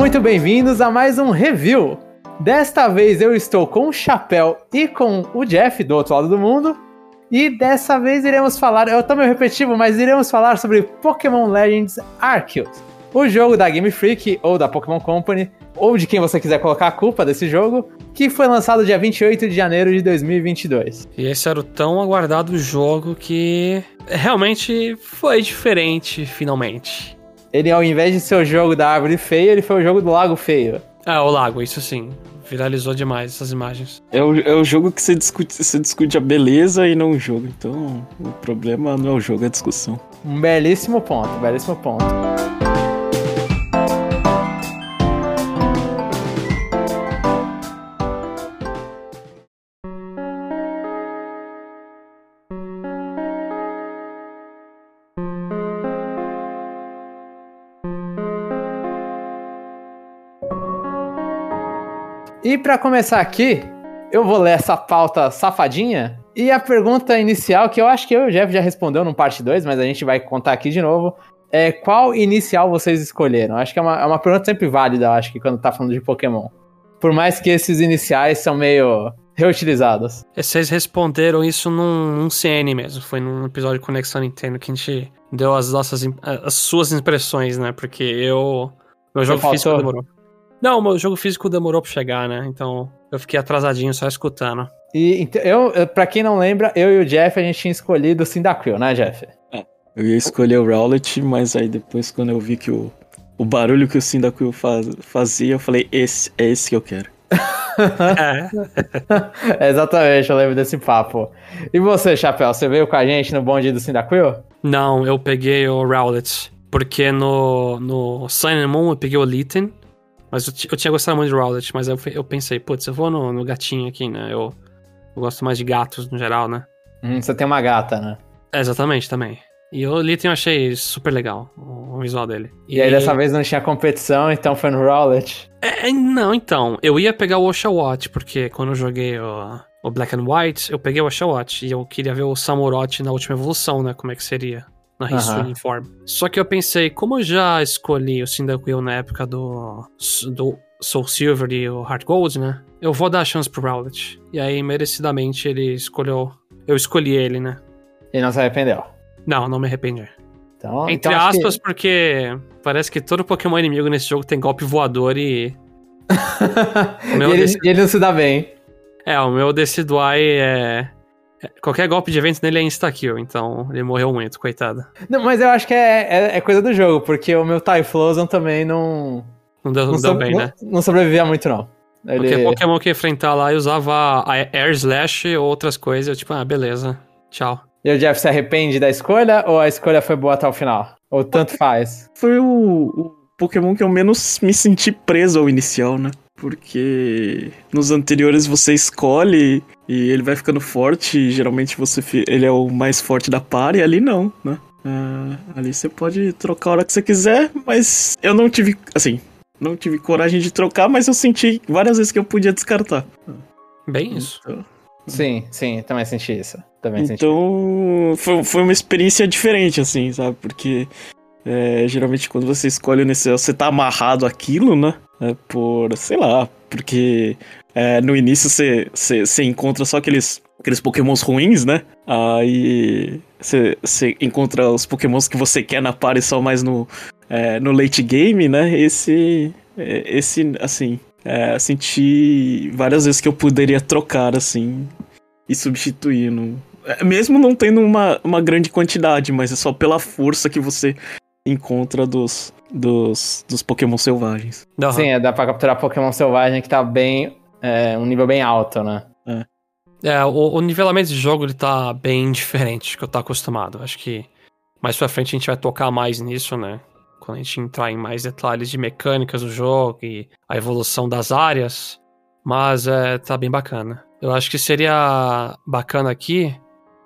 muito bem-vindos a mais um review. Desta vez eu estou com o Chapéu e com o Jeff do outro lado do mundo. E dessa vez iremos falar, eu tô meio repetitivo, mas iremos falar sobre Pokémon Legends Arceus, o jogo da Game Freak ou da Pokémon Company, ou de quem você quiser colocar a culpa desse jogo, que foi lançado dia 28 de janeiro de 2022. E esse era o tão aguardado jogo que realmente foi diferente, finalmente. Ele, ao invés de ser o jogo da árvore feia, ele foi o jogo do lago feio. Ah, o lago, isso sim. Viralizou demais essas imagens. É o, é o jogo que você discute, você discute a beleza e não o jogo. Então, o problema não é o jogo, é a discussão. Um belíssimo ponto, belíssimo ponto. E para começar aqui, eu vou ler essa pauta safadinha. E a pergunta inicial, que eu acho que eu e o Jeff já respondeu no parte 2, mas a gente vai contar aqui de novo. É qual inicial vocês escolheram? Acho que é uma, é uma pergunta sempre válida, eu acho que quando tá falando de Pokémon. Por mais que esses iniciais são meio reutilizados. Vocês responderam isso num, num CN mesmo. Foi num episódio de Conexão Nintendo que a gente deu as nossas as suas impressões, né? Porque eu. Meu jogo físico demorou. Não, o meu jogo físico demorou pra chegar, né? Então eu fiquei atrasadinho só escutando. E eu, pra quem não lembra, eu e o Jeff a gente tinha escolhido o Cyndaquil, né, Jeff? É. Eu ia escolher o Rowlet, mas aí depois quando eu vi que o, o barulho que o Cyndaquil faz, fazia, eu falei, esse é esse que eu quero. é. Exatamente, eu lembro desse papo. E você, Chapéu, você veio com a gente no bonde do Cyndaquil? Não, eu peguei o Rowlet. Porque no, no Sun and Moon eu peguei o Litten. Mas eu, eu, tinha gostado muito de Rowlet, mas eu, eu pensei, putz, eu vou no, no gatinho aqui, né? Eu, eu, gosto mais de gatos no geral, né? Hum, você tem uma gata, né? É, exatamente, também. E o Litten eu achei super legal, o, o visual dele. E, e, aí dessa vez não tinha competição, então foi no Rowlet? É, não, então. Eu ia pegar o Oshawott, porque quando eu joguei o, o Black and White, eu peguei o Oshawott. E eu queria ver o Samurott na última evolução, né? Como é que seria na Hisuian Form. Só que eu pensei, como eu já escolhi o Cyndaquil na época do, do Soul Silver e o Heart Gold, né? Eu vou dar a chance pro Rowlet. E aí, merecidamente, ele escolheu... Eu escolhi ele, né? E não se arrependeu? Não, não me arrependi. Então, Entre então aspas, que... porque parece que todo Pokémon inimigo nesse jogo tem golpe voador e... e ele, dec... ele não se dá bem. É, o meu Decidueye é Qualquer golpe de evento nele é insta-kill, então ele morreu muito, coitado. Não, mas eu acho que é, é, é coisa do jogo, porque o meu Typhlosion também não... Não deu, não não deu bem, não, né? Não sobrevivia muito, não. Ele... Porque Pokémon que ia enfrentar lá e usava Air Slash ou outras coisas, eu tipo, ah, beleza, tchau. E o Jeff se arrepende da escolha ou a escolha foi boa até o final? Ou tanto faz? Foi o, o Pokémon que eu menos me senti preso ao inicial, né? Porque nos anteriores você escolhe e ele vai ficando forte, e geralmente você ele é o mais forte da par, e ali não, né? Uh, ali você pode trocar a hora que você quiser, mas eu não tive, assim, não tive coragem de trocar, mas eu senti várias vezes que eu podia descartar. Bem isso. Então, sim, sim, também senti isso. Também então, senti. Foi, foi uma experiência diferente, assim, sabe? Porque é, geralmente quando você escolhe nesse, você tá amarrado aquilo, né? É por, sei lá, porque é, no início você, você, você encontra só aqueles, aqueles pokémons ruins, né? Aí você, você encontra os pokémons que você quer na party só mais no, é, no late game, né? Esse, é, esse assim, é, senti várias vezes que eu poderia trocar, assim, e substituir. No, é, mesmo não tendo uma, uma grande quantidade, mas é só pela força que você encontra dos, dos, dos Pokémon selvagens. Uhum. Sim, é, dá pra capturar Pokémon selvagem que tá bem. É, um nível bem alto, né? É. É, o, o, nivelamento de jogo ele tá bem diferente do que eu tô acostumado. Acho que mais pra frente a gente vai tocar mais nisso, né? Quando a gente entrar em mais detalhes de mecânicas do jogo e a evolução das áreas. Mas é, tá bem bacana. Eu acho que seria bacana aqui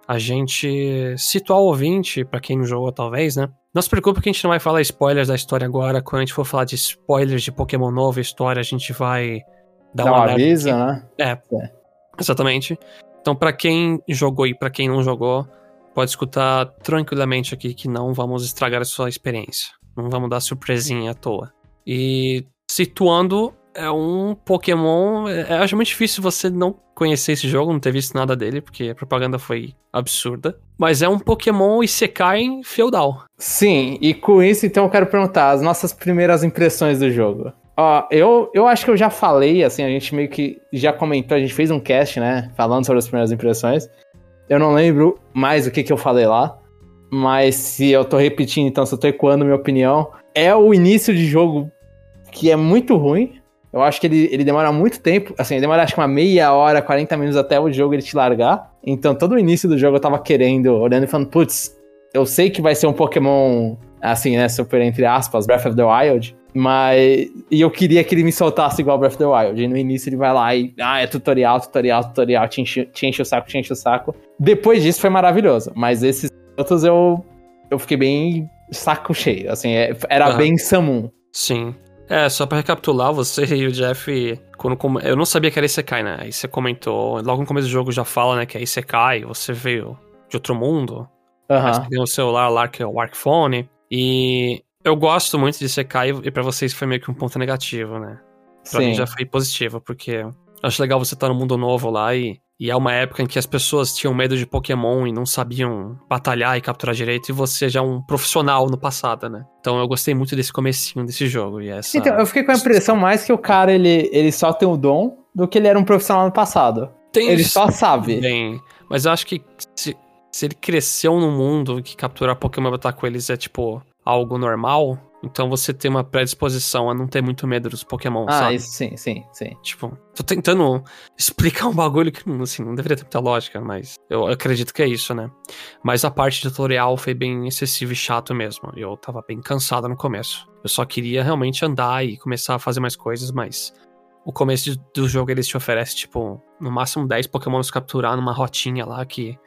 a gente situar o ouvinte, para quem não jogou talvez, né? Não se preocupe que a gente não vai falar spoilers da história agora. Quando a gente for falar de spoilers de Pokémon novo, história, a gente vai dar Dá uma avisa, né? É, é, exatamente. Então, para quem jogou e para quem não jogou, pode escutar tranquilamente aqui que não vamos estragar a sua experiência. Não vamos dar surpresinha à toa. E situando, é um Pokémon. É, eu acho muito difícil você não conhecer esse jogo, não ter visto nada dele, porque a propaganda foi absurda. Mas é um Pokémon Isekai feudal. Sim, e com isso, então, eu quero perguntar as nossas primeiras impressões do jogo. Ó, eu, eu acho que eu já falei, assim, a gente meio que já comentou, a gente fez um cast, né, falando sobre as primeiras impressões. Eu não lembro mais o que, que eu falei lá, mas se eu tô repetindo, então, se eu tô ecoando minha opinião, é o início de jogo que é muito ruim. Eu acho que ele, ele demora muito tempo, assim, demora acho que uma meia hora, 40 minutos até o jogo ele te largar. Então, todo o início do jogo eu tava querendo, olhando e falando, putz, eu sei que vai ser um Pokémon, assim, né, super entre aspas, Breath of the Wild, mas. E eu queria que ele me soltasse igual Breath of the Wild. E no início ele vai lá e. Ah, é tutorial, tutorial, tutorial, te enche, te enche o saco, te enche o saco. Depois disso foi maravilhoso. Mas esses outros eu. Eu fiquei bem saco cheio. Assim, é, era uhum. bem Samun. Sim. É, só pra recapitular, você e o Jeff, quando eu não sabia que era Isekai, né? Aí você comentou, logo no começo do jogo já fala, né, que é Isekai, você veio de outro mundo. Aham. Uhum. Você tem o celular lá, que é o Arcphone. E eu gosto muito de Isekai, e para vocês foi meio que um ponto negativo, né? Pra Sim. mim já foi positivo, porque acho legal você estar tá no mundo novo lá e, e é uma época em que as pessoas tinham medo de Pokémon e não sabiam batalhar e capturar direito, e você já é um profissional no passado, né? Então eu gostei muito desse comecinho desse jogo. E essa... Então, eu fiquei com a impressão mais que o cara, ele, ele só tem o dom do que ele era um profissional no passado. Tem ele só sabe. Bem, mas eu acho que se, se ele cresceu no mundo que capturar Pokémon e batalhar com eles é tipo algo normal, então você tem uma predisposição a não ter muito medo dos Pokémon, ah, sabe? isso sim, sim, sim. Tipo, tô tentando explicar um bagulho que assim, não deveria ter muita lógica, mas eu acredito que é isso, né? Mas a parte tutorial foi bem excessiva e chato mesmo. Eu tava bem cansado no começo. Eu só queria realmente andar e começar a fazer mais coisas, mas o começo do jogo eles te oferecem, tipo, no máximo 10 Pokémons capturar numa rotinha lá que.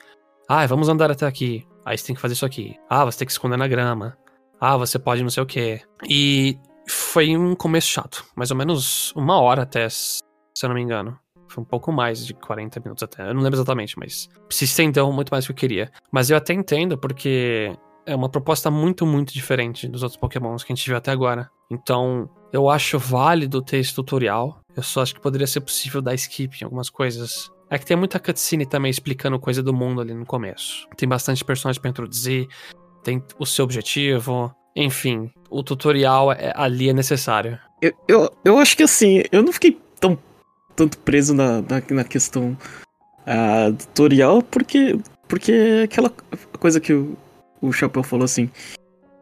Ah, vamos andar até aqui. Aí você tem que fazer isso aqui. Ah, você tem que esconder na grama. Ah, você pode não sei o que. E foi um começo chato. Mais ou menos uma hora até, se eu não me engano. Foi um pouco mais de 40 minutos até. Eu não lembro exatamente, mas se estendeu muito mais do que eu queria. Mas eu até entendo, porque é uma proposta muito, muito diferente dos outros Pokémons que a gente viu até agora. Então, eu acho válido ter esse tutorial. Eu só acho que poderia ser possível dar skip em algumas coisas. É que tem muita cutscene também explicando coisa do mundo ali no começo. Tem bastante personagens pra introduzir tem o seu objetivo. Enfim, o tutorial é, ali é necessário. Eu, eu, eu acho que assim, eu não fiquei tão tanto preso na, na, na questão uh, tutorial, porque, porque aquela coisa que o, o Chapéu falou assim.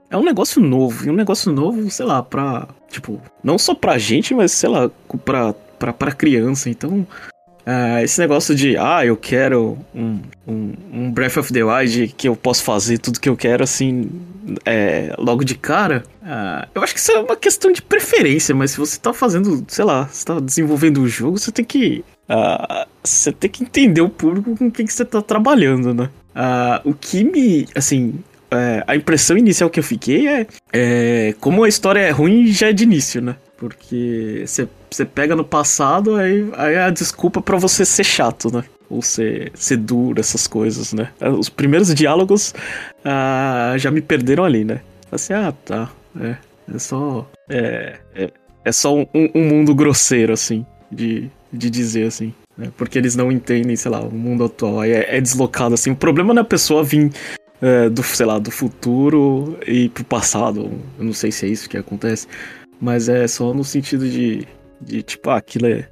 É um negócio novo, e um negócio novo, sei lá, pra. Tipo, não só pra gente, mas sei lá, pra, pra, pra criança. Então, Uh, esse negócio de, ah, eu quero um, um, um, Breath of the Wild que eu posso fazer tudo que eu quero, assim, é, logo de cara, uh, eu acho que isso é uma questão de preferência, mas se você tá fazendo, sei lá, você tá desenvolvendo o jogo, você tem que. Uh, você tem que entender o público com quem que você tá trabalhando, né? o que me, assim, é, a impressão inicial que eu fiquei é, é, como a história é ruim já é de início, né? Porque você pega no passado, aí, aí é a desculpa para você ser chato, né? Ou ser, ser duro, essas coisas, né? Os primeiros diálogos ah, já me perderam ali, né? Assim, ah, tá. É, é só. É, é, é só um, um, mundo grosseiro, assim, de, de dizer, assim. Né? Porque eles não entendem, sei lá, o mundo atual. Aí é, é deslocado, assim. O problema não é a pessoa vir é, do, sei lá, do futuro e pro passado. Eu não sei se é isso que acontece. Mas é só no sentido de, de tipo, ah, aquilo é,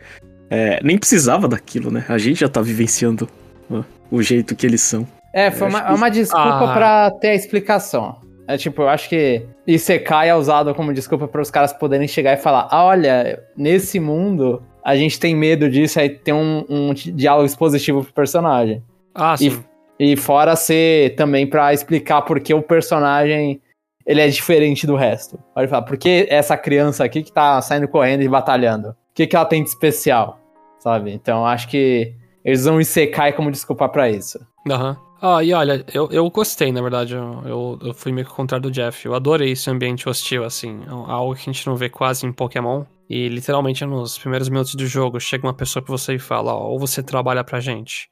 é, Nem precisava daquilo, né? A gente já tá vivenciando ó, o jeito que eles são. É, foi uma, que... uma desculpa ah. pra ter a explicação. É tipo, eu acho que Isekai é usado como desculpa para os caras poderem chegar e falar: ah, olha, nesse mundo a gente tem medo disso, aí tem um, um diálogo expositivo pro personagem. Ah, sim. E, e fora ser também para explicar por que o personagem ele é diferente do resto. Pode falar, por que essa criança aqui que tá saindo correndo e batalhando? O que, que ela tem de especial? Sabe? Então acho que eles usam o Isekai como desculpa para isso. Aham. Uhum. Ah, e olha, eu, eu gostei, na verdade. Eu, eu, eu fui meio que o contrário do Jeff. Eu adorei esse ambiente hostil, assim. É algo que a gente não vê quase em Pokémon. E literalmente nos primeiros minutos do jogo chega uma pessoa pra você e fala: ó, ou você trabalha pra gente,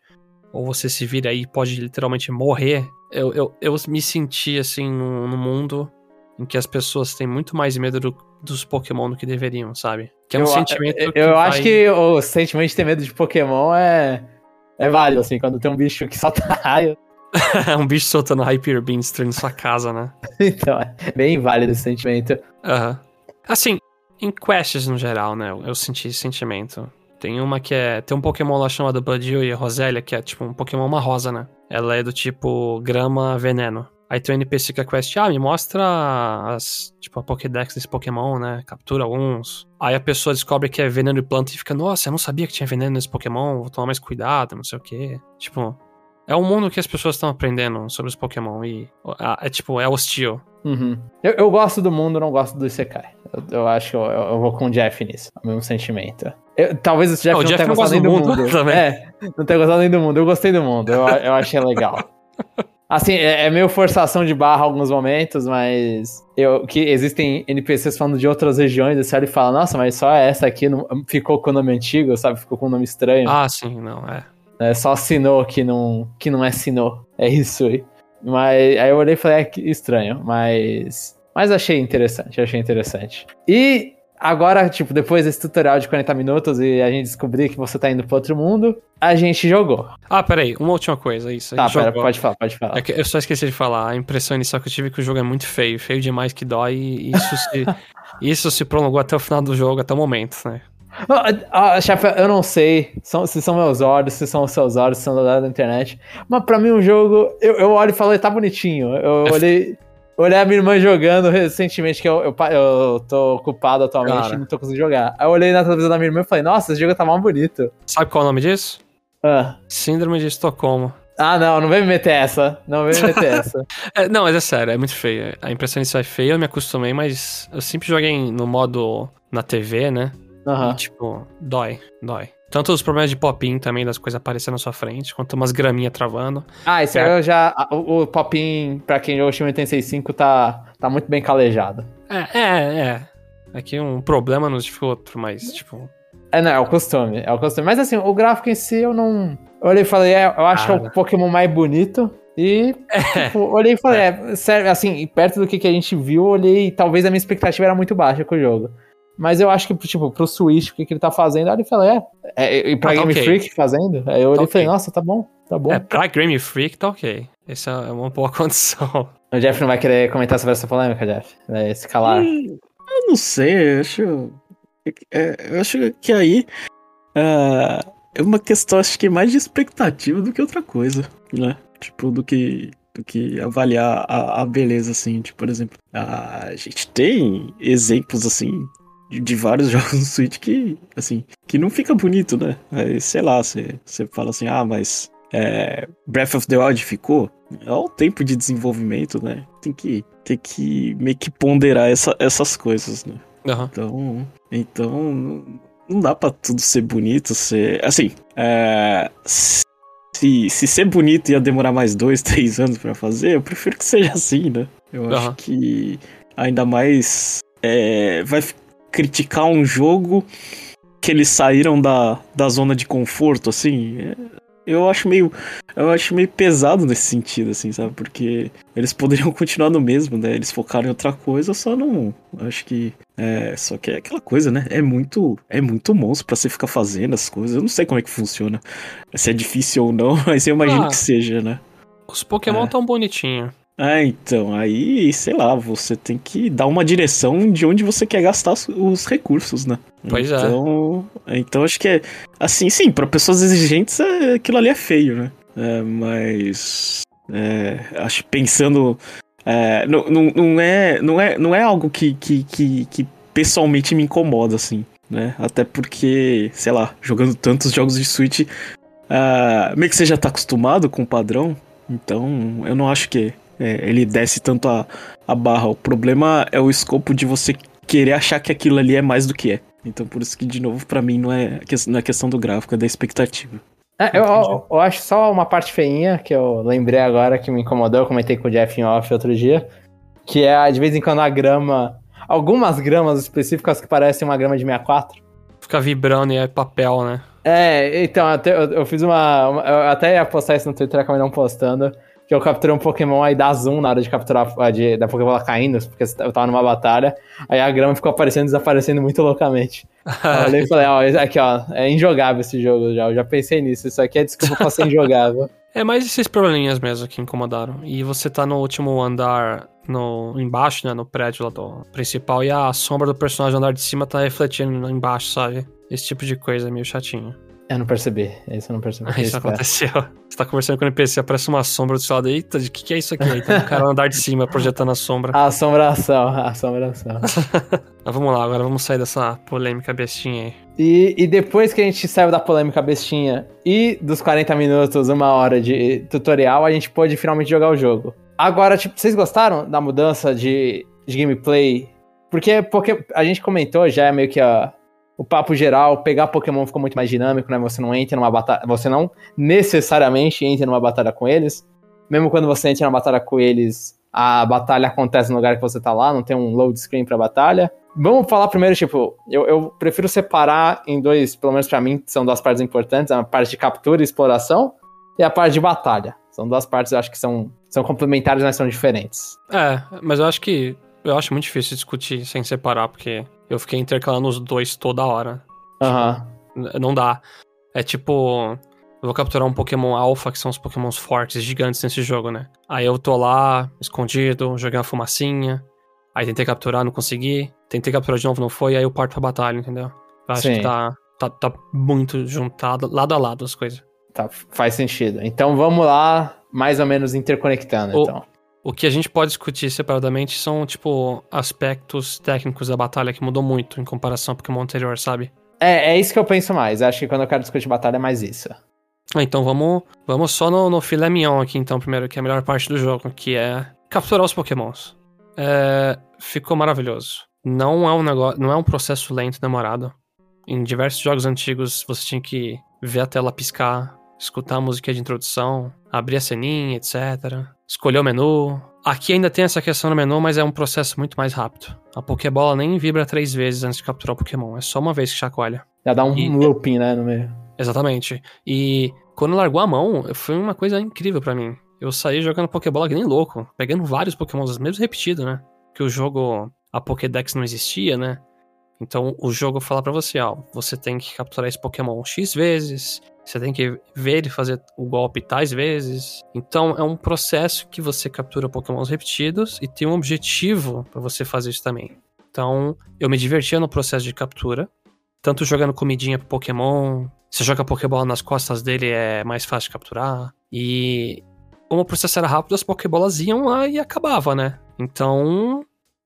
ou você se vira aí e pode literalmente morrer eu, eu, eu me senti assim no, no mundo em que as pessoas têm muito mais medo do- dos Pokémon do que deveriam, sabe? Que é um eu, sentimento eu, que eu vai- acho que o sentimento de ter medo de Pokémon é. É válido, assim, quando tem um bicho que solta raio. um bicho soltando Hyper Beam destruindo sua casa, né? Então, é bem válido esse sentimento. Aham. Assim, em quests no geral, né? Eu senti esse sentimento. Tem uma que é. Tem um Pokémon lá chamado Budew e Rosélia, que é tipo um Pokémon uma rosa, né? Ela é do tipo grama veneno. Aí tem um NPC que a quest, ah, me mostra as, tipo, a Pokédex desse Pokémon, né? Captura alguns. Aí a pessoa descobre que é veneno de planta e fica, nossa, eu não sabia que tinha veneno nesse Pokémon, vou tomar mais cuidado, não sei o quê. Tipo, é um mundo que as pessoas estão aprendendo sobre os Pokémon e ah, é tipo, é hostil. Uhum. Eu, eu gosto do mundo, não gosto do Isekai. Eu, eu acho que eu- eu vou com o Jeff nisso. É o mesmo sentimento. Eu- talvez o Jeff não Jeff tenha não gostado nem do do mundo mundo. também. É, não tenha gostado nem do mundo. Eu gostei do mundo. Eu, eu achei legal. Assim, é, é meio forçação de barra alguns momentos, mas eu, que existem NPCs falando de outras regiões, você olha e fala, nossa, mas só essa aqui não, ficou com o nome antigo, sabe? Ficou com o nome estranho. Ah, sim, não, é. É só Sinnoh que não, que não é Sinnoh. É isso aí. Mas aí eu olhei e falei, é que estranho, mas. Mas achei interessante, achei interessante. E agora, tipo, depois desse tutorial de 40 minutos e a gente descobrir que você tá indo pra outro mundo, a gente jogou. Ah, peraí, uma última coisa, isso. Tá, pera, pode falar, pode falar. É eu só esqueci de falar, a impressão inicial que eu tive é que o jogo é muito feio, feio demais que dói, e isso se, isso se prolongou até o final do jogo, até o momento, né? Ah, ah, chefe, eu não sei são- se são meus olhos, se são os seus olhos, se são da da internet. Mas pra mim, um jogo, eu, eu olho e falo, tá bonitinho. Eu É olhei. Olhei a minha irmã jogando recentemente, que eu, eu, eu tô ocupado atualmente Cara. e não tô conseguindo jogar. Aí eu olhei na televisão da minha irmã e falei, nossa, esse jogo tá mal bonito. Sabe qual é o nome disso? Ah, Síndrome de Estocolmo. ah, não, não vem me meter essa. Não vem me meter essa. É, não, mas é sério, é muito feio. A impressão inicial é feia, eu me acostumei, mas eu sempre joguei no modo na TV, né? Aham. E, tipo, dói, dói. Tanto os problemas de pop-in também, das coisas aparecendo na sua frente, quanto umas graminhas travando. Ah, esse aí eu já. O, o Popin, pra quem jogou o Shin 865, tá, tá muito bem calejado. É, é, é. Aqui um problema nos dificulta outro, mas, tipo, É, não, é o costume, é o costume. Mas assim, o gráfico em si eu não. Eu olhei e falei, é, eu acho que é o Pokémon mais bonito. E, tipo, olhei e falei, é, sério, assim, perto do que, que a gente viu, olhei e talvez a minha expectativa era muito baixa com o jogo. Mas eu acho que, tipo, pro Switch, o que, que ele tá fazendo, aí eu falei, é. é e pra Ah, tá Game ok. Freak fazendo, aí eu olhei Tá e falei, ok. nossa, tá bom, tá bom. é, pra Grammy Freak tá ok. Essa é uma boa condição. O Jeff não vai querer comentar sobre essa polêmica, Jeff. Vai se calar. Hum, Eu não sei, eu acho. é, eu acho que aí. ah, é uma questão, acho que mais de expectativa do que outra coisa, né? Tipo, do que. Do que avaliar a, a beleza, assim. Tipo, por exemplo, a gente tem exemplos, assim, de, vários jogos no Switch que, assim, que não fica bonito, né? Aí, sei lá, você fala assim, ah, mas é, Breath of the Wild ficou? É o tempo de desenvolvimento, né? Tem que, tem que meio que ponderar essa- essas coisas, né? Aham. Então, então não- não dá pra tudo ser bonito, ser... Assim, é, se, se ser bonito ia demorar mais dois, três anos pra fazer, eu prefiro que seja assim, né? Eu Aham. acho que ainda mais é, vai criticar um jogo que eles saíram da, da zona de conforto, assim, é, eu acho meio eu acho meio pesado nesse sentido, assim, sabe? Porque eles poderiam continuar no mesmo, né? Eles focaram em outra coisa, só não. Acho que. É, só que é aquela coisa, né? É muito. É muito monstro pra você ficar fazendo as coisas. Eu não sei como é que funciona. Se é difícil ou não, mas eu imagino Ah. que seja, né? Os Pokémon É. tão bonitinhos. Ah, então, aí, sei lá, você tem que dar uma direção de onde você quer gastar os, os recursos, né? Pois é. então, Então, acho que é. Assim, sim, pra pessoas exigentes, é, aquilo ali é feio, né? É, mas. é, acho que pensando. é, não, não, não, é, não, é, não é algo que, que, que, que pessoalmente me incomoda, assim, né? Até porque, sei lá, jogando tantos jogos de Switch, ah, meio que você já tá acostumado com o padrão, então eu não acho que é, ele desce tanto a, a barra. O problema é o escopo de você querer achar que aquilo ali é mais do que é. Então por isso que, de novo, pra mim não é, não é questão do gráfico, é da expectativa. É, eu, eu- eu acho só uma parte feinha que eu lembrei agora que me incomodou, eu comentei com o Jeff em off outro dia, que é de vez em quando a grama, algumas gramas específicas que parecem uma grama de 64. Fica vibrando e é papel, né? É, então, até, eu, eu fiz uma, uma- Eu até ia postar isso no Twitter, acabei não postando. Que eu capturei um Pokémon aí dá zoom na hora de capturar de, da Pokébola caindo, porque eu tava numa batalha, aí a grama ficou aparecendo desaparecendo muito loucamente. eu olhei e falei, ó, aqui ó, é injogável esse jogo já, eu já pensei nisso, isso aqui é desculpa pra ser injogável. É mais esses probleminhas mesmo que incomodaram. E você tá no último andar, no embaixo, né, no prédio lá do principal, e a sombra do personagem no andar de cima tá refletindo embaixo, sabe? Esse tipo de coisa é meio chatinho. Eu não percebi. Isso eu não percebi. Isso aconteceu. Você tá conversando com o NPC, aparece uma sombra do seu lado. Eita, o que, que é isso aqui? Aí tem um cara no andar de cima projetando a sombra. A assombração, a assombração. Mas vamos lá, agora vamos sair dessa polêmica bestinha aí. E, e depois que a gente saiu da polêmica bestinha e dos 40 minutos, uma hora de tutorial, a gente pôde finalmente jogar o jogo. Agora, tipo, vocês gostaram da mudança de, de gameplay? Porque, porque a gente comentou já é meio que a, o papo geral, pegar Pokémon ficou muito mais dinâmico, né? Você não entra numa batalha, você não necessariamente entra numa batalha com eles. Mesmo quando você entra na batalha com eles, a batalha acontece no lugar que você tá lá, não tem um load screen pra batalha. Vamos falar primeiro, tipo, eu, eu prefiro separar em dois, pelo menos para mim, são duas partes importantes, a parte de captura e exploração e a parte de batalha. São duas partes, eu acho que são, são complementares, mas são diferentes. É, mas eu acho que eu acho muito difícil discutir sem separar, porque eu fiquei intercalando os dois toda hora. Aham. Uhum. Não dá. É tipo. Eu vou capturar um Pokémon Alpha, que são os Pokémons fortes, gigantes nesse jogo, né? Aí eu tô lá, escondido, joguei uma fumacinha. Aí tentei capturar, não consegui. Tentei capturar de novo, não foi. Aí eu parto pra batalha, entendeu? Eu acho Sim. que tá, tá, tá muito juntado, lado a lado as coisas. Tá, faz sentido. Então vamos lá, mais ou menos interconectando, o, então. O que a gente pode discutir separadamente são, tipo, aspectos técnicos da batalha que mudou muito em comparação ao Pokémon anterior, sabe? É, é isso que eu penso mais. Acho que quando eu quero discutir batalha é mais isso. Ah, então vamos, vamos só no, no filé mignon aqui, então, primeiro, que é a melhor parte do jogo, que é capturar os Pokémons. É, ficou maravilhoso. Não é um negócio, não é um processo lento, demorado. Em diversos jogos antigos, você tinha que ver a tela piscar, escutar a música de introdução, abrir a ceninha, etc escolher o menu. Aqui ainda tem essa questão no menu, mas é um processo muito mais rápido. A Pokébola nem vibra três vezes antes de capturar o Pokémon, é só uma vez que chacoalha. Já dá um e, looping, né, no meio. Exatamente. E quando largou a mão, foi uma coisa incrível para mim. Eu saí jogando Pokébola que nem louco, pegando vários Pokémons, mesmo repetido, né? Que o jogo, a Pokédex não existia, né? Então o jogo fala para você, ó, você tem que capturar esse Pokémon X vezes, você tem que ver ele fazer o golpe tais vezes. Então é um processo que você captura Pokémons repetidos e tem um objetivo para você fazer isso também. Então eu me divertia no processo de captura, tanto jogando comidinha pro Pokémon. Você joga Pokébola nas costas dele é mais fácil de capturar. E como o processo era rápido, as Pokébolas iam lá e acabava, né? Então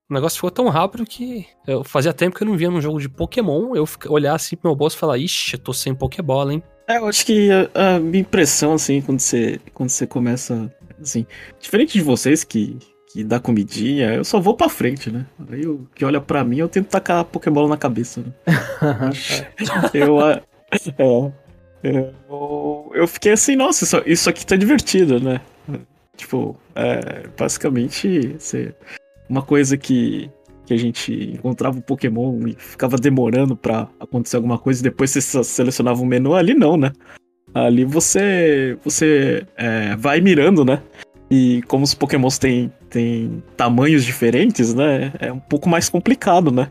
o negócio ficou tão rápido que eu fazia tempo que eu não via num jogo de Pokémon eu olhar assim pro meu bolso e falar, ixi, eu tô sem Pokébola, hein? É, eu acho que a, a, minha impressão, assim, quando você, quando você começa, assim, diferente de vocês que, que dá comidinha, eu só vou pra frente, né? Aí o que olha pra mim, eu tento tacar a Pokébola na cabeça, né? eu, é, eu, eu fiquei assim, nossa, isso, isso aqui tá divertido, né? Tipo, é, basicamente, você, uma coisa que que a gente encontrava o Pokémon e ficava demorando para acontecer alguma coisa e depois você selecionava um menu, ali não, né? Ali você você é, vai mirando, né? E como os Pokémons têm, têm tamanhos diferentes, né? É um pouco mais complicado, né?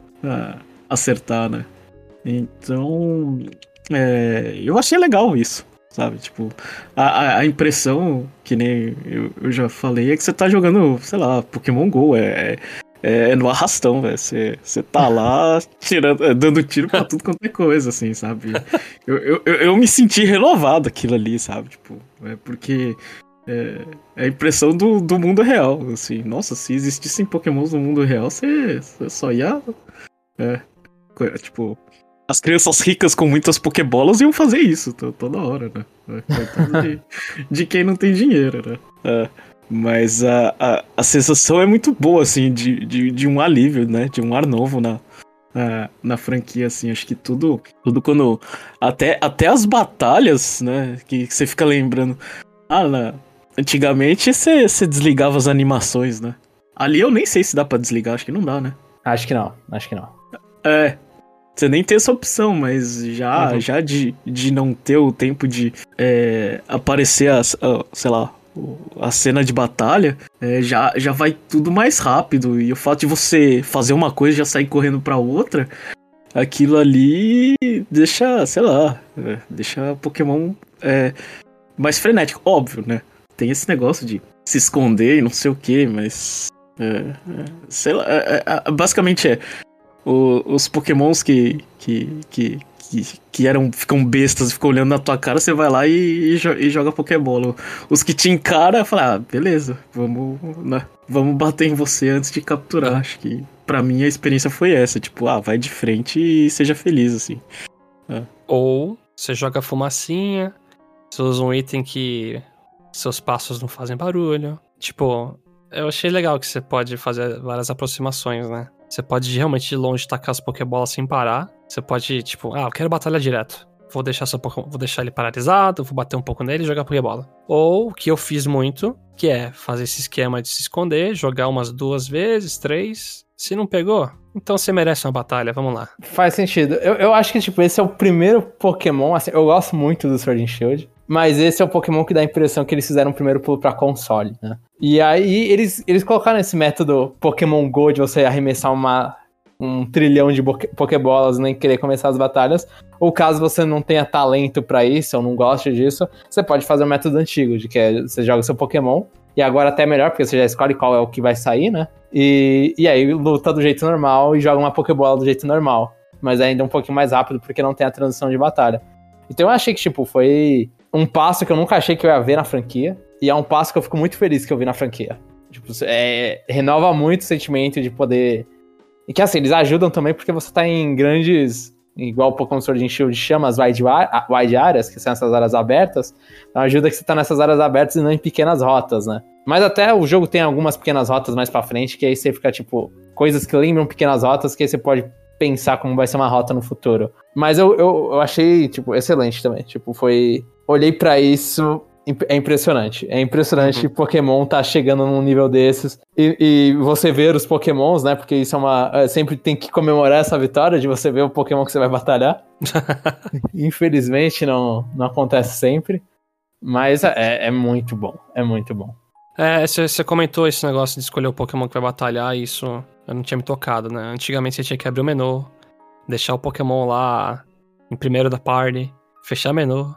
acertar, né? Então, é, eu achei legal isso, sabe? Tipo, a, a impressão, que nem eu, eu, já falei, é que você tá jogando, sei lá, Pokémon GO. É, é no arrastão, velho. Você tá lá tirando, é, dando tiro pra tudo quanto é coisa, assim, sabe? Eu, eu, eu, me senti renovado aquilo ali, sabe? Tipo, é porque é, é a impressão do, do mundo real, assim. Nossa, se existissem pokémons no mundo real, você, você só ia... É, tipo, as crianças ricas com muitas pokebolas iam fazer isso toda hora, né? É, de, de quem não tem dinheiro, né? É. Mas a, a, a sensação é muito boa, assim, de, de, de um alívio, né? De um ar novo na, na, na, franquia, assim. Acho que tudo, tudo quando. Até, até as batalhas, né? Que, que você fica lembrando. Ah, na, antigamente você, você desligava as animações, né? Ali eu nem sei se dá para desligar, acho que não dá, né? Acho que não, acho que não. É. Você nem tem essa opção, mas já, uhum. já de, de não ter o tempo de é, aparecer as, sei lá, a cena de batalha, é, já, já vai tudo mais rápido. E o fato de você fazer uma coisa e já sair correndo pra outra, aquilo ali deixa, sei lá, é, deixa Pokémon é, mais frenético. Óbvio, né? Tem esse negócio de se esconder e não sei o que, mas. é, é, sei lá, é, basicamente é. o- os Pokémons que, que, que, que, que eram, ficam bestas ficam olhando na tua cara, você vai lá e, e jo- joga Pokébola. Os que te encaram, fala, ah, beleza, vamos, né, vamos bater em você antes de capturar. Acho que pra mim a experiência foi essa, tipo, ah, vai de frente e seja feliz, assim. Ou você joga fumacinha, você usa um item que seus passos não fazem barulho. Tipo, eu achei legal que você pode fazer várias aproximações, né? Você pode realmente de longe tacar as Pokébolas sem parar. Você pode, tipo, ah, eu quero batalhar direto. Vou deixar, Pokémon, vou deixar ele paralisado, vou bater um pouco nele e jogar Pokébola. Ou que eu fiz muito, que é fazer esse esquema de se esconder, jogar umas duas vezes, três. Se não pegou, então você merece uma batalha, vamos lá. Faz sentido. Eu, eu acho que, tipo, esse é o primeiro Pokémon, assim, eu gosto muito do Sword and Shield, mas esse é o Pokémon que dá a impressão que eles fizeram o primeiro pulo pra console, né? E aí, eles, eles colocaram esse método Pokémon Go de você arremessar uma, um trilhão de e nem querer começar as batalhas, ou caso você não tenha talento pra isso, ou não goste disso, você pode fazer o método antigo, de que é, você joga seu Pokémon, e agora até melhor, porque você já escolhe qual é o que vai sair, né? E, e aí luta do jeito normal e joga uma Pokébola do jeito normal. Mas ainda um pouquinho mais rápido, porque não tem a transição de batalha. Então eu achei que, tipo, foi um passo que eu nunca achei que eu ia ver na franquia. E é um passo que eu fico muito feliz que eu vi na franquia. Tipo, é, renova muito o sentimento de poder. E que assim, eles ajudam também porque você tá em grandes. Igual o Pokémon Sword and Shield chama as wide, wide áreas, que são essas áreas abertas. Então ajuda que você tá nessas áreas abertas e não em pequenas rotas, né? Mas até o jogo tem algumas pequenas rotas mais pra frente, que aí você fica, tipo, coisas que lembram pequenas rotas, que aí você pode pensar como vai ser uma rota no futuro. Mas eu, eu, eu achei, tipo, excelente também. Tipo, foi. Olhei pra isso. É impressionante. É impressionante que Pokémon tá chegando num nível desses. E, e você ver os Pokémons, né? Porque isso é uma. é, sempre tem que comemorar essa vitória de você ver o Pokémon que você vai batalhar. Infelizmente não, não acontece sempre. Mas é, é muito bom. É muito bom. É, você você comentou esse negócio de escolher o Pokémon que vai batalhar, e isso eu não tinha me tocado, né? Antigamente você tinha que abrir o menu, deixar o Pokémon lá em primeiro da party, fechar o menu,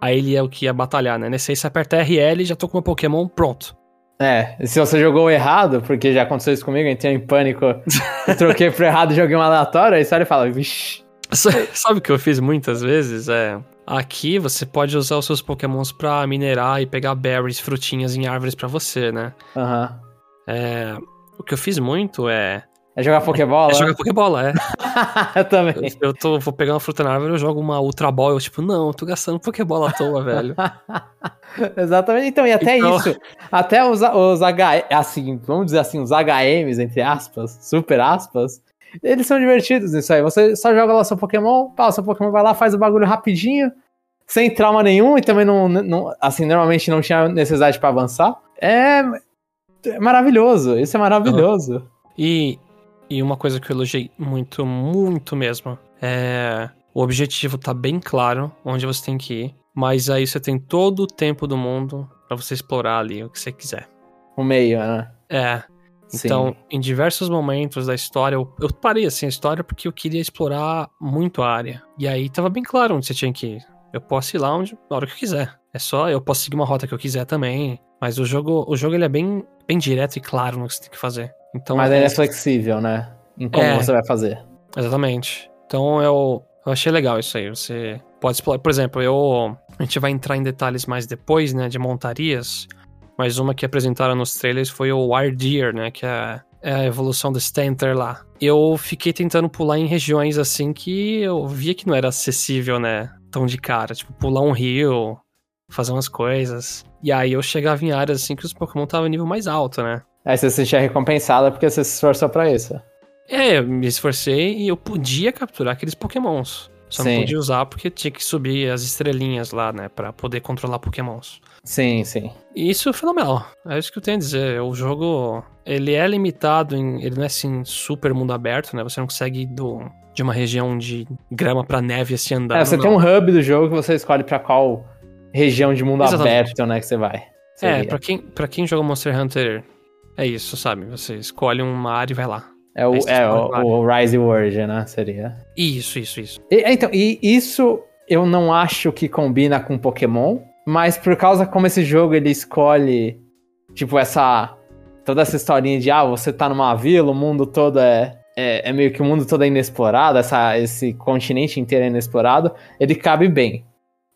aí ele é o que ia batalhar, né? Nesse aí você aperta RL e já tô com o meu Pokémon pronto. É, e se você jogou entrei porque já aconteceu isso comigo, entrei em pânico, eu troquei pro errado e joguei um aleatório, aí você olha e fala, vixi. Sabe o que eu fiz muitas vezes? É. Aqui você pode usar os seus Pokémons pra minerar e pegar berries, frutinhas em árvores pra você, né? Aham. É. O que eu fiz muito é. É jogar Pokébola? É jogar Pokébola, é. eu também. Eu, tô, vou pegar uma fruta na árvore, eu jogo uma Ultra Ball, eu tipo, não, eu tô gastando Pokébola à toa, velho. Exatamente. Então, e até Então- isso. Até os, os H, assim, vamos dizer assim, os HMs, entre aspas, super aspas, eles são divertidos nisso aí. Você só joga lá seu Pokémon, pá, o seu Pokémon vai lá, faz o bagulho rapidinho, sem trauma nenhum, e também não, não assim, normalmente não tinha necessidade pra avançar. É, é maravilhoso, isso é maravilhoso. E, e uma coisa que eu elogiei muito, muito mesmo, é. O objetivo tá bem claro onde você tem que ir, mas aí você tem todo o tempo do mundo pra você explorar ali o que você quiser. O meio, né? É, Sim. Então, em diversos momentos da história, eu, eu parei assim a história porque eu queria explorar muito a área. E aí tava bem claro onde você tinha que ir. Eu posso ir lá onde, na hora que eu quiser. É só, eu posso seguir uma rota que eu quiser também. Mas o jogo, o jogo ele é bem, bem direto e claro no que você tem que fazer. Então, Mas ele é flexível, né? Em como É. você vai fazer. Exatamente. Então eu, eu achei legal isso aí. Você pode explorar. Por exemplo, eu. A gente vai entrar em detalhes mais depois, né? De montarias. Mas uma que apresentaram nos trailers foi o Wardeer, né? Que é, é a evolução do Stanter lá. Eu fiquei tentando pular em regiões assim que eu via que não era acessível, né? Tão de cara. Tipo, pular um rio, fazer umas coisas. E aí eu chegava em áreas assim que os Pokémon estavam em nível mais alto, né? Aí você se sentia recompensada porque você se esforçou pra isso. É, eu me esforcei e eu podia capturar aqueles pokémons. Só Sim. não podia usar porque tinha que subir as estrelinhas lá, né? Pra poder controlar pokémons. Sim, sim. E isso é fenomenal. É isso que eu tenho a dizer. O jogo, ele é limitado em... Ele não é assim, super mundo aberto, né? Você não consegue ir do, de uma região de grama pra neve assim andar. É, você tem um hub do jogo que você escolhe pra qual região de mundo Exatamente. aberto, né, que você vai. É, Seria. pra quem, pra quem joga Monster Hunter, é isso, sabe? Você escolhe uma área e vai lá. É o, é, escolhe o, o Rise World, né? Seria. Isso, isso, isso. E- então, e isso eu não acho que combina com Pokémon, mas por causa como esse jogo ele escolhe, tipo, essa. toda essa historinha de, ah, você tá numa vila, o mundo todo é. É, é meio que o mundo todo é inexplorado, essa, esse continente inteiro é inexplorado, ele cabe bem,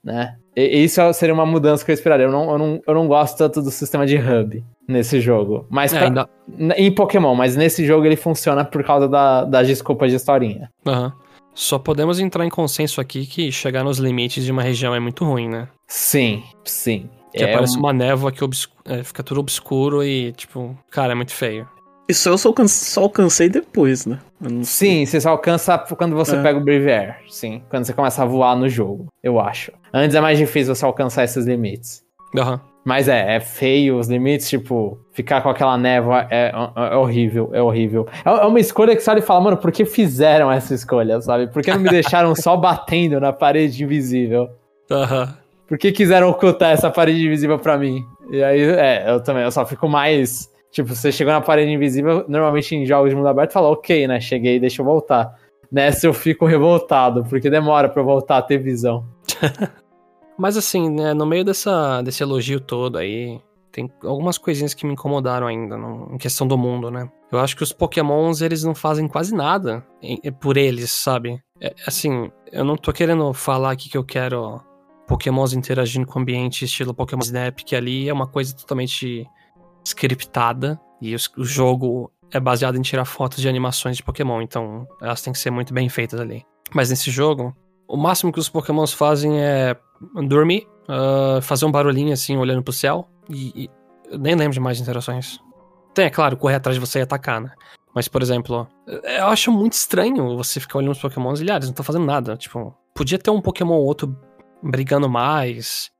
né? E, isso seria uma mudança que eu esperaria. Eu não, eu, não, eu não gosto tanto do sistema de hub nesse jogo. Mas É, pra- ainda- em Pokémon, mas nesse jogo ele funciona por causa da, das desculpas de historinha. Aham. Só podemos entrar em consenso aqui que chegar nos limites de uma região é muito ruim, né? Sim, sim. Que É aparece um- uma névoa que obscu- é, fica tudo obscuro e, tipo, cara, é muito feio. Isso eu só, alcan- só alcancei depois, né? Sim, você só alcança quando você É. pega o Brave Air. Sim, quando você começa a voar no jogo, eu acho. Antes é mais difícil você alcançar esses limites. Aham. Mas é, é feio os limites, tipo, ficar com aquela névoa é, é horrível, é horrível. É, é uma escolha que você olha e fala, mano, por que fizeram essa escolha, sabe? Por que não me deixaram só batendo na parede invisível? Aham. Por que quiseram ocultar essa parede invisível pra mim? E aí, é, eu também, eu só fico mais. Tipo, você chegou na parede invisível, normalmente em jogos de mundo aberto, fala, ok, né? Cheguei, deixa eu voltar. Nessa eu fico revoltado, porque demora pra eu voltar a ter visão. Mas assim, né, no meio dessa, desse elogio todo aí, tem algumas coisinhas que me incomodaram ainda no- em questão do mundo, né? Eu acho que os pokémons, eles não fazem quase nada em- por eles, sabe? É, assim, eu não tô querendo falar aqui que eu quero pokémons interagindo com o ambiente estilo Pokémon Snap, que ali é uma coisa totalmente scriptada, e o jogo é baseado em tirar fotos de animações de Pokémon, então elas têm que ser muito bem feitas ali. Mas nesse jogo, o máximo que os pokémons fazem é dormir, ah, fazer um barulhinho assim, olhando pro céu. E, e nem lembro de mais interações. Tem, é claro, correr atrás de você e atacar, né? Mas, por exemplo, eu acho muito estranho você ficar olhando os pokémons e, ah, eles não estão fazendo nada. Tipo, podia ter um pokémon ou outro brigando mais,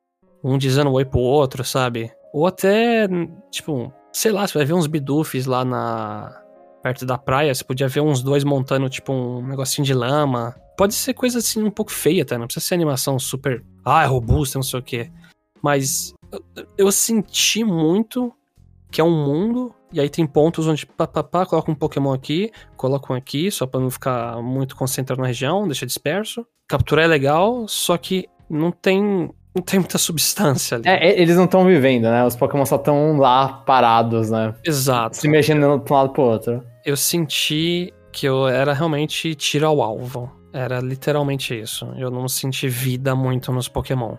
um dizendo oi pro outro, sabe? Ou até, tipo, sei lá, você vai ver uns bidufs lá na... Perto da praia, você podia ver uns dois montando, tipo, um negocinho de lama. Pode ser coisa assim um pouco feia, tá? Não precisa ser animação super. Ah, é robusta, não sei o quê. Mas eu, eu senti muito que é um mundo, e aí tem pontos onde pá, pá, pá, coloca um Pokémon aqui, coloca um aqui, só pra não ficar muito concentrado na região, deixa disperso. Capturar é legal, só que não tem. Não tem muita substância ali. É, eles não estão vivendo, né? Os Pokémon só estão lá parados, né? Exato. Se mexendo de um lado pro outro. Eu senti que eu era realmente tiro ao alvo. Era literalmente isso. Eu não senti vida muito nos Pokémon.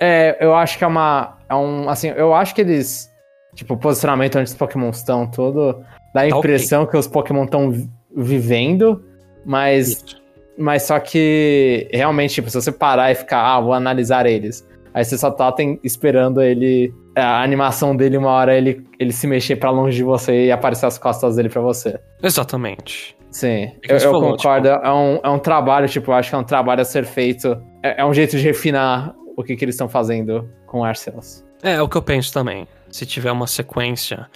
É, eu acho que é uma. É um, assim, eu acho que eles. Tipo, o posicionamento onde os Pokémon estão, todo. Dá a Tá impressão que os Pokémon estão vivendo, mas. Isso. Mas só que. Realmente, tipo, se você parar e ficar, ah, vou analisar eles. Aí você só tá tem- esperando ele. A animação dele, uma hora ele, ele se mexer pra longe de você e aparecer as costas dele pra você. Exatamente. Sim, que eu, eu falou, concordo. É, um, é um trabalho, tipo, eu acho que é um trabalho a ser feito. É, é um jeito de refinar o que, que eles estão fazendo com o Arceus. É, é o que eu penso também. Se tiver uma sequência,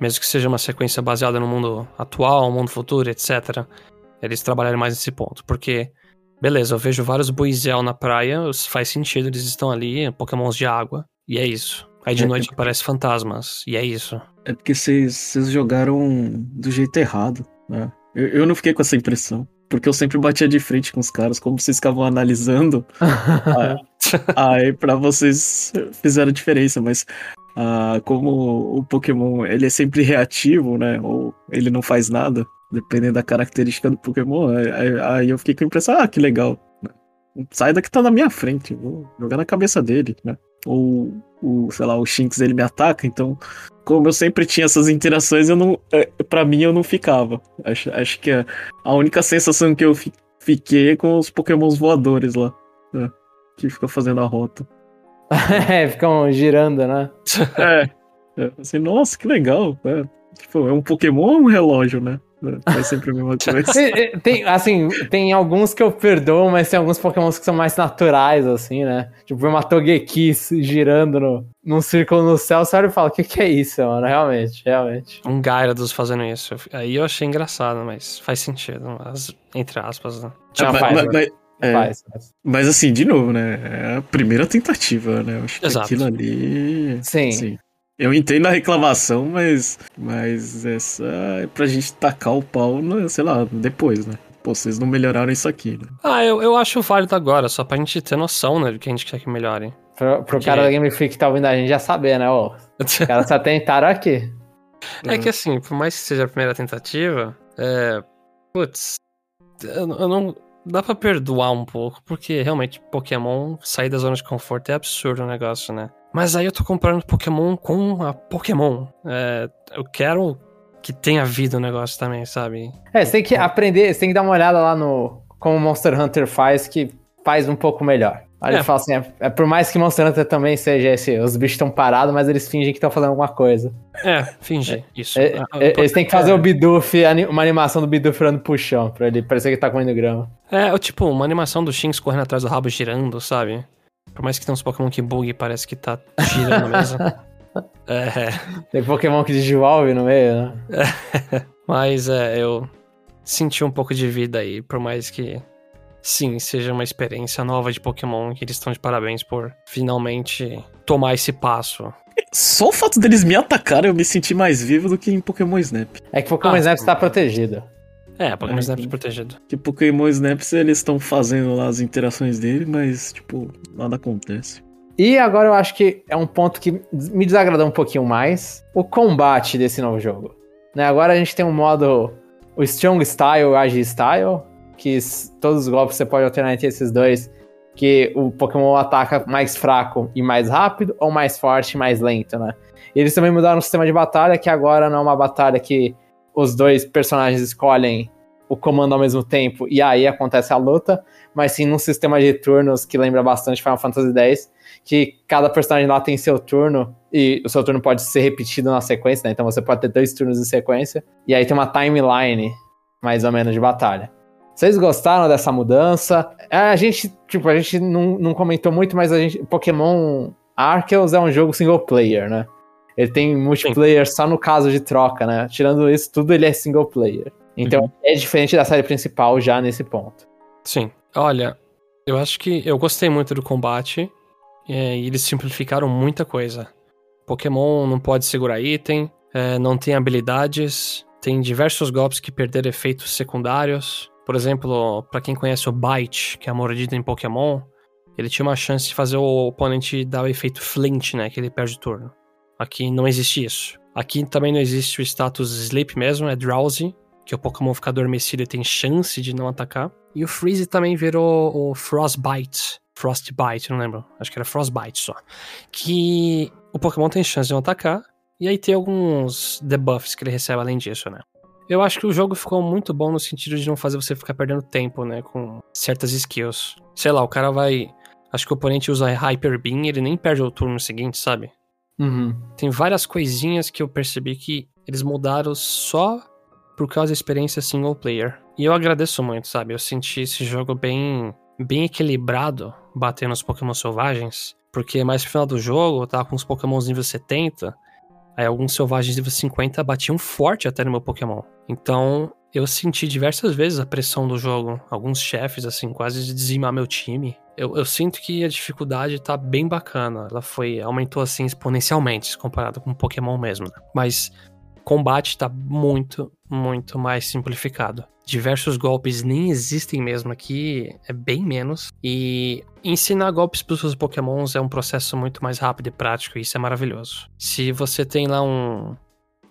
mesmo que seja uma sequência baseada no mundo atual, mundo futuro, etc., eles trabalharem mais nesse ponto. Porque, beleza, eu vejo vários buizel na praia, faz sentido, eles estão ali, pokémons de água, e é isso. Aí de É, noite é- aparecem fantasmas, e é isso. É porque vocês jogaram do jeito errado, né? Eu, eu não fiquei com essa impressão. Porque eu sempre batia de frente com os caras, como vocês ficavam analisando. aí pra vocês fizeram diferença, mas ah, como o Pokémon ele é sempre reativo, né? Ou ele não faz nada, dependendo da característica do Pokémon, aí, aí- eu fiquei com a impressão, ah, que legal. né? Sai daqui tá na minha frente, vou jogar na cabeça dele, né? Ou o, sei lá, o Shinx ele me ataca, então como eu sempre tinha essas interações, eu não, é, para mim eu não ficava. Acho, acho que a, a única sensação que eu fi- fiquei é com os Pokémons voadores lá, né, que ficam fazendo a rota. é, ficam girando, né? É, é, assim, nossa, que legal. É, tipo, é um Pokémon ou um relógio, né? É, Faz sempre a mesma coisa. É, é, Tem, assim, tem alguns que eu perdoo, mas tem alguns Pokémons que são mais naturais, assim, né? Tipo, uma Togekiss girando no, num círculo no céu, você olha e fala, o que, que é isso, mano? Realmente, realmente. Um Gyarados fazendo isso. Aí eu achei engraçado, mas faz sentido. As- entre aspas, né? Não, mas, faz, mas- né? mas- é, Faz, faz. mas assim, de novo, né? É a primeira tentativa, né? Eu acho que Exato. aquilo ali. Sim. assim, Eu entendo a reclamação, mas. Mas essa é pra gente tacar o pau, no, sei lá, depois, né? Pô, vocês não melhoraram isso aqui, né? Ah, eu, eu acho válido agora, só pra gente ter noção, né, do que a gente quer que melhore. Pro, pro cara da Game Freak que tá ouvindo a gente já saber, né? Ó, os caras só tentaram aqui. É que assim, por mais que seja a primeira tentativa, é. Putz, eu, eu não. Dá pra perdoar um pouco, porque realmente Pokémon sair da zona de conforto é absurdo o negócio, né? Mas aí eu tô comprando Pokémon com a Pokémon. É, eu quero que tenha vida o negócio também, sabe? É, você tem que aprender, você tem que dar uma olhada lá no como Monster Hunter faz, que faz um pouco melhor. Aí É. ele fala assim, é, é por mais que Monster Hunter também seja esse, os bichos estão parados, mas eles fingem que estão fazendo alguma coisa. É, fingir. Isso. É, Ah, é, eles têm que fazer é. o Bidoof, uma animação do Bidoof virando pro chão, pra ele parecer que tá comendo grama. É, ou tipo, uma animação do Shinx correndo atrás do rabo girando, sabe? Por mais que tenha uns Pokémon que bug, parece que tá girando mesmo. É, Tem Pokémon que desenvolve no meio, né? mas é, eu senti um pouco de vida aí, por mais que, sim, seja uma experiência nova de Pokémon, que eles estão de parabéns por finalmente tomar esse passo. Só o fato deles me atacarem, eu me senti mais vivo do que em Pokémon Snap. É que Pokémon Ah, Snap está protegido. É, Pokémon É, Snap protegido. Que Pokémon Snaps eles estão fazendo lá as interações dele, mas, tipo, nada acontece. E agora eu acho que é um ponto que me desagradou um pouquinho mais, o combate desse novo jogo. Né, agora a gente tem um modo, o Strong Style e o Agi Style, que todos os golpes você pode alternar entre esses dois, que o Pokémon ataca mais fraco e mais rápido, ou mais forte e mais lento, né? E eles também mudaram o sistema de batalha, que agora não é uma batalha que os dois personagens escolhem o comando ao mesmo tempo e aí acontece a luta, mas sim num sistema de turnos que lembra bastante Final Fantasy X, que cada personagem lá tem seu turno e o seu turno pode ser repetido na sequência, né? Então você pode ter dois turnos em sequência e aí tem uma timeline mais ou menos de batalha. Vocês gostaram dessa mudança? É, A gente, tipo, a gente não, não comentou muito, mas a gente, Pokémon Arceus é um jogo single player, né? Ele tem multiplayer só no caso de troca, né? Tirando isso, tudo ele é single player. Então é diferente da série principal já nesse ponto. Sim. Olha, eu acho que eu gostei muito do combate é, e eles simplificaram muita coisa. Pokémon não pode segurar item, é, não tem habilidades, tem diversos golpes que perderam efeitos secundários. Por exemplo, pra quem conhece o Bite, que é a mordida em Pokémon, ele tinha uma chance de fazer o oponente dar o efeito Flint, né? Que ele perde o turno. Aqui não existe isso. Aqui também não existe o status Sleep mesmo, é Drowsy, que o Pokémon fica adormecido e tem chance de não atacar. E o Freeze também virou o Frostbite. Frostbite, não lembro. Acho que era Frostbite só. Que o Pokémon tem chance de não atacar. E aí tem alguns debuffs que ele recebe além disso, né? Eu acho que o jogo ficou muito bom no sentido de não fazer você ficar perdendo tempo, né? Com certas skills. Sei lá, o cara vai. Acho que o oponente usa Hyper Beam ele nem perde o turno seguinte, sabe? Uhum. Tem várias coisinhas que eu percebi que eles mudaram só por causa da experiência single player. E eu agradeço muito, sabe? Eu senti esse jogo bem, bem equilibrado, batendo os Pokémon selvagens. Porque mais pro final do jogo, eu tava com os Pokémons nível 70. Aí alguns selvagens nível 50 batiam forte até no meu Pokémon. Então eu senti diversas vezes a pressão do jogo. Alguns chefes, assim, quase de dizimar meu time. Eu, eu sinto que a dificuldade tá bem bacana. Ela foi. aumentou assim exponencialmente, comparado com Pokémon mesmo. né? Mas combate tá muito, muito mais simplificado. Diversos golpes nem existem mesmo aqui, é bem menos. E ensinar golpes para os seus pokémons é um processo muito mais rápido e prático, e isso é maravilhoso. Se você tem lá um,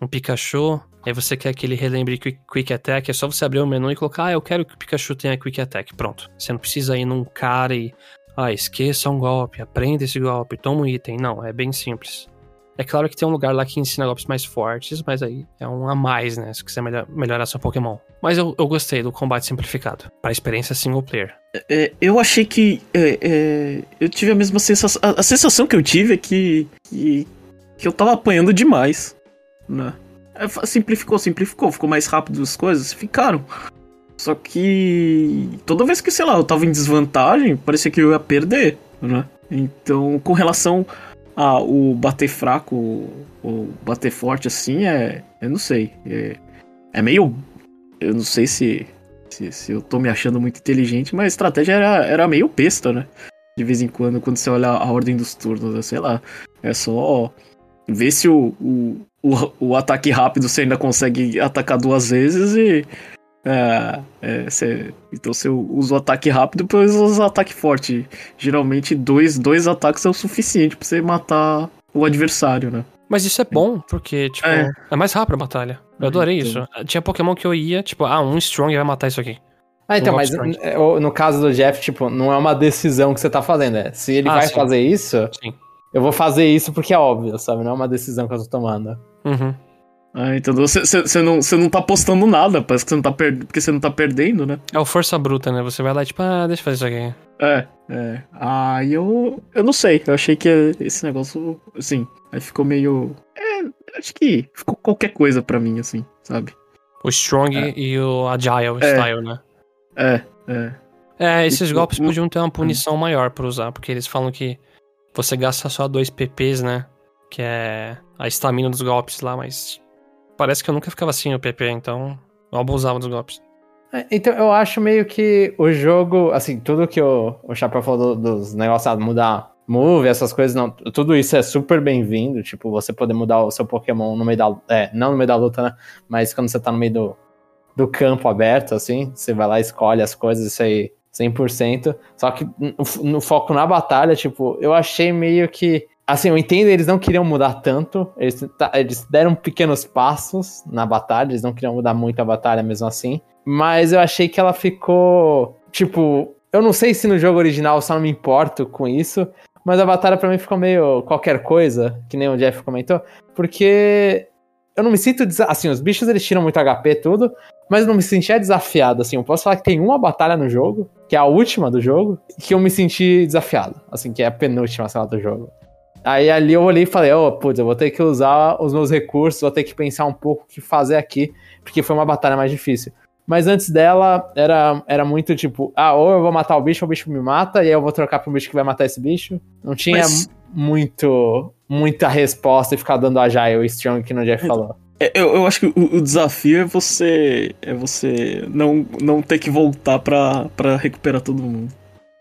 um Pikachu, aí você quer que ele relembre Quick, Attack, é só você abrir o menu e colocar, ah, eu quero que o Pikachu tenha Quick Attack. Pronto. Você não precisa ir num cara e, ah, esqueça um golpe, aprenda esse golpe, toma um item. Não, é bem simples. É claro que tem um lugar lá que ensina golpes mais fortes, mas aí é um a mais, né? Se quiser melhor- melhorar seu Pokémon. Mas eu, eu gostei do combate simplificado, para experiência single player. É, eu achei que. é, é, eu tive a mesma sensação. A, a sensação que eu tive é que, que. que eu tava apanhando demais. Né? É, simplificou, simplificou, ficou mais rápido as coisas, ficaram. Só que. Toda vez que, sei lá, eu tava em desvantagem, parecia que eu ia perder, né? Então, com relação ao bater fraco ou bater forte assim, é. Eu não sei. É, é meio. Eu não sei se se, se eu tô me achando muito inteligente, mas a estratégia era, era meio besta, né? De vez em quando, quando você olha a ordem dos turnos, né? sei lá. É só vê se o, o, o, o ataque rápido você ainda consegue atacar duas vezes e. É, é, você, então você usa o ataque rápido e depois usa o ataque forte. Geralmente dois, dois ataques é o suficiente pra você matar o adversário, né? Mas isso é bom, porque, tipo, é, É. mais rápido a batalha. Eu adorei isso. Tinha Pokémon que eu ia, tipo, ah, um Strong vai matar isso aqui. Ah, então, Um mas é, no caso do Jeff, tipo, não é uma decisão que você tá fazendo. É, se ele Ah, vai sim. fazer isso, Sim. Eu vou fazer isso porque é óbvio, sabe? Não é uma decisão que eu tô tomando. Uhum. Ah, entendeu? Você, você, você não, você não tá postando nada, parece que você não tá perdendo, porque você não tá perdendo, né? É o força bruta, né? Você vai lá e, tipo, ah, deixa eu fazer isso aqui. É, é. Ah, e eu. Eu não sei. Eu achei que esse negócio, assim, aí ficou meio. É, acho que ficou qualquer coisa pra mim, assim, sabe? O Strong e o Agile Style, né? É, é. É, esses Tipo, golpes podiam ter uma punição maior pra usar, porque eles falam que você gasta só dois PPs, né? Que é a estamina dos golpes lá, mas parece que eu nunca ficava assim o PP, então eu abusava dos golpes. É, Então, eu acho meio que o jogo, assim, tudo que o, o Chapéu falou do- dos negócios, ah, mudar move, essas coisas, não, tudo isso é super bem-vindo, tipo, você poder mudar o seu Pokémon no meio da, é, não no meio da luta, né, mas quando você tá no meio do, do campo aberto, assim, você vai lá escolhe as coisas, isso aí, 100%, só que no, foco na batalha, tipo, eu achei meio que, assim, eu entendo, eles não queriam mudar tanto, eles, tá- eles deram pequenos passos na batalha, eles não queriam mudar muito a batalha mesmo assim, mas eu achei que ela ficou. Tipo, eu não sei se no jogo original eu só não me importo com isso, mas a batalha pra mim ficou meio qualquer coisa, que nem o Jeff comentou, porque eu não me sinto. Assim, os bichos eles tiram muito HP tudo, mas eu não me sentia desafiado. Assim, eu posso falar que tem uma batalha no jogo, que é a última do jogo, que eu me senti desafiado. Assim, que é a penúltima, lá, do jogo. Aí ali eu olhei e falei, ô, putz, eu vou ter que usar os meus recursos, vou ter que pensar um pouco o que fazer aqui, porque foi uma batalha mais difícil. Mas antes dela, era, era muito tipo, ah, ou eu vou matar o bicho, ou o bicho me mata, e aí eu vou trocar pro bicho que vai matar esse bicho. Não tinha Mas- muito muita resposta e ficar dando agile e strong que no Jeff falou. É, Eu, eu acho que o, o desafio é você. É você não, não ter que voltar pra, pra recuperar todo mundo.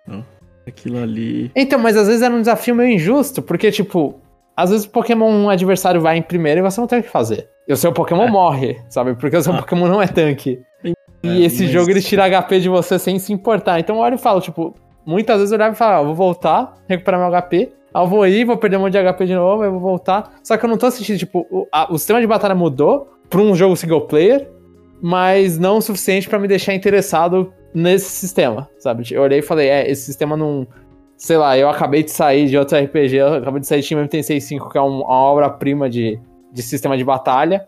Não. Aquilo ali. Então, mas às vezes era um desafio meio injusto, porque, tipo, às vezes o Pokémon um adversário vai em primeiro e você não tem o que fazer. E o seu Pokémon morre, sabe? Porque o seu Ah. Pokémon não é tanque. E É, esse mas- jogo ele tira HP de você sem se importar. Então eu olho e falo, tipo, muitas vezes eu olhava e falava, ah, eu vou voltar, recuperar meu HP. Aí eu vou ir, vou perder um monte de HP de novo, eu vou voltar. Só que eu não tô sentindo, tipo, o, a- o sistema de batalha mudou pra um jogo single player, mas não o suficiente pra me deixar interessado nesse sistema, sabe? Eu olhei e falei, é, esse sistema não. Sei lá, eu acabei de sair de outro RPG, eu acabei de sair de Team MT65, que é um- uma obra-prima de, de sistema de batalha.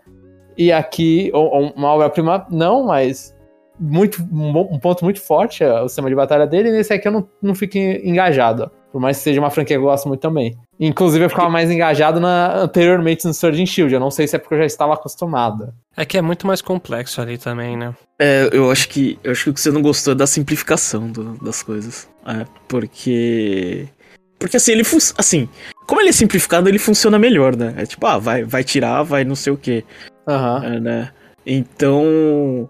E aqui, ou- ou uma obra-prima, não, mas muito, um, um ponto muito forte é o sistema de batalha dele, e nesse aqui eu não, não fico engajado. Por mais que seja uma franquia que eu gosto muito também. Inclusive, eu ficava mais engajado na, anteriormente no Sword and Shield. Eu não sei se é porque eu já estava acostumado. É que é muito mais complexo ali também, né? É, eu acho que. Eu acho que o que você não gostou é da simplificação do- das coisas. É, porque. Porque assim, ele funciona. Assim, como ele é simplificado, ele funciona melhor, né? É tipo, ah, vai, vai tirar, vai não sei o quê. Aham. É, né? Então,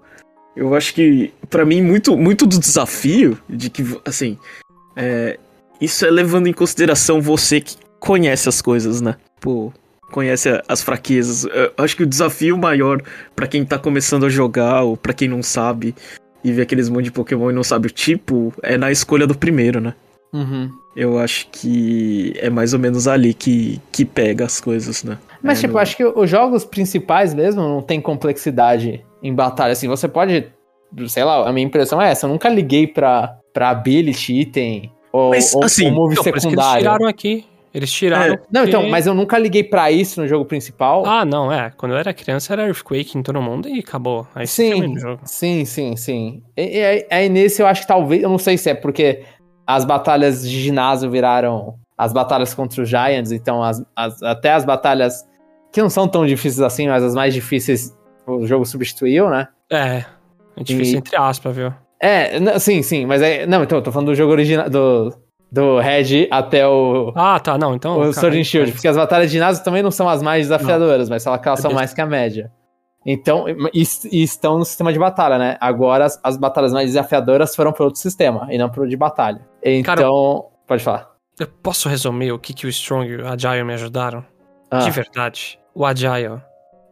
eu acho que pra mim muito muito do desafio de que assim, é, isso é levando em consideração você que conhece as coisas, né? Pô, conhece as fraquezas. Eu acho que o desafio maior pra quem tá começando a jogar ou pra quem não sabe e vê aqueles monte de Pokémon e não sabe o tipo, é na escolha do primeiro, né? Uhum. Eu acho que é mais ou menos ali que, que pega as coisas, né? Mas, É, tipo, no- acho que os jogos principais mesmo não tem complexidade em batalha. Assim, você pode. Sei lá, a minha impressão é essa. Eu nunca liguei pra, pra ability, item ou, Mas, ou, assim, ou move Não, que eles secundário. tiraram aqui. Eles tiraram. É. Não, então, mas eu nunca liguei pra isso no jogo principal. Ah, não, é. Quando eu era criança era Earthquake em todo mundo e acabou. Aí você sim, sim, sim, sim. Aí nesse eu acho que talvez. Eu não sei se é porque as batalhas de ginásio viraram as batalhas contra os Giants, então as, as- até as batalhas que não são tão difíceis assim, mas as mais difíceis o jogo substituiu, né? É. É difícil E- entre aspas, viu? É, n- sim, sim, mas é. Não, então, eu tô falando do jogo original. Do, do Red até o. Ah, tá, não, então. o Sword and Shield, é. porque as batalhas de ginásio também não são as mais desafiadoras, mas só que elas É são bem- mais que a média. Então, e, e estão no sistema de batalha, né? Agora as, as batalhas mais desafiadoras foram pro outro sistema, e não pro de batalha. Então, Cara, pode falar. Eu posso resumir o que, que o Strong e o Agile me ajudaram? Ah. de verdade, o Agile,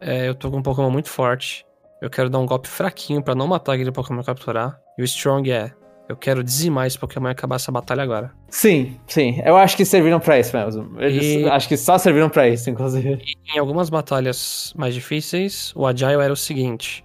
é, eu tô com um Pokémon muito forte. Eu quero dar um golpe fraquinho pra não matar aquele Pokémon capturar. E o Strong é, eu quero dizimar esse Pokémon e acabar essa batalha agora. Sim, sim. Eu acho que serviram pra isso mesmo. Eles, E- Acho que só serviram pra isso, inclusive. E em algumas batalhas mais difíceis, o Agile era o seguinte: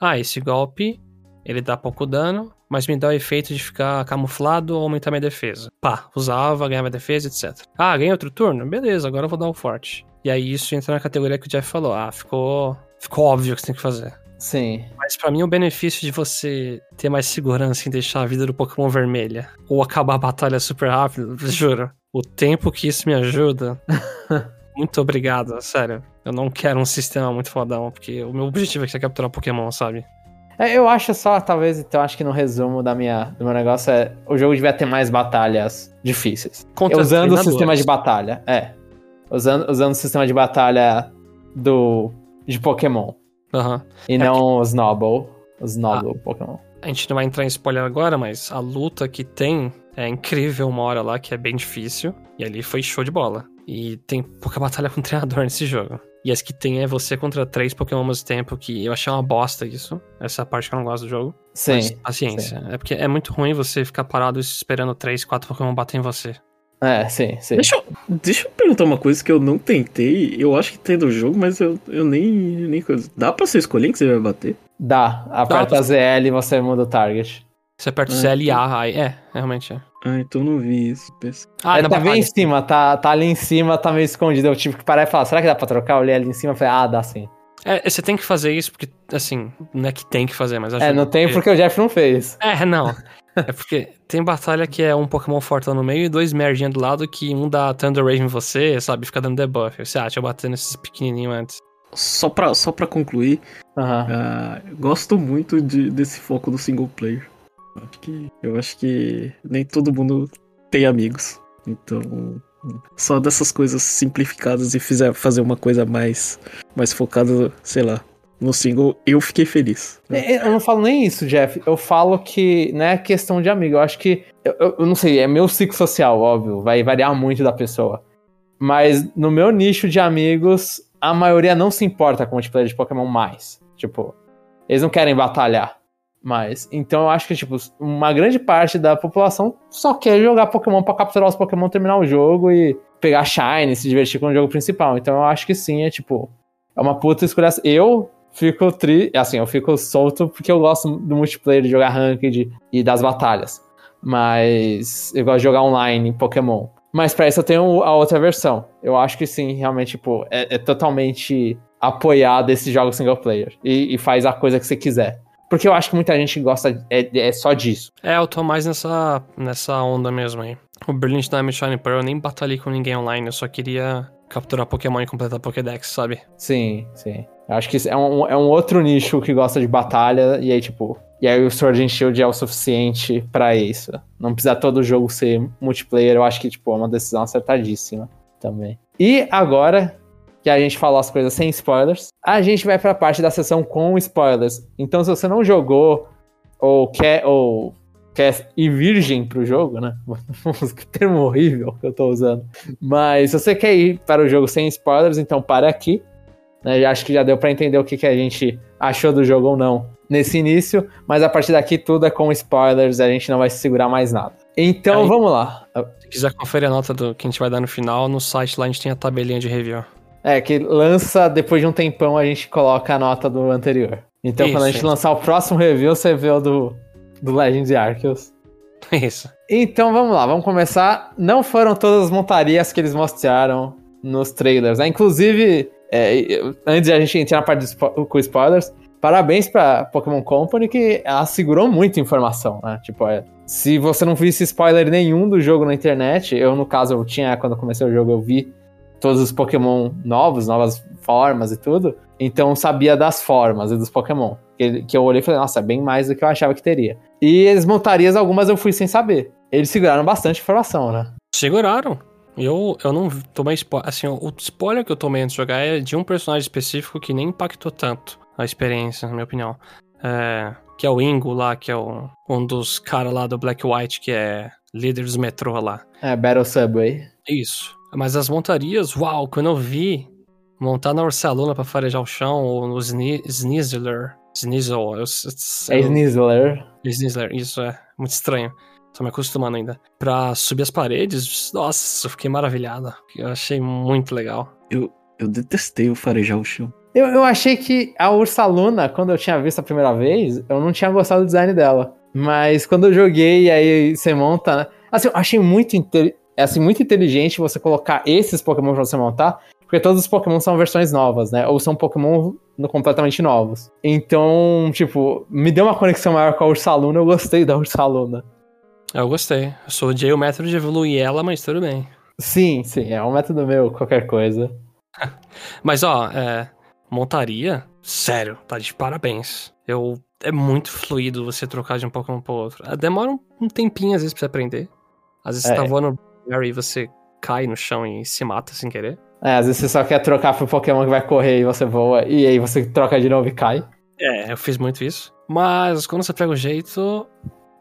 Ah, esse golpe ele dá pouco dano, mas me dá o efeito de ficar camuflado ou aumentar minha defesa. Pá, usava, ganhava defesa, etc. Ah, ganhei outro turno? Beleza, agora eu vou dar um forte. E aí isso entra na categoria que o Jeff falou: Ah, ficou, ficou óbvio o que você tem que fazer. Sim. Mas pra mim o benefício de você ter mais segurança em deixar a vida do Pokémon vermelha ou acabar a batalha super rápido, juro. O tempo que isso me ajuda. muito obrigado, sério. Eu não quero um sistema muito fodão, porque o meu objetivo é que é capturar Pokémon, sabe? É, eu acho só, talvez, então, acho que no resumo da minha, do meu negócio é o jogo devia ter mais batalhas difíceis. Contra usando o sistema de batalha, é. Usando, usando o sistema de batalha do de Pokémon. Aham. E É não os Noble. Os Noble Pokémon. A gente não vai entrar em spoiler agora, mas a luta que tem é incrível uma hora lá, que é bem difícil. E ali foi show de bola. E tem pouca batalha com treinador nesse jogo. E as que tem é você contra três Pokémon ao mesmo tempo, que eu achei uma bosta isso. Essa parte que eu não gosto do jogo. Sim. Mas paciência. É porque é muito ruim você ficar parado esperando três, quatro Pokémon bater em você. É, sim, sim. Deixa eu, deixa eu perguntar uma coisa que eu não tentei. Eu acho que tem no jogo, mas eu, eu nem, nem coisa. Dá pra você escolher em que você vai bater? Dá. Aperta Dá. ZL e você muda o target. Você aperta o Ah, CLA, aí é, realmente é. Ah, então não vi isso. Pensa. Ah, é, tá bem em cima, tá, tá ali em cima, tá meio escondido. Eu tive que parar e falar, será que dá pra trocar? Eu olhei ali em cima e falei, ah, dá sim. É, você tem que fazer isso porque, assim, não é que tem que fazer, mas acho É, não tem porque o Jeff não fez. É, não. É porque tem batalha que é um Pokémon fortão no meio e dois merdinha do lado que um dá Thunder Wave em você, sabe? Fica dando debuff. Você, ah, deixa eu bater nesses pequenininhos antes. Só pra, só pra concluir, ah, eu gosto muito de, desse foco do single player. Acho que, eu acho que nem todo mundo tem amigos. Então, só dessas coisas simplificadas e fizer fazer uma coisa mais, mais focada, sei lá, no single, eu fiquei feliz. É, Eu não falo nem isso, Jeff. Eu falo que não é questão de amigo. Eu acho que. Eu, eu- não sei, é meu ciclo social, óbvio. Vai variar muito da pessoa. Mas no meu nicho de amigos, a maioria não se importa com o multiplayer de Pokémon mais. Tipo, eles não querem batalhar mais. Então eu acho que, tipo, uma grande parte da população só quer jogar Pokémon pra capturar os Pokémon, terminar o jogo e pegar Shine, se divertir com o jogo principal. Então eu acho que sim, é tipo. É uma puta escolha. Eu fico tri. Assim, eu fico solto porque eu gosto do multiplayer, de jogar ranked e das batalhas. Mas eu gosto de jogar online Pokémon. Mas pra isso eu tenho a outra versão. Eu acho que sim, realmente, tipo, é, é totalmente apoiado esse jogo single player. E, e faz a coisa que você quiser. Porque eu acho que muita gente gosta é, é só disso. É, eu tô mais nessa, nessa onda mesmo aí. O Brilliant Diamond Shining Pearl eu nem batalhei com ninguém online, eu só queria capturar Pokémon e completar Pokédex, sabe? Sim, sim. Eu acho que é um, é um outro nicho que gosta de batalha, e aí, tipo. E aí o Sword and Shield é o suficiente pra isso. Não precisa todo jogo ser multiplayer, eu acho que, tipo, é uma decisão acertadíssima também. E agora que a gente falou as coisas sem spoilers, a gente vai pra parte da sessão com spoilers. Então, se você não jogou, ou quer, ou quer ir virgem pro jogo, né? que termo horrível que eu tô usando. Mas se você quer ir para o jogo sem spoilers, então para aqui. Né? Acho que já deu pra entender o que, que a gente achou do jogo ou não nesse início. Mas a partir daqui tudo é com spoilers, a gente não vai se segurar mais nada. Então Aí- vamos lá. Se quiser conferir a nota do que a gente vai dar no final, no site lá a gente tem a tabelinha de review. É, que lança depois de um tempão a gente coloca a nota do anterior. Então Isso, quando a gente lançar o próximo review, você vê o do, do Legends Arceus. Isso. Então vamos lá, vamos começar. Não foram todas as montarias que eles mostraram nos trailers. né? Inclusive, é, antes de a gente entrar na parte spo- com spoilers, parabéns pra Pokémon Company que ela segurou muita informação, né? Tipo, é, se você não visse spoiler nenhum do jogo na internet, eu no caso eu tinha, quando eu comecei o jogo, eu vi todos os Pokémon novos, novas formas e tudo. Então eu sabia das formas e dos Pokémon. Que, que eu olhei e falei, nossa, é bem mais do que eu achava que teria. E as montarias, algumas eu fui sem saber. Eles seguraram bastante informação, né? Seguraram. Eu, eu não tomei spoiler. Assim, o spoiler que eu tomei antes de jogar é de um personagem específico que nem impactou tanto a experiência, na minha opinião. É, que é o Ingo lá, que é o- um dos caras lá do Black White, que é líder dos metrô lá. É, Battle Subway. Isso. Mas as montarias, uau, quando eu vi, montar na Ursaluna pra farejar o chão, ou no Sni Snizzler. Snizzle. Eu, eu, É Snizzler. Snizzler, isso é muito estranho. Tô me acostumando ainda. Pra subir as paredes, nossa, eu fiquei maravilhado. Eu achei muito legal. Eu, eu detestei o farejar o chão. Eu, eu achei que a Ursaluna, quando eu tinha visto a primeira vez, eu não tinha gostado do design dela. Mas quando eu joguei, aí você monta. né? Assim, eu achei muito, inte- é, assim, muito inteligente você colocar esses Pokémon pra você montar. Porque todos os Pokémon são versões novas, né? Ou são Pokémon completamente novos. Então, tipo, me deu uma conexão maior com a Ursaluna, eu gostei da Ursaluna. Eu gostei. Eu só odiei o método de evoluir ela, mas tudo bem. Sim, sim, é um método meu, qualquer coisa. Mas ó, é, montaria, sério, tá de parabéns. Eu é muito fluido você trocar de um Pokémon pro outro. Demora um, um tempinho às vezes pra você aprender. Às vezes É. você tá voando e você cai no chão e se mata sem querer. É, às vezes você só quer trocar pro Pokémon que vai correr e você voa, e aí você troca de novo e cai. É, eu fiz muito isso. Mas quando você pega o jeito,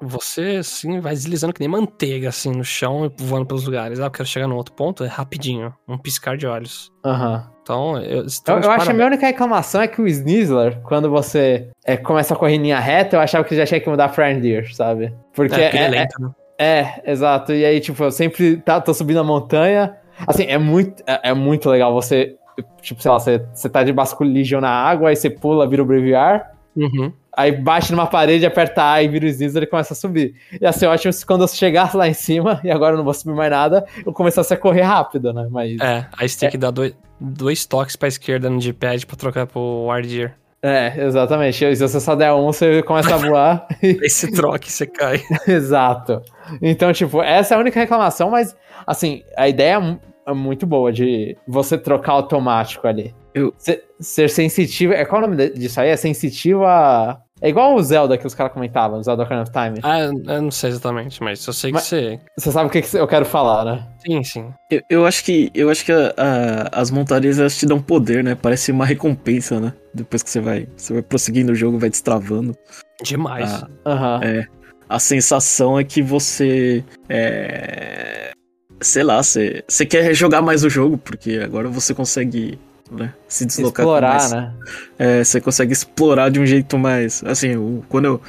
você assim vai deslizando que nem manteiga assim no chão e voando pelos lugares. Ah, eu quero chegar no outro ponto, é rapidinho, um piscar de olhos. Aham. Então, eu, Eu, eu acho que a minha única reclamação é que o Snizzler, quando você é, começa a correr em linha reta, eu achava que já tinha que mudar pra Reindeer, sabe? Porque é, porque ele é é, lento, né? É, é, exato. E aí, tipo, eu sempre tá, tô subindo a montanha. Assim, é muito, é, é muito legal você, tipo, sei lá, você, você tá de basculigion na água, aí você pula, vira o Breviar, Uhum. aí bate numa parede, aperta A e vira o Snizzler e começa a subir. Ia ser ótimo se quando eu chegasse lá em cima, e agora eu não vou subir mais nada, eu começasse a correr rápido, né? Mas. É, aí você tem que dar dois, dois toques pra esquerda no D-pad pra trocar pro Wardeer. É, exatamente. Se você só der um, você começa a voar. Aí você troca e você cai. Exato. Então, tipo, essa é a única reclamação, mas, assim, a ideia é é muito boa de você trocar automático ali. Eu- Ser, ser sensitivo. É, qual o nome de- disso aí? É sensitivo a. É igual o Zelda que os caras comentavam, o Zelda Ocarina of Time. Ah, eu não sei exatamente, mas eu sei que Mas- você. Você sabe o que, que eu quero falar, né? Sim, sim. Eu, eu acho que, eu acho que a- a- as montarias elas te dão poder, né? Parece uma recompensa, né? Depois que você vai, você vai prosseguindo o jogo, vai destravando. Demais. Ah, Aham. É. A sensação é que você. É, sei lá, você, você quer jogar mais o jogo, porque agora você consegue né, se deslocar Explorar, mais, né? É, você consegue explorar de um jeito mais. Assim, o- quando eu.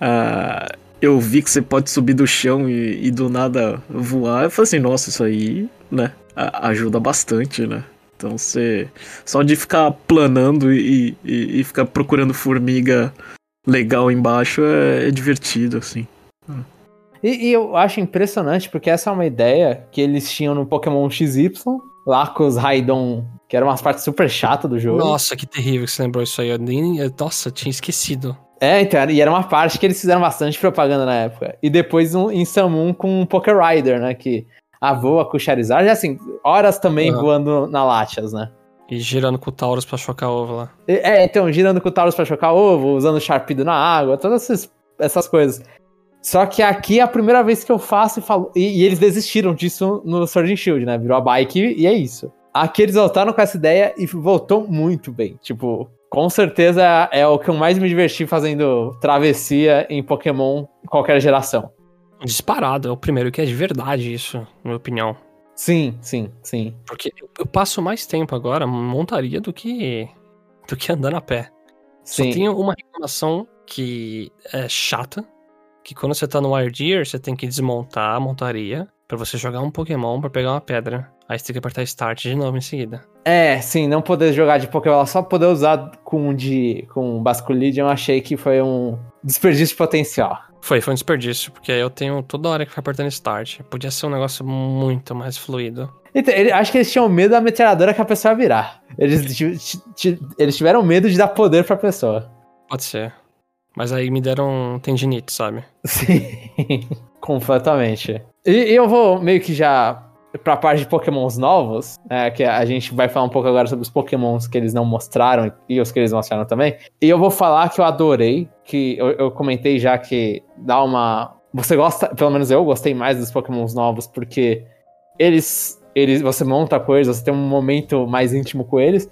ah, eu vi que você pode subir do chão e, e do nada voar, eu falei assim, nossa, isso aí, né? ajuda bastante, né? Então você. Só de ficar planando e, e, e ficar procurando formiga legal embaixo é, é divertido, assim. E, e eu acho impressionante, porque essa é uma ideia que eles tinham no Pokémon XY, lá com os Raidon, que eram umas partes super chatas do jogo. Nossa, que terrível que você lembrou isso aí. Eu nem, nossa, tinha esquecido. É, então, e era uma parte que eles fizeram bastante propaganda na época. E depois um, em Samun com o Poker Rider, né? Que a voa com o Charizard, e assim, horas também Aham. voando na Latias, né? E girando com o Taurus pra chocar ovo lá. É, então, girando com o Taurus pra chocar ovo, usando o Sharpedo na água, todas essas, essas coisas. Só que aqui é a primeira vez que eu faço e falo. E, e eles desistiram disso no Sword and Shield, né? Virou a bike e é isso. Aqui eles voltaram com essa ideia e voltou muito bem. Tipo, com certeza é o que eu mais me diverti fazendo travessia em Pokémon qualquer geração. Disparado, é o primeiro que é de verdade isso, na minha opinião. Sim, sim, sim. Porque eu, passo mais tempo agora montaria do que do que andando a pé. Só Sim. tenho uma reclamação que é chata, que quando você tá no Wardeer, você tem que desmontar a montaria pra você jogar um Pokémon pra pegar uma pedra. Aí você tem que apertar Start de novo em seguida. É, sim, não poder jogar de Pokébola, só poder usar com de com Basculidian, eu achei que foi um desperdício de potencial. Foi, foi um desperdício, porque aí eu tenho toda hora que ficar apertando Start. Podia ser um negócio muito mais fluido. Então, ele- acho que eles tinham medo da metralhadora que a pessoa ia virar. Eles, eles tiveram medo de dar poder pra pessoa. Pode ser. Mas aí me deram tendinite, sabe? Sim, completamente. E, eu vou meio que já pra parte de pokémons novos, é, que a gente vai falar um pouco agora sobre os pokémons que eles não mostraram e os que eles mostraram também. E eu vou falar que eu adorei, que eu, eu comentei já que dá uma... Você gosta, pelo menos eu gostei mais dos pokémons novos, porque eles, eles você monta coisas, você tem um momento mais íntimo com eles.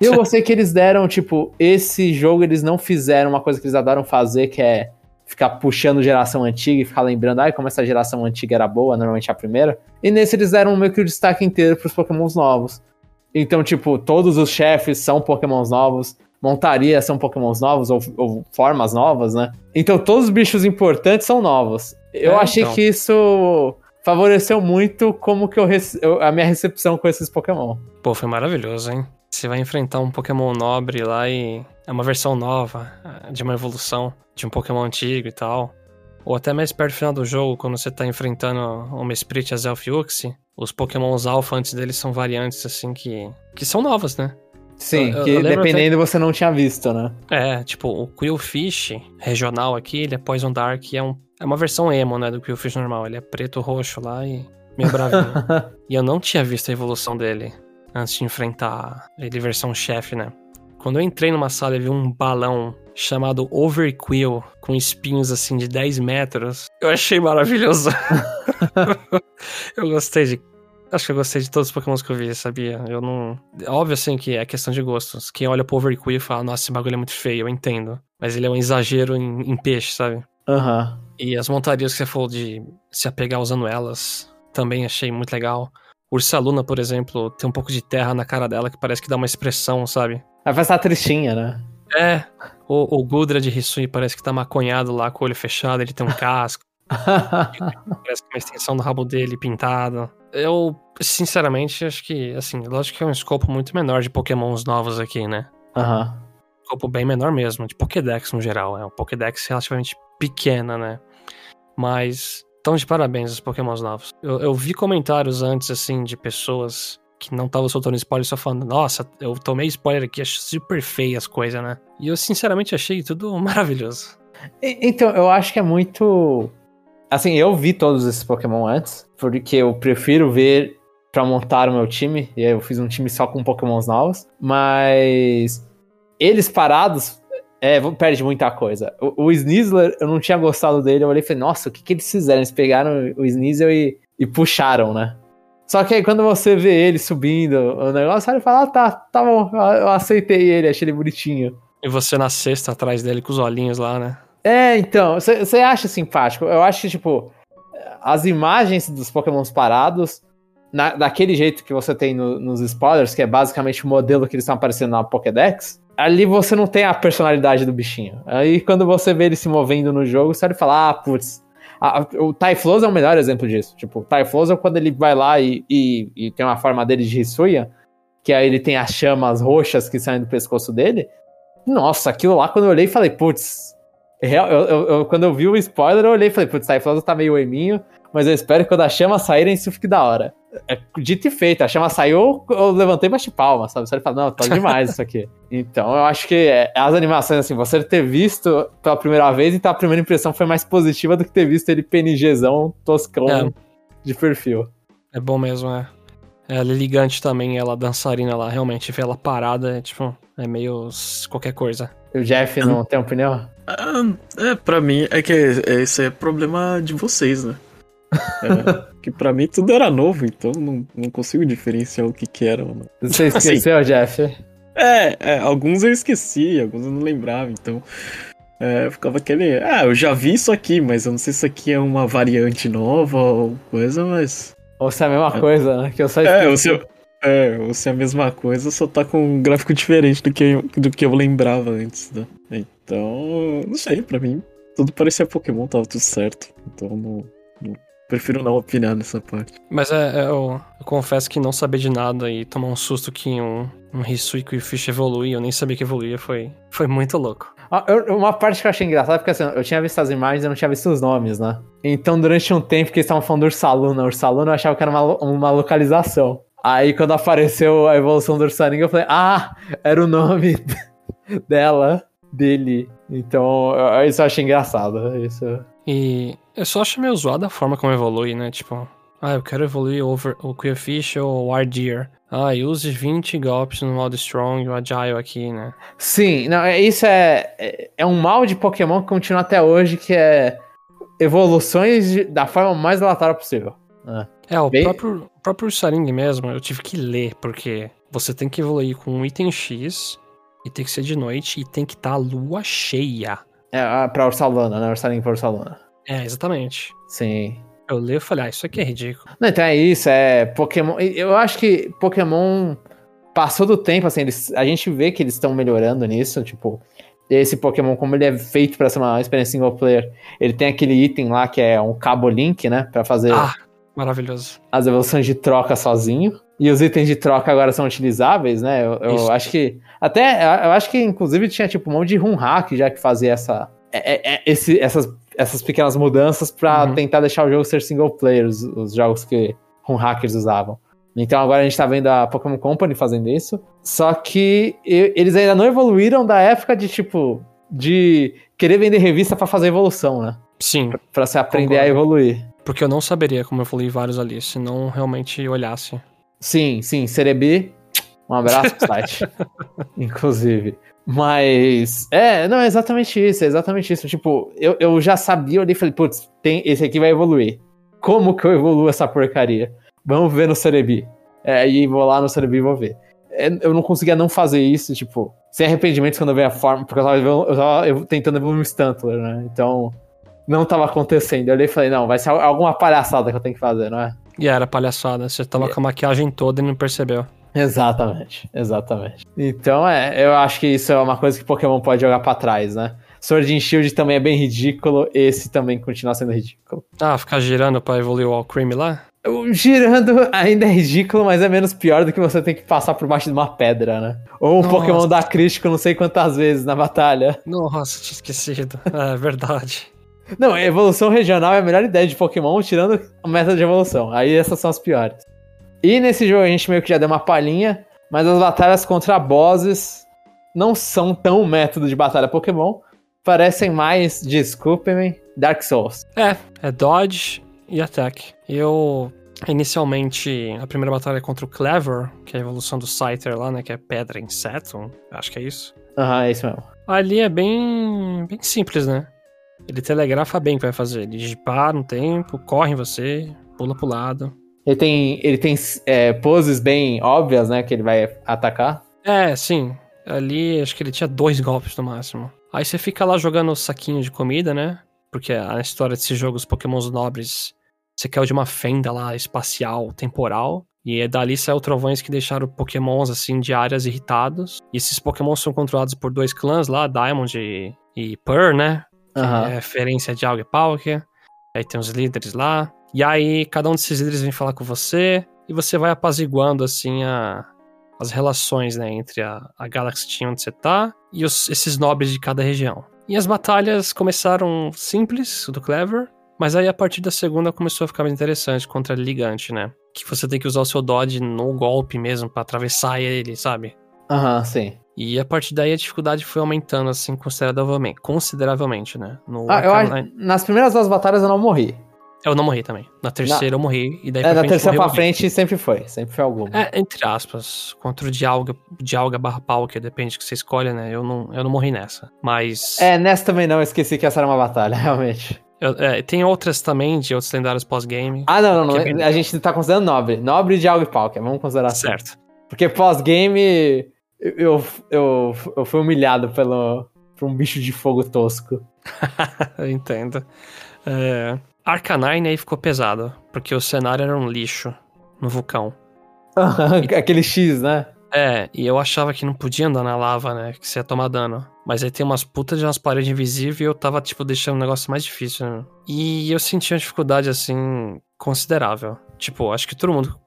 E eu gostei que eles deram, tipo, esse jogo eles não fizeram uma coisa que eles adoram fazer, que é ficar puxando geração antiga e ficar lembrando, ai, como essa geração antiga era boa, normalmente a primeira. E nesse eles deram meio que o destaque inteiro pros pokémons novos. Então, tipo, todos os chefes são pokémons novos, montarias são pokémons novos, ou, ou, formas novas, né? Então, todos os bichos importantes são novos. Eu é, achei então. que isso favoreceu muito como que eu, eu, a minha recepção com esses pokémon. Pô, foi maravilhoso, hein? Você vai enfrentar um Pokémon nobre lá e é uma versão nova eh, de uma evolução de um Pokémon antigo e tal. Ou até mais perto do final do jogo, quando você tá enfrentando uma Spirit Azelf Uxie, os Pokémons Alpha antes deles são variantes assim que, que são novas, né? Sim, eu, que eu dependendo até... você não tinha visto, né? É, tipo, o Quillfish regional aqui, ele é Poison Dark e é, um, é uma versão emo, né, do Quillfish normal. Ele é preto, roxo lá e meio bravinho. e eu não tinha visto a evolução dele antes de enfrentar ele versão chefe, né? Quando eu entrei numa sala e vi um balão chamado Overquill, com espinhos assim de 10 metros, eu achei maravilhoso. eu gostei de. Acho que eu gostei de todos os Pokémons que eu vi, sabia? Eu não. Óbvio assim que é questão de gostos. Quem olha pro Overquill e fala, nossa, esse bagulho é muito feio, eu entendo. Mas ele é um exagero em, em peixe, sabe? Aham. Uhum. E as montarias que você falou de se apegar usando elas, também achei muito legal. Ursaluna, por exemplo, tem um pouco de terra na cara dela que parece que dá uma expressão, sabe? Vai fazer uma tristinha, né? É. O, o Gudra de Hisui parece que tá maconhado lá com o olho fechado, ele tem um casco. parece que uma extensão do rabo dele pintado. Eu, sinceramente, acho que, assim, lógico que é um escopo muito menor de pokémons novos aqui, né? Aham. Uhum. Escopo bem menor mesmo, de Pokédex no geral. É um Pokédex relativamente pequena, né? Mas Estão de parabéns os Pokémons novos. Eu, eu, vi comentários antes, assim, de pessoas que não estavam soltando spoiler só falando, nossa, eu tomei spoiler aqui, acho super feio as coisas, né? E eu sinceramente achei tudo maravilhoso. Então, eu acho que é muito. Assim, eu vi todos esses Pokémon antes, porque eu prefiro ver para montar o meu time, e aí eu fiz um time só com Pokémons novos, mas eles parados é, perde muita coisa. O, o Sneasler, eu não tinha gostado dele. Eu olhei e falei, nossa, o que, que eles fizeram? Eles pegaram o Sneasel e, e puxaram, né? Só que aí quando você vê ele subindo o negócio, ele fala, ah, tá, tá bom, eu aceitei ele, achei ele bonitinho. E você na cesta atrás dele com os olhinhos lá, né? É, então, você acha simpático. Eu acho que, tipo, as imagens dos Pokémons parados, na, daquele jeito que você tem no, nos spoilers, que é basicamente o modelo que eles estão aparecendo na Pokédex, ali você não tem a personalidade do bichinho. Aí quando você vê ele se movendo no jogo, você pode falar, ah, putz. A, o Typhlosion é o melhor exemplo disso. Tipo, o Typhlosion, quando ele vai lá e, e, e, tem uma forma dele de Hisuian, que aí ele tem as chamas roxas que saem do pescoço dele. Nossa, aquilo lá, quando eu olhei, falei, putz. Eu, eu, eu, quando eu vi o spoiler, eu olhei e falei, putz, Typhlosion tá meio eminho, mas eu espero que quando a chama saírem, isso fique da hora é dito e feito. A chama saiu, eu levantei bate palma, sabe? Você fala, não, tá demais isso aqui. Então eu acho que é, as animações, assim, você ter visto pela primeira vez, então a primeira impressão foi mais positiva do que ter visto ele PNGzão, toscão, é. de perfil. É bom mesmo, é. Ela é ligante também, ela dançarina lá, realmente, ver ela parada, é tipo, é meio qualquer coisa. O Jeff não tem opinião? Ah, é, pra mim, é que esse é problema de vocês, né? É, que para mim tudo era novo, então não, não consigo diferenciar o que que era. Não. Você esqueceu, assim, Jeff? É, é, alguns eu esqueci, alguns eu não lembrava, então. É, ficava aquele. Ah, eu já vi isso aqui, mas eu não sei se isso aqui é uma variante nova ou coisa, mas. Ou se é a mesma é. coisa, né? Que eu só É, ou se, é, ou se é a mesma coisa, só tá com um gráfico diferente do que, eu, do que eu lembrava antes, né? Então, não sei, pra mim, tudo parecia Pokémon, tava tudo certo. Então não Prefiro não opinar nessa parte. Mas é, é eu, eu, confesso que não saber de nada e tomar um susto que um, um Hisui e o Fish evolui, eu nem sabia que evoluía, foi, foi muito louco. Ah, eu, uma parte que eu achei engraçada, porque assim, eu tinha visto as imagens e eu não tinha visto os nomes, né? Então, durante um tempo que eles estavam falando do Ursaluna, Ursaluna eu achava que era uma, uma localização. Aí, quando apareceu a evolução do Ursaringa, eu falei, ah, era o nome dela, dele. Então, isso eu achei engraçado. Isso. E eu só acho meio zoado a forma como evolui, né? Tipo, ah, eu quero evoluir over, o Queerfish ou o Ardeer. Ah, e use 20 golpes no modo Strong e o Agile aqui, né? Sim, não, é, isso é, é, é um mal de Pokémon que continua até hoje, que é evoluções de, da forma mais aleatória possível. É, é o Bem... próprio, próprio Saring mesmo, eu tive que ler, porque você tem que evoluir com um item X, e tem que ser de noite, e tem que estar tá lua cheia. É, pra Ursaluna, né? Ursaring pra Ursaluna. É, exatamente. Sim. Eu li e falei, ah, isso aqui é ridículo. Não, então é isso, é Pokémon. Eu acho que Pokémon passou do tempo, assim, eles, a gente vê que eles estão melhorando nisso, tipo, esse Pokémon, como ele é feito para ser uma experiência single player, ele tem aquele item lá que é um cabo link, né, para fazer Ah, maravilhoso. as evoluções de troca sozinho. E os itens de troca agora são utilizáveis, né? Eu, eu acho que. Até. Eu acho que, inclusive, tinha tipo um monte de run hack já que fazia essa. é- é- esse- essas, essas pequenas mudanças pra Uhum. tentar deixar o jogo ser single player, os, os jogos que run hackers usavam. Então agora a gente tá vendo a Pokémon Company fazendo isso. Só que eles ainda não evoluíram da época de, tipo, de querer vender revista pra fazer evolução, né? Sim, Pra você aprender Concordo. a evoluir. porque eu não saberia como evoluir vários ali, se não realmente olhasse. Sim, sim, Cerebi, um abraço pro site. Inclusive. Mas, é, não, é exatamente isso, é exatamente isso. Tipo, eu, eu já sabia, eu olhei e falei, putz, tem, esse aqui vai evoluir. Como que eu evoluo essa porcaria? Vamos ver no Cerebi. É, e vou lá no Cerebi e vou ver. É, eu não conseguia não fazer isso, tipo, sem arrependimentos quando eu vi a forma, porque eu tava, eu tava evo- tentando evoluir um Stantler, né? Então, não tava acontecendo. Eu olhei e falei, não, vai ser al- alguma palhaçada que eu tenho que fazer, não é? E era palhaçada, você tava Yeah. com a maquiagem toda e não percebeu. Exatamente, exatamente. Então, é, eu acho que isso é uma coisa que Pokémon pode jogar pra trás, né? Sword and Shield também é bem ridículo, esse também continua sendo ridículo. Ah, ficar girando pra evoluir o Alcremie lá? Girando ainda é ridículo, mas é menos pior do que você ter que passar por baixo de uma pedra, né? Ou um Nossa. Pokémon dar crítico não sei quantas vezes na batalha. Nossa, tinha esquecido. É verdade. Não, evolução regional é a melhor ideia de Pokémon, tirando a meta de evolução. Aí essas são as piores. E nesse jogo a gente meio que já deu uma palhinha, mas as batalhas contra bosses não são tão método de batalha Pokémon. Parecem mais, desculpem-me, Dark Souls. É, é dodge e attack. Eu, inicialmente, a primeira batalha é contra o Clever, que é a evolução do Scyther lá, né, que é pedra inseto, acho que é isso. Aham, é isso mesmo. Ali é bem, bem simples, né? Ele telegrafa bem o que vai fazer. Ele para no tempo, corre em você, pula pro lado. Ele tem, ele tem é, poses bem óbvias, né, que ele vai atacar. É, sim. Ali acho que ele tinha dois golpes no máximo. Aí você fica lá jogando saquinho de comida, né? Porque a história desse jogo, os pokémons nobres, você caiu de uma fenda lá espacial, temporal. E é dali saiu trovões que deixaram pokémons, assim, de áreas irritados. E esses pokémons são controlados por dois clãs lá, Diamond e, e Pearl, né? Aham. é referência de Alga e Palkia. Aí tem os líderes lá. E aí, cada um desses líderes vem falar com você. E você vai apaziguando, assim, a, as relações, né? Entre a, a Galaxy onde você tá e os- esses nobres de cada região. E as batalhas começaram simples, do Clever. Mas aí, a partir da segunda, começou a ficar mais interessante contra Ligante, né? Que você tem que usar o seu dodge no golpe mesmo pra atravessar ele, sabe? Aham, sim. E a partir daí a dificuldade foi aumentando, assim, consideravelmente. Consideravelmente, né? No Ah, eu nas primeiras duas batalhas eu não morri. Eu não morri também. Na terceira eu morri. E daí É, da frente terceira pra alguém. frente sempre foi, sempre foi alguma. É, entre aspas. Contra o Dialga, Dialga barra pau, que depende do que você escolhe, né? Eu não, eu não morri nessa. Mas. É, nessa também não, esqueci que essa era uma batalha, realmente. eu- é, tem outras também, de outros lendários pós-game. Ah, não, não, não. é A gente tá considerando nobre. Nobre de algo e Palkia, vamos considerar assim. certo. Porque pós-game eu, eu, eu, eu fui humilhado pelo, por um bicho de fogo tosco. eu entendo. É, Arcanine aí ficou pesado. Porque o cenário era um lixo no vulcão. Aquele X, né? É, e eu achava que não podia andar na lava, né? Que você ia tomar dano. Mas aí tem umas putas de umas paredes invisíveis e eu tava, tipo, deixando o negócio mais difícil, né? E eu senti uma dificuldade, assim, considerável. Tipo, acho que todo mundo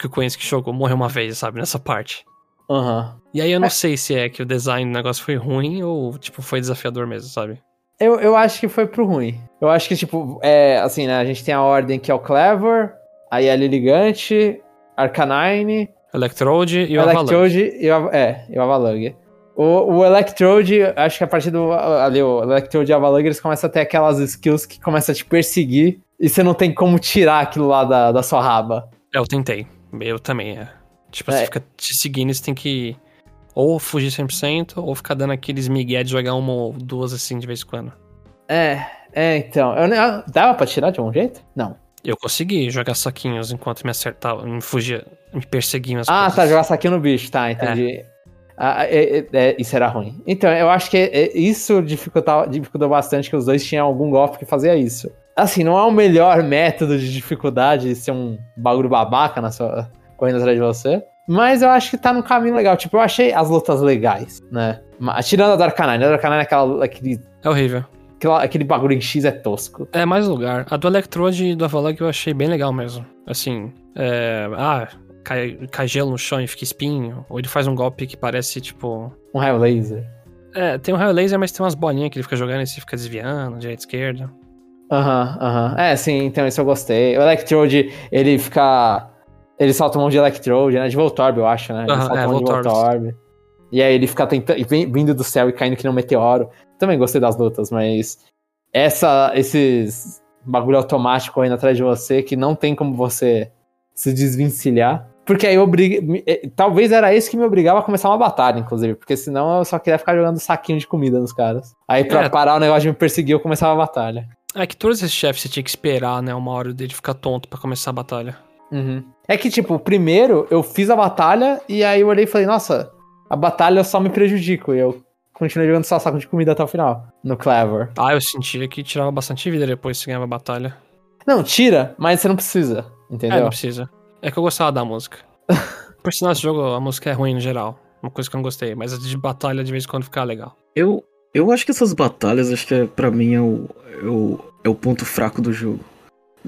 que eu conheço que jogou morreu uma vez, sabe? Nessa parte. Aham. E aí eu não sei se é que o design do negócio foi ruim ou, tipo, foi desafiador mesmo, sabe? Eu, eu acho que foi pro ruim. Eu acho que, tipo, é assim, né? A gente tem a ordem que é o Clever, aí a Liligante, Arcanine, Electrode e o o Avalanche. Electrode e o, é, e o Avalanche. O, o Electrode, acho que a partir do. Ali, o Electrode e o Avalanche, eles começam a ter aquelas skills que começam a te perseguir e você não tem como tirar aquilo lá da, da sua raba. Eu tentei. Eu também, é. Tipo, É. você fica te seguindo, você tem que ou fugir 100% ou ficar dando aqueles migué de jogar uma ou duas assim de vez em quando. É, é, então. Eu, ah, dava pra tirar de algum jeito? Não. Eu consegui jogar saquinhos enquanto me acertava, me fugia, me perseguiam as Ah, coisas. tá, jogar saquinho no bicho, tá, entendi. Ah, é, é, é, isso era ruim. Então, eu acho que é- isso dificultava, dificultou bastante que os dois tinham algum golpe que fazia isso. Assim, não é o melhor método de dificuldade ser um bagulho babaca na sua, correndo atrás de você. Mas eu acho que tá num caminho legal. Tipo, eu achei as lutas legais, né? Mas, tirando a Arcanine. A do Arcanine é aquela, aquele, É horrível. aquela- aquele bagulho em X é tosco. É mais lugar. A do Electrode e do Avalog eu achei bem legal mesmo. Assim, é. Ah, cai, cai gelo no chão e fica espinho. Ou ele faz um golpe que parece tipo. Um raio laser. É, tem um raio laser, mas tem umas bolinhas que ele fica jogando e você fica desviando, direita esquerda. Aham, aham. É, sim, então isso eu gostei. O Electrode, ele fica. Ele solta um monte de Electrode, né? De Voltorb, eu acho, né? Ele Aham, solta é, um monte de Voltorb. Voltorb. E aí ele fica tentando. Vindo do céu e caindo que nem um meteoro. Também gostei das lutas, mas. Essa, esses bagulho automático correndo atrás de você que não tem como você se desvencilhar. Porque aí me- eh, Talvez era isso que me obrigava a começar uma batalha, inclusive. Porque senão eu só queria ficar jogando saquinho de comida nos caras. Aí pra É. parar o negócio de me perseguir, eu começava a batalha. É que todos esses chefes você tinha que esperar, né? Uma hora dele ficar tonto pra começar a batalha. Uhum. É que, tipo, primeiro eu fiz a batalha e aí eu olhei e falei, nossa, a batalha só me prejudica. E eu continuei jogando só saco de comida até o final, no Clever. Ah, eu sentia que tirava bastante vida depois que você ganhava a batalha. Não, tira, mas você não precisa, É, entendeu? não precisa. É que eu gostava da música. Por sinal, esse jogo, a música é ruim no geral. Uma coisa que eu não gostei, mas a de batalha de vez em quando fica legal. Eu, eu acho que essas batalhas, acho que é, pra mim é o, é, o, é o ponto fraco do jogo.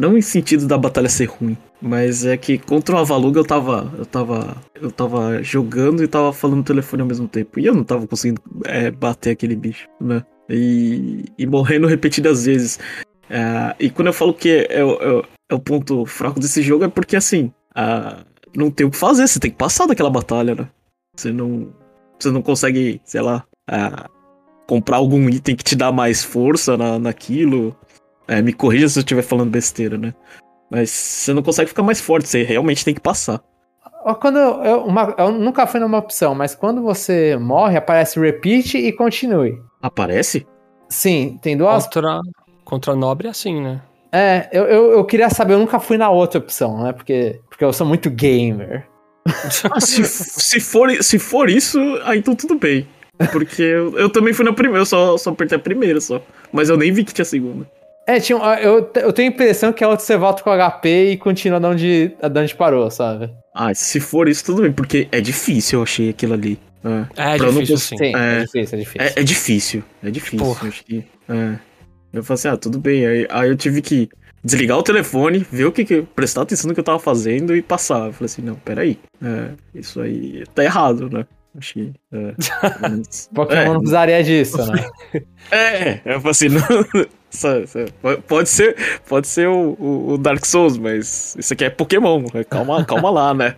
Não em sentido da batalha ser ruim, mas é que contra o Avaluga eu tava. Eu tava. Eu tava jogando e tava falando no telefone ao mesmo tempo. E eu não tava conseguindo é, bater aquele bicho, né? E, e morrendo repetidas vezes. É, e quando eu falo que é, é é o ponto fraco desse jogo é porque assim. não tem o que fazer, você tem que passar daquela batalha, né? Você não. Você não consegue, sei lá. ah, comprar algum item que te dá mais força na, naquilo. É, me corrija se eu estiver falando besteira, né? Mas você não consegue ficar mais forte, você realmente tem que passar. Quando eu, eu- uma- eu nunca fui numa opção, mas quando você morre, aparece repeat e continue. Aparece? Sim, tem duas. Contra, contra nobre é assim, né? É, eu, eu, eu queria saber, eu nunca fui na outra opção, né? Porque, porque eu sou muito gamer. Ah, se, se, for, se for isso, aí então tudo bem. Porque eu, eu também fui na primeira, eu só, só apertei a primeira só. Mas eu nem vi que tinha segunda. É, tinha, eu, eu tenho a impressão que a outra você volta com HP e continua de onde, de onde parou, sabe? Ah, se for isso, tudo bem, porque é difícil, eu achei aquilo ali. É, É difícil, cons- sim. Sim, é, É. difícil, é difícil. É, é difícil, é difícil. Porra. eu Acho que, é. Eu falei assim, ah, tudo bem. Aí, aí eu tive que desligar o telefone, ver o que, que prestar atenção no que eu tava fazendo e passar. Eu falei assim, não, peraí. É, isso aí tá errado, né? Acho que. É, mas- Pokémon é, não precisaria disso, né? é, eu falei assim, não, pode ser, pode ser o, o- Dark Souls, mas isso aqui é Pokémon, calma, calma lá, né?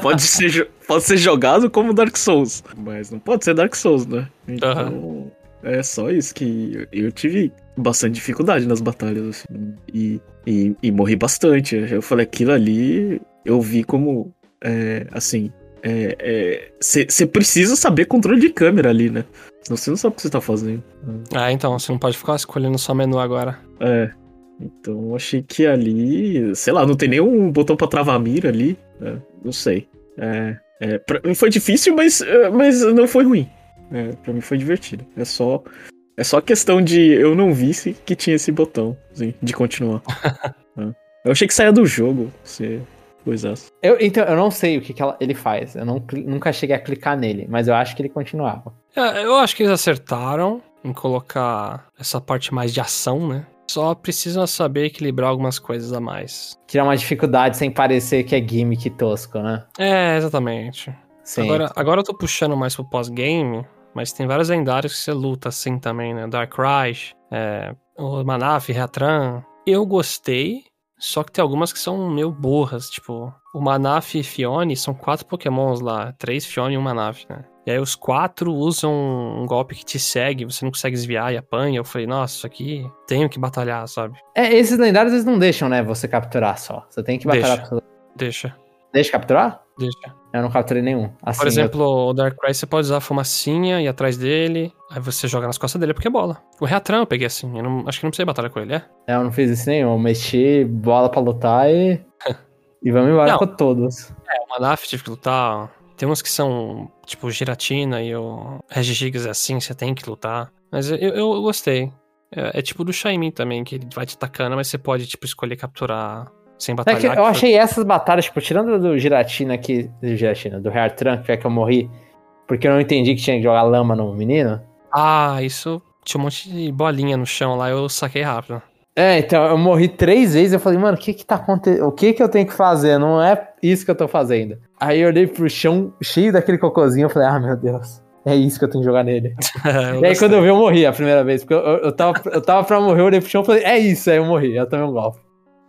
Pode ser, pode ser jogado como Dark Souls, mas não pode ser Dark Souls, né? Então, é só isso que eu, eu tive bastante dificuldade nas batalhas, assim, e, e, e morri bastante. Eu falei, aquilo ali, eu vi como, é, assim, você precisa saber controle de câmera ali, né? Você não sabe o que você tá fazendo. Ah, então, você não pode ficar escolhendo só menu agora. É. Então eu achei que ali, sei lá, não tem nenhum botão pra travar a mira ali. É, não sei. É, é, pra mim foi difícil, mas, é, mas não foi ruim. É, pra mim foi divertido. É só. É só questão de eu não visse que tinha esse botão assim, de continuar. É. Eu achei que saía do jogo. Se coisasse. Eu, então, eu não sei o que, que ela- ele faz. Eu não nunca cheguei a clicar nele, mas eu acho que ele continuava. É, eu acho que eles acertaram em colocar essa parte mais de ação, né? Só precisam saber equilibrar algumas coisas a mais. Tirar uma dificuldade sem parecer que é gimmick tosco, né? É, exatamente. Sim. Agora, agora eu tô puxando mais pro pós-game, mas tem vários lendários que você luta assim também, né? Dark Rise, é, o Manaf, Reatran. Eu gostei, só que tem algumas que são meio burras, tipo, o Manaf e Fione são quatro pokémons lá, três Fione e um Manaf, né? E aí os quatro usam um golpe que te segue, você não consegue desviar e apanha. Eu falei, nossa, isso aqui tenho que batalhar, sabe? É, esses lendários eles não deixam, né, você capturar só. Você tem que batalhar. Deixa. pra- Deixa, Deixa capturar? deixa. Eu não capturei nenhum. Assim, Por exemplo, o Dark Rise você pode usar a fumacinha e ir atrás dele, aí você joga nas costas dele porque é bola. O Reatran eu peguei assim, eu não- acho que não precisei batalhar com ele, é? eu, eu não fiz isso nenhum. Eu mexi bola pra lutar e. e vamos embora Não. com todos. É, o Manaf tive que lutar. Tem uns que são, tipo, Giratina e o Regigigas é assim, você tem que lutar. Mas eu, eu gostei. É, é tipo do Shaimin também, que ele vai te atacando, mas você pode, tipo, escolher capturar sem É batalhar. que eu que foi- achei essas batalhas, tipo, tirando do Giratina aqui, do Giratina, do Hairtran, que é que eu morri, porque eu não entendi que tinha que jogar lama no menino. Ah, isso tinha um monte de bolinha no chão lá, eu saquei rápido. É, então eu morri três vezes eu falei, mano, o que que tá acontecendo? O que que eu tenho que fazer? Não é isso que eu tô fazendo. Aí eu olhei pro chão cheio daquele cocôzinho, eu falei, ah, meu Deus, é isso que eu tenho que jogar nele. Eu e aí quando eu vi, eu morri a primeira vez, porque eu, eu, eu tava, eu tava pra morrer, eu olhei pro chão e falei, é isso, aí eu morri, eu tomei um golpe.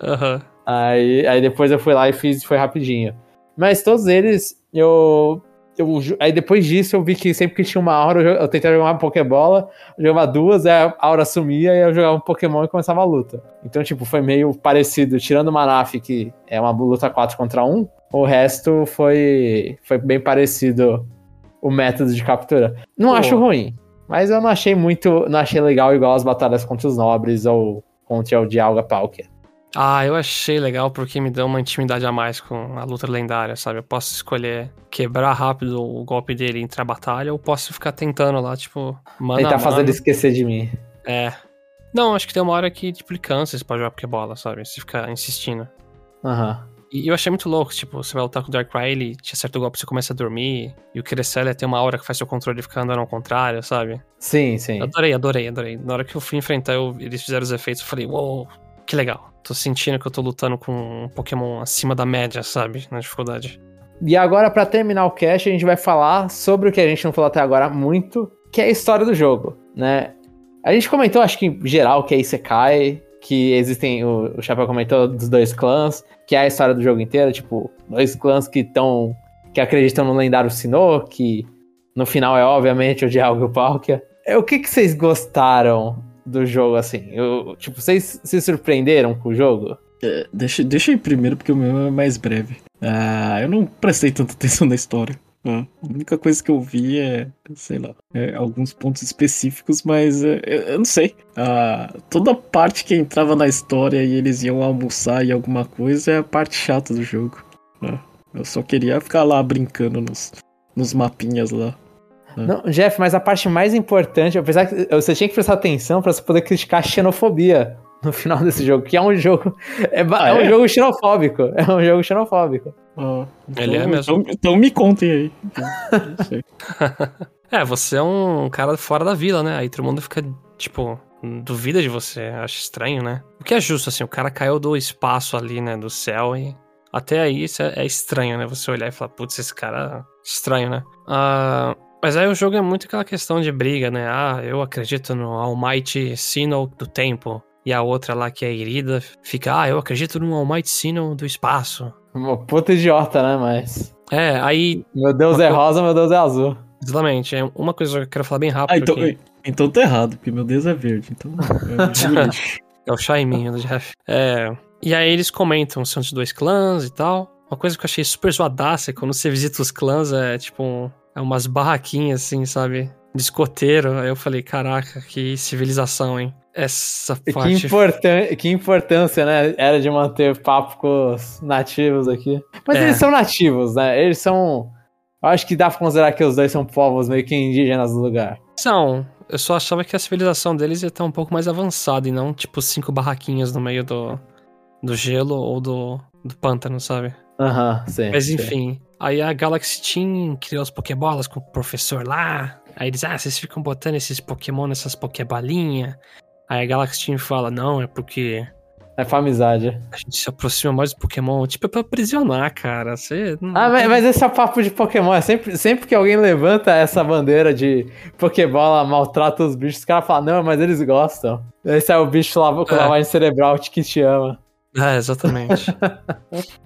Aham. Aí, aí depois eu fui lá e fiz, foi rapidinho. Mas todos eles, eu, eu. Aí depois disso eu vi que sempre que tinha uma aura, eu, eu tentava jogar uma Pokébola, jogava duas, aí a aura sumia e eu jogava um Pokémon e começava a luta. Então, tipo, foi meio parecido, tirando o Manaf, que é uma luta 4 contra 1, o resto foi, foi bem parecido o método de captura. Não Pô. acho ruim, mas eu não achei muito. Não achei legal igual as batalhas contra os nobres ou contra o Dialga Palkia. Ah, eu achei legal porque me deu uma intimidade a mais com a luta lendária, sabe? Eu posso escolher quebrar rápido o golpe dele e entrar na batalha, ou posso ficar tentando lá, tipo, mano. Ele tá a fazendo esquecer de mim. É. Não, acho que tem uma hora que, tipo, ele cansa pra jogar Pokébola, sabe? Se ficar insistindo. Aham. E eu achei muito louco, tipo, você vai lutar com o Darkrai, ele te acerta o golpe, você começa a dormir, e o Cresselia tem uma hora que faz seu controle ficar andando ao contrário, sabe? Sim, sim. Adorei, adorei, adorei. Na hora que eu fui enfrentar, eu- eles fizeram os efeitos, eu falei, uou, que legal. Tô sentindo que eu tô lutando com um Pokémon acima da média, sabe? Na dificuldade. E agora, pra terminar o cast, a gente vai falar sobre o que a gente não falou até agora muito, que é a história do jogo, né? A gente comentou, acho que em geral, que é Isekai, que existem, o, o Chapéu comentou dos dois clãs, que é a história do jogo inteiro, tipo, dois clãs que estão, que acreditam no lendário Sinnoh, que no final é obviamente o Dialga e o Palkia. O que, que vocês gostaram do jogo, assim? Eu, tipo, vocês se surpreenderam com o jogo? É, deixa, deixa aí primeiro, porque o meu é mais breve. Ah, eu não prestei tanta atenção na história. né? A única coisa que eu vi é, sei lá, é, alguns pontos específicos, mas é, eu, eu não sei. Ah, toda parte que entrava na história e eles iam almoçar e alguma coisa é a parte chata do jogo. né? Eu só queria ficar lá brincando nos, nos mapinhas lá. Não, Jeff, mas a parte mais importante, apesar que você tinha que prestar atenção pra você poder criticar a xenofobia no final desse jogo, que é um jogo. É, Ah, é um é? jogo xenofóbico. É um jogo xenofóbico. Ah, Ele é então- mesmo. Então, então me contem aí. Não sei. É, você é um cara fora da vila, né? Aí todo mundo fica, tipo, duvida de você. Acha estranho, né? O que é justo, assim, o cara caiu do espaço ali, né? Do céu e. Até aí isso é, é estranho, né? Você olhar e falar, putz, esse cara estranho, né? Ah, mas aí o jogo é muito aquela questão de briga, né? Ah, eu acredito no Almighty Sinnoh do tempo. E a outra lá que é Irida fica, ah, eu acredito no Almighty Sinnoh do espaço. Uma puta idiota, né? Mas. É, aí, Meu Deus é rosa, meu Deus é azul. exatamente, é uma coisa que eu quero falar bem rápido. Ah, então, aqui. então tá errado, porque meu Deus é verde. Então. é. É o Shaiminho do Jeff. É. E aí eles comentam, são de dois clãs e tal. Uma coisa que eu achei super zoadaça é quando você visita os clãs, é tipo um- umas barraquinhas assim, sabe? De escoteiro. Aí eu falei, caraca, que civilização, hein? Essa Que, parte. importan que importância, né? Era de manter papo com os nativos aqui. Mas É. eles são nativos, né? Eles são. Eu acho que dá pra considerar que os dois são povos meio que indígenas do lugar. São. Eu só achava que a civilização deles ia estar um pouco mais avançada e não, tipo, cinco barraquinhas no meio do, do gelo ou do, do pântano, sabe? Aham, sim. Mas sim. enfim, aí a Galaxy Team criou os Pokébolas com o professor lá. Aí eles, ah, vocês ficam botando esses Pokémon nessas Pokébolinhas. Aí a Galaxy Team fala, não, é porque É pra amizade. a gente se aproxima mais do Pokémon. Tipo, é pra aprisionar, cara. Você. não- Ah, mas, mas esse é o papo de Pokémon. É sempre, sempre que alguém levanta essa bandeira de Pokébola maltrata os bichos, os caras falam, não, mas eles gostam. Esse é o bicho lá com É. lavagem cerebral que te ama. É, exatamente.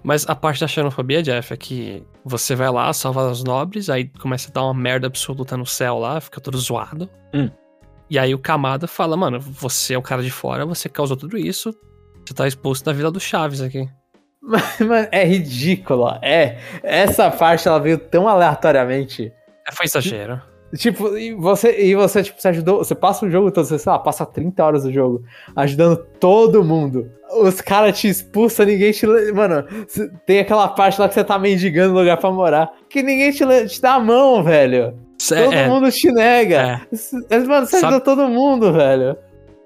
Mas a parte da xenofobia, Jeff, é que você vai lá, salva os nobres, aí começa a dar uma merda absoluta no céu lá, fica todo zoado. Hum. E aí o Kamada fala, mano, você é o cara de fora, você causou tudo isso, você tá exposto na Vila do Chaves aqui. Mano, é ridículo. É. Essa parte ela veio tão aleatoriamente. É, foi exagero. Tipo, e você, e você, tipo, você ajudou. Você passa o jogo todo, você, sei lá, passa 30 horas do jogo ajudando todo mundo. Os caras te expulsam, ninguém te. Mano, tem aquela parte lá que você tá mendigando lugar pra morar. Que ninguém te, te dá a mão, velho. Cê- todo é, mundo te nega. É. Mano, você Sabe- todo mundo, velho.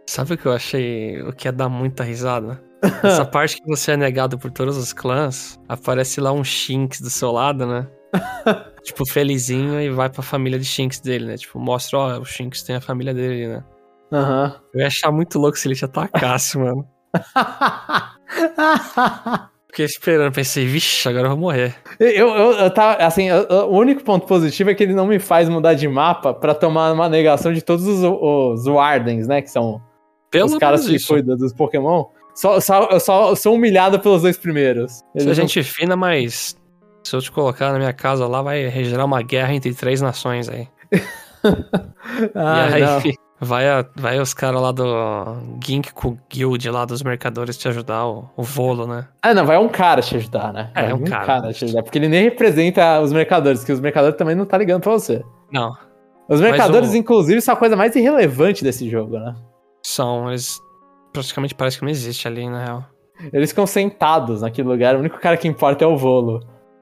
Sabe o que eu achei o que ia dar muita risada? Essa parte que você é negado por todos os clãs, aparece lá um Shinx do seu lado, né? tipo, felizinho e vai pra família de Shinx dele, né? Tipo, mostra, ó, o Shinx tem a família dele, né? Aham. Eu ia achar muito louco se ele te atacasse, mano. Fiquei esperando, pensei, vixe, agora eu vou morrer. eu, eu, eu tava, assim, eu- eu- o único ponto positivo é que ele não me faz mudar de mapa pra tomar uma negação de todos os, os Wardens, né? Que são Pelo os caras que isso. cuidam dos Pokémon. Só, só, eu só sou humilhado pelos dois primeiros. Você é Eles não- gente fina, mas se eu te colocar na minha casa lá, vai gerar uma guerra entre três nações aí. Ah, e aí não. vai, a- vai os caras lá do Ginkgo Guild, lá dos mercadores, te ajudar, o, o Volo, né? Ah, não, vai um cara te ajudar, né? É, vai um cara. te ajudar, porque ele nem representa os mercadores, que os mercadores também não tá ligando pra você. Não, Os mercadores, o- inclusive, são a coisa mais irrelevante desse jogo, né? são, eles praticamente parece que não existe ali, na real. Eles ficam sentados naquele lugar, o único cara que importa é o Volo,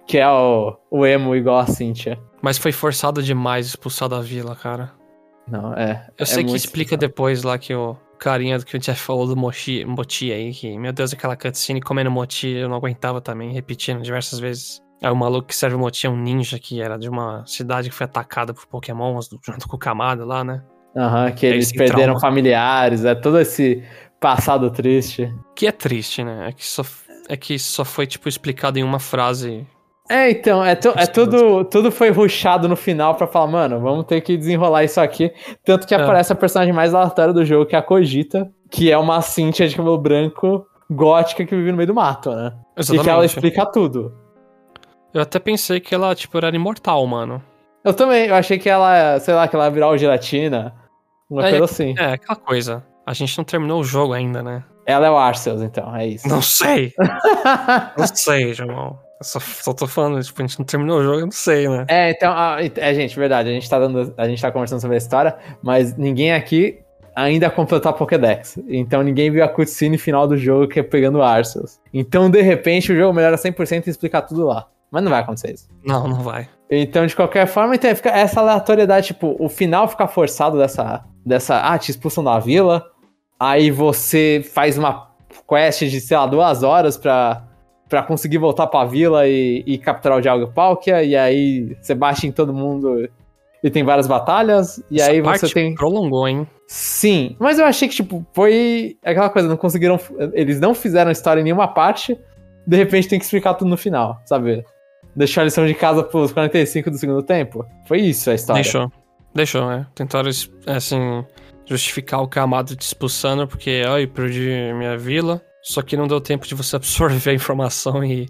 que é o, o emo igual a Cynthia. Mas foi forçado demais expulsar da vila, cara. Não, é. Eu é sei que explica depois lá que o carinha do que o Jeff falou do Mochi, Moti aí, que, meu Deus, aquela cutscene comendo Moti, eu não aguentava também, repetindo diversas vezes. Aí o maluco que serve o Moti é um ninja que era de uma cidade que foi atacada por pokémons junto com o Kamado lá, né? Aham, que eles Esse perderam trauma. familiares, é todo esse passado triste. Que é triste, né? É que só, é que só foi, tipo, explicado em uma frase. É, então, é, é tudo, tudo foi rushado no final pra falar, mano, vamos ter que desenrolar isso aqui. Tanto que É. aparece a personagem mais aleatória do jogo, que é a Cogita, que é uma Cynthia de cabelo branco, gótica, que vive no meio do mato, né? E que ela Exatamente. explica tudo. Eu até pensei que ela, tipo, era imortal, mano. Eu também, eu achei que ela, sei lá, que ela ia virar o gelatina, uma É, coisa assim. É, aquela coisa. A gente não terminou o jogo ainda, né? Ela é o Arceus, então, é isso. Não sei. não sei, João. Só, só tô falando, tipo, a gente não terminou o jogo, eu não sei, né? É, então, ah, é, gente, verdade, a gente tá dando, a gente tá conversando sobre a história, mas ninguém aqui ainda completou a Pokédex. Então ninguém viu a cutscene final do jogo que é pegando Arceus. Então, de repente, o jogo melhora 100% e explica tudo lá. Mas não vai acontecer isso. Não, não vai. Então, de qualquer forma, então, fica essa aleatoriedade, tipo, o final fica forçado dessa, dessa, ah, te expulsam da vila, aí você faz uma quest de, sei lá, duas horas pra, pra conseguir voltar pra vila e, e capturar o Dialga Palkia, e aí você bate em todo mundo e tem várias batalhas, e Essa aí você tem... prolongou, hein? Sim, mas eu achei que, tipo, foi aquela coisa, não conseguiram, eles não fizeram história em nenhuma parte, de repente tem que explicar tudo no final, sabe? Deixou a lição de casa pros 45 do segundo tempo. Foi isso a história. Deixou. Deixou, é. Tentaram, assim, justificar o Kamado te expulsando porque, ai, perdi minha vila. Só que não deu tempo de você absorver a informação e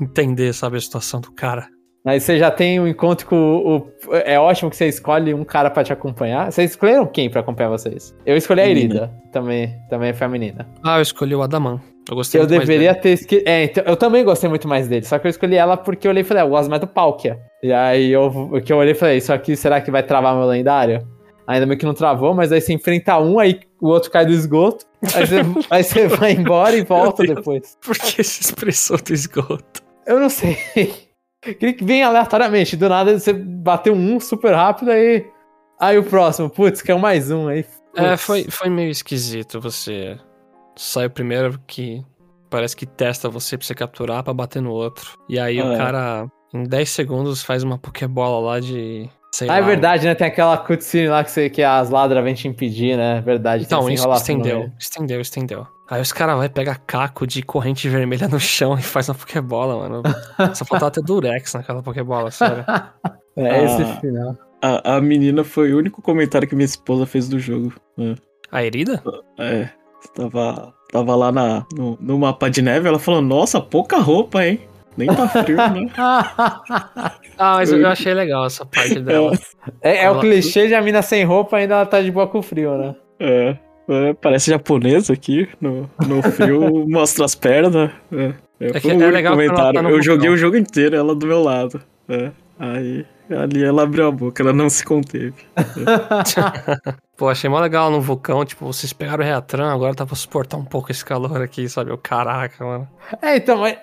entender, sabe, a situação do cara. Aí você já tem um encontro com o, o- É ótimo que você escolhe um cara pra te acompanhar. Vocês escolheram quem pra acompanhar vocês? Eu escolhi a. Irida. Também, também foi a menina. Ah, eu escolhi o Adaman. Eu gostei Eu muito mais deveria dele. ter escolhido. É, então, eu também gostei muito mais dele. Só que eu escolhi ela porque eu olhei e falei, ah, eu gosto mais do Palkia. E aí eu, que eu olhei e falei, isso aqui será que vai travar meu lendário? Ainda bem que não travou, mas aí você enfrenta um, aí o outro cai do esgoto. Aí você, aí você vai embora e volta depois. Por que se expressou do esgoto? Eu não sei. Queria que venha aleatoriamente. Do nada você bateu um super rápido, aí. Aí o próximo, putz, caiu mais um. Aí, É, putz. foi, foi meio esquisito. Você sai o primeiro que parece que testa você pra você capturar pra bater no outro. E aí o É. cara, em 10 segundos, faz uma Pokébola lá de. Sei Ah, é lá, verdade, né? Tem aquela cutscene lá que, você, que as ladras vêm te impedir, né? Verdade. Então, isso estendeu, estendeu, estendeu. Aí os caras vão pegar caco de corrente vermelha no chão e faz uma Pokébola, mano. Só faltava ter Durex naquela Pokébola, sério. É esse Ah. final. A, a menina foi o único comentário que minha esposa fez do jogo. É. A Herida? É, tava, tava lá na, no, no mapa de neve, ela falou, nossa, pouca roupa, hein? Nem tá frio, né? Ah, mas eu achei legal essa parte dela. é, é o clichê de a mina sem roupa ainda ela tá de boa com frio, né? É, é, parece japonês aqui, no, no frio, mostra as pernas. É, é, É foi que o é legal ela comentário. tá no Eu joguei vulcão. o jogo inteiro, ela do meu lado. É, aí, ali ela abriu a boca, ela não se conteve. Pô, achei mó legal no vulcão, tipo, vocês pegaram o Reatran, agora dá pra suportar um pouco esse calor aqui, sabe? O caraca, mano. É, então, mas.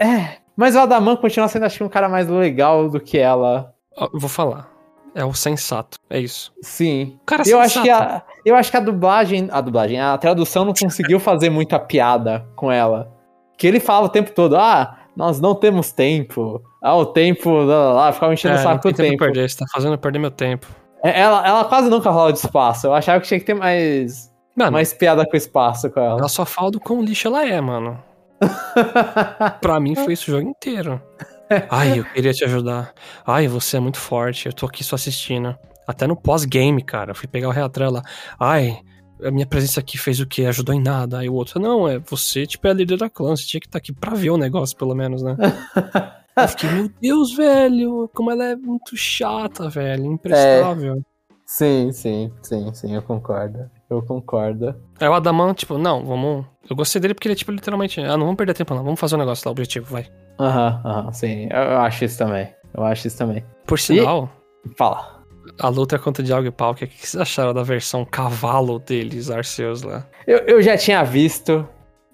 É. Mas o Adaman continua sendo, acho que, um cara mais legal do que ela. Eu vou falar. é o sensato. É isso. Sim. O cara é Eu acho, que sensato. a, eu acho que a dublagem. A dublagem, a tradução não conseguiu fazer muita piada com ela. Que ele fala o tempo todo, ah, nós não temos tempo. Ah, o tempo, lá, lá, lá ficava enchendo É, o saco do tempo tempo. perder, você tá fazendo perder meu tempo. É, Ela, ela quase nunca rola de espaço. Eu achava que tinha que ter mais, Mano, mais piada com espaço com ela. ela só fala do quão lixo ela é, mano. Pra mim foi isso o jogo inteiro. Ai, eu queria te ajudar. Ai, você é muito forte, eu tô aqui só assistindo. Até no pós-game, cara, eu fui pegar o Reatran lá. Ai, a minha presença aqui fez o quê? Ajudou em nada. Aí o outro, não, é você, tipo, é a líder da clã, você tinha que estar aqui pra ver o negócio, pelo menos, né? eu fiquei, meu Deus, velho, como ela é muito chata, velho, imprestável. sim, sim, sim, sim, eu concordo. Eu concordo. Aí o Adaman, tipo, não, vamos. Eu gostei dele porque ele, tipo, literalmente, ah, não vamos perder tempo, não, vamos fazer o negócio lá, o objetivo, vai. Aham, aham, sim. Eu, eu acho isso também. Eu acho isso também. Por sinal, Fala. a luta contra o Dialga e Palk, o que vocês acharam da versão cavalo deles, Arceus lá? Eu, eu já tinha visto,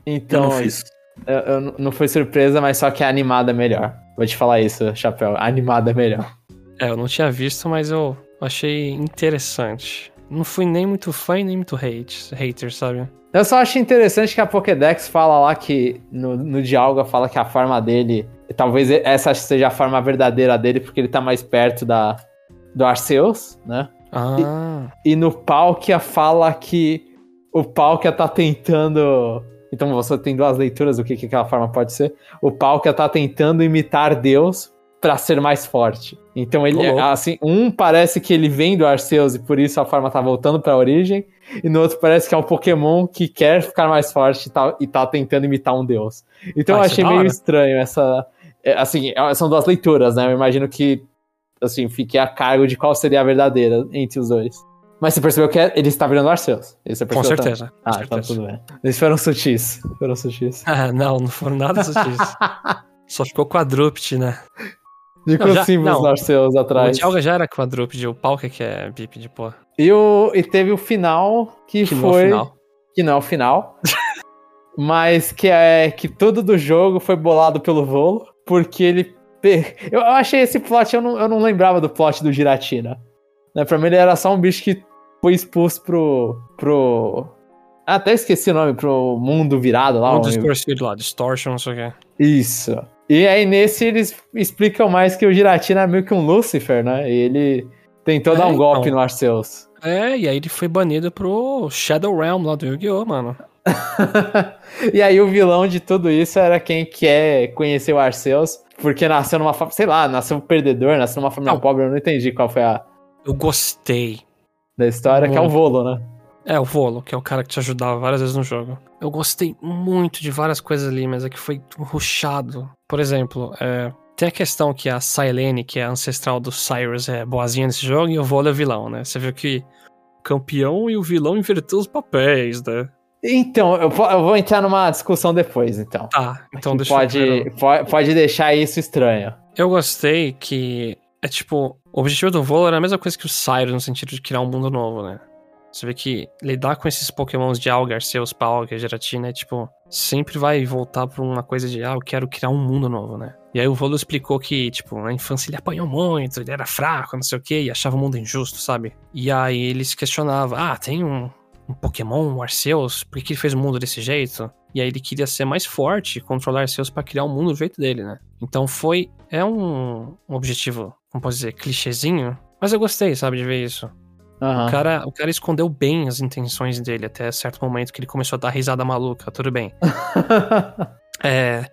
então. eu não fiz. eu- eu não- não foi surpresa, mas só que a animada é melhor. Vou te falar isso, Chapéu. A animada é melhor. É, eu não tinha visto, mas eu achei interessante. Não fui nem muito fã e nem muito hate, hater, sabe? Eu só acho interessante que a Pokédex fala lá que no, no Dialga fala que a forma dele. Talvez essa seja a forma verdadeira dele, porque ele tá mais perto da, do Arceus, né? Ah, E no Palkia fala que o Palkia tá tentando. Então você tem duas leituras do que, que aquela forma pode ser. O Palkia tá tentando imitar Deus pra ser mais forte. Então ele, assim, um parece que ele vem do Arceus e por isso a forma tá voltando pra origem, e no outro parece que é um Pokémon que quer ficar mais forte e tá, e tá tentando imitar um Deus. Então Ah, eu isso é achei meio estranho essa. é, Assim, é- são duas leituras, né? Eu imagino que assim, fique a cargo de qual seria a verdadeira entre os dois. Mas você percebeu que ele está virando Arceus. Com certeza. com Ah, certeza. então tudo bem. Eles foram sutis. Foram sutis. Ah, não, não foram nada sutis. Só ficou quadrúpede, né? Não, já- símbolos não. do Arceus O atrás. Dialga já era quadrúpede, o Palk que é bípede, pô. E, o, e teve o final que, Que não é foi. final. Que não é o final. mas que é que tudo do jogo foi bolado pelo Volo. Porque ele. Eu, achei esse plot, eu não, eu não lembrava do plot do Giratina. Né? Pra mim ele era só um bicho que foi expulso pro. pro. Ah, até esqueci o nome, pro mundo virado lá. Onde- distorcido lá, distortion, não sei o quê. Isso. E aí nesse eles explicam mais que o Giratina é meio que um Lucifer, né? E ele tentou É, dar um golpe então. no Arceus. É, e aí ele foi banido pro Shadow Realm lá do Yu-Gi-Oh, mano. e aí o vilão de tudo isso era quem quer conhecer o Arceus, porque nasceu numa família, sei lá, nasceu um perdedor, nasceu numa família Não. pobre, eu não entendi qual foi a Eu gostei. da história, que é o Muito. Volo, né? É, o Volo, que é o cara que te ajudava várias vezes no jogo. Eu gostei muito de várias coisas ali, mas é que foi rushado. Por exemplo, é, tem a questão que a Silene, que é a ancestral do Cyrus, é boazinha nesse jogo, e o Volo é vilão, né? Você viu que o campeão e o vilão inverteu os papéis, né? Então, eu, eu vou entrar numa discussão depois, então. Tá, então deixa eu... pode, pode, pode deixar isso estranho. Eu gostei que é tipo, o objetivo do Volo era a mesma coisa que o Cyrus no sentido de criar um mundo novo, né? Você vê que lidar com esses pokémons de Alga, Arceus, Palkia, Giratina é tipo, sempre vai voltar pra uma coisa de, ah, eu quero criar um mundo novo, né? E aí o Volo explicou que, tipo, na infância ele apanhou muito, ele era fraco, não sei o quê, e achava o mundo injusto, sabe? E aí ele se questionava, ah, tem um, um Pokémon, um Arceus, por que ele fez o mundo desse jeito? E aí ele queria ser mais forte, controlar Arceus pra criar um mundo do jeito dele, né? Então foi. É um, um objetivo, como posso dizer, clichêzinho. Mas eu gostei, sabe, de ver isso. Aham. O, cara, o cara escondeu bem as intenções dele até certo momento que ele começou a dar risada maluca, tudo bem. É.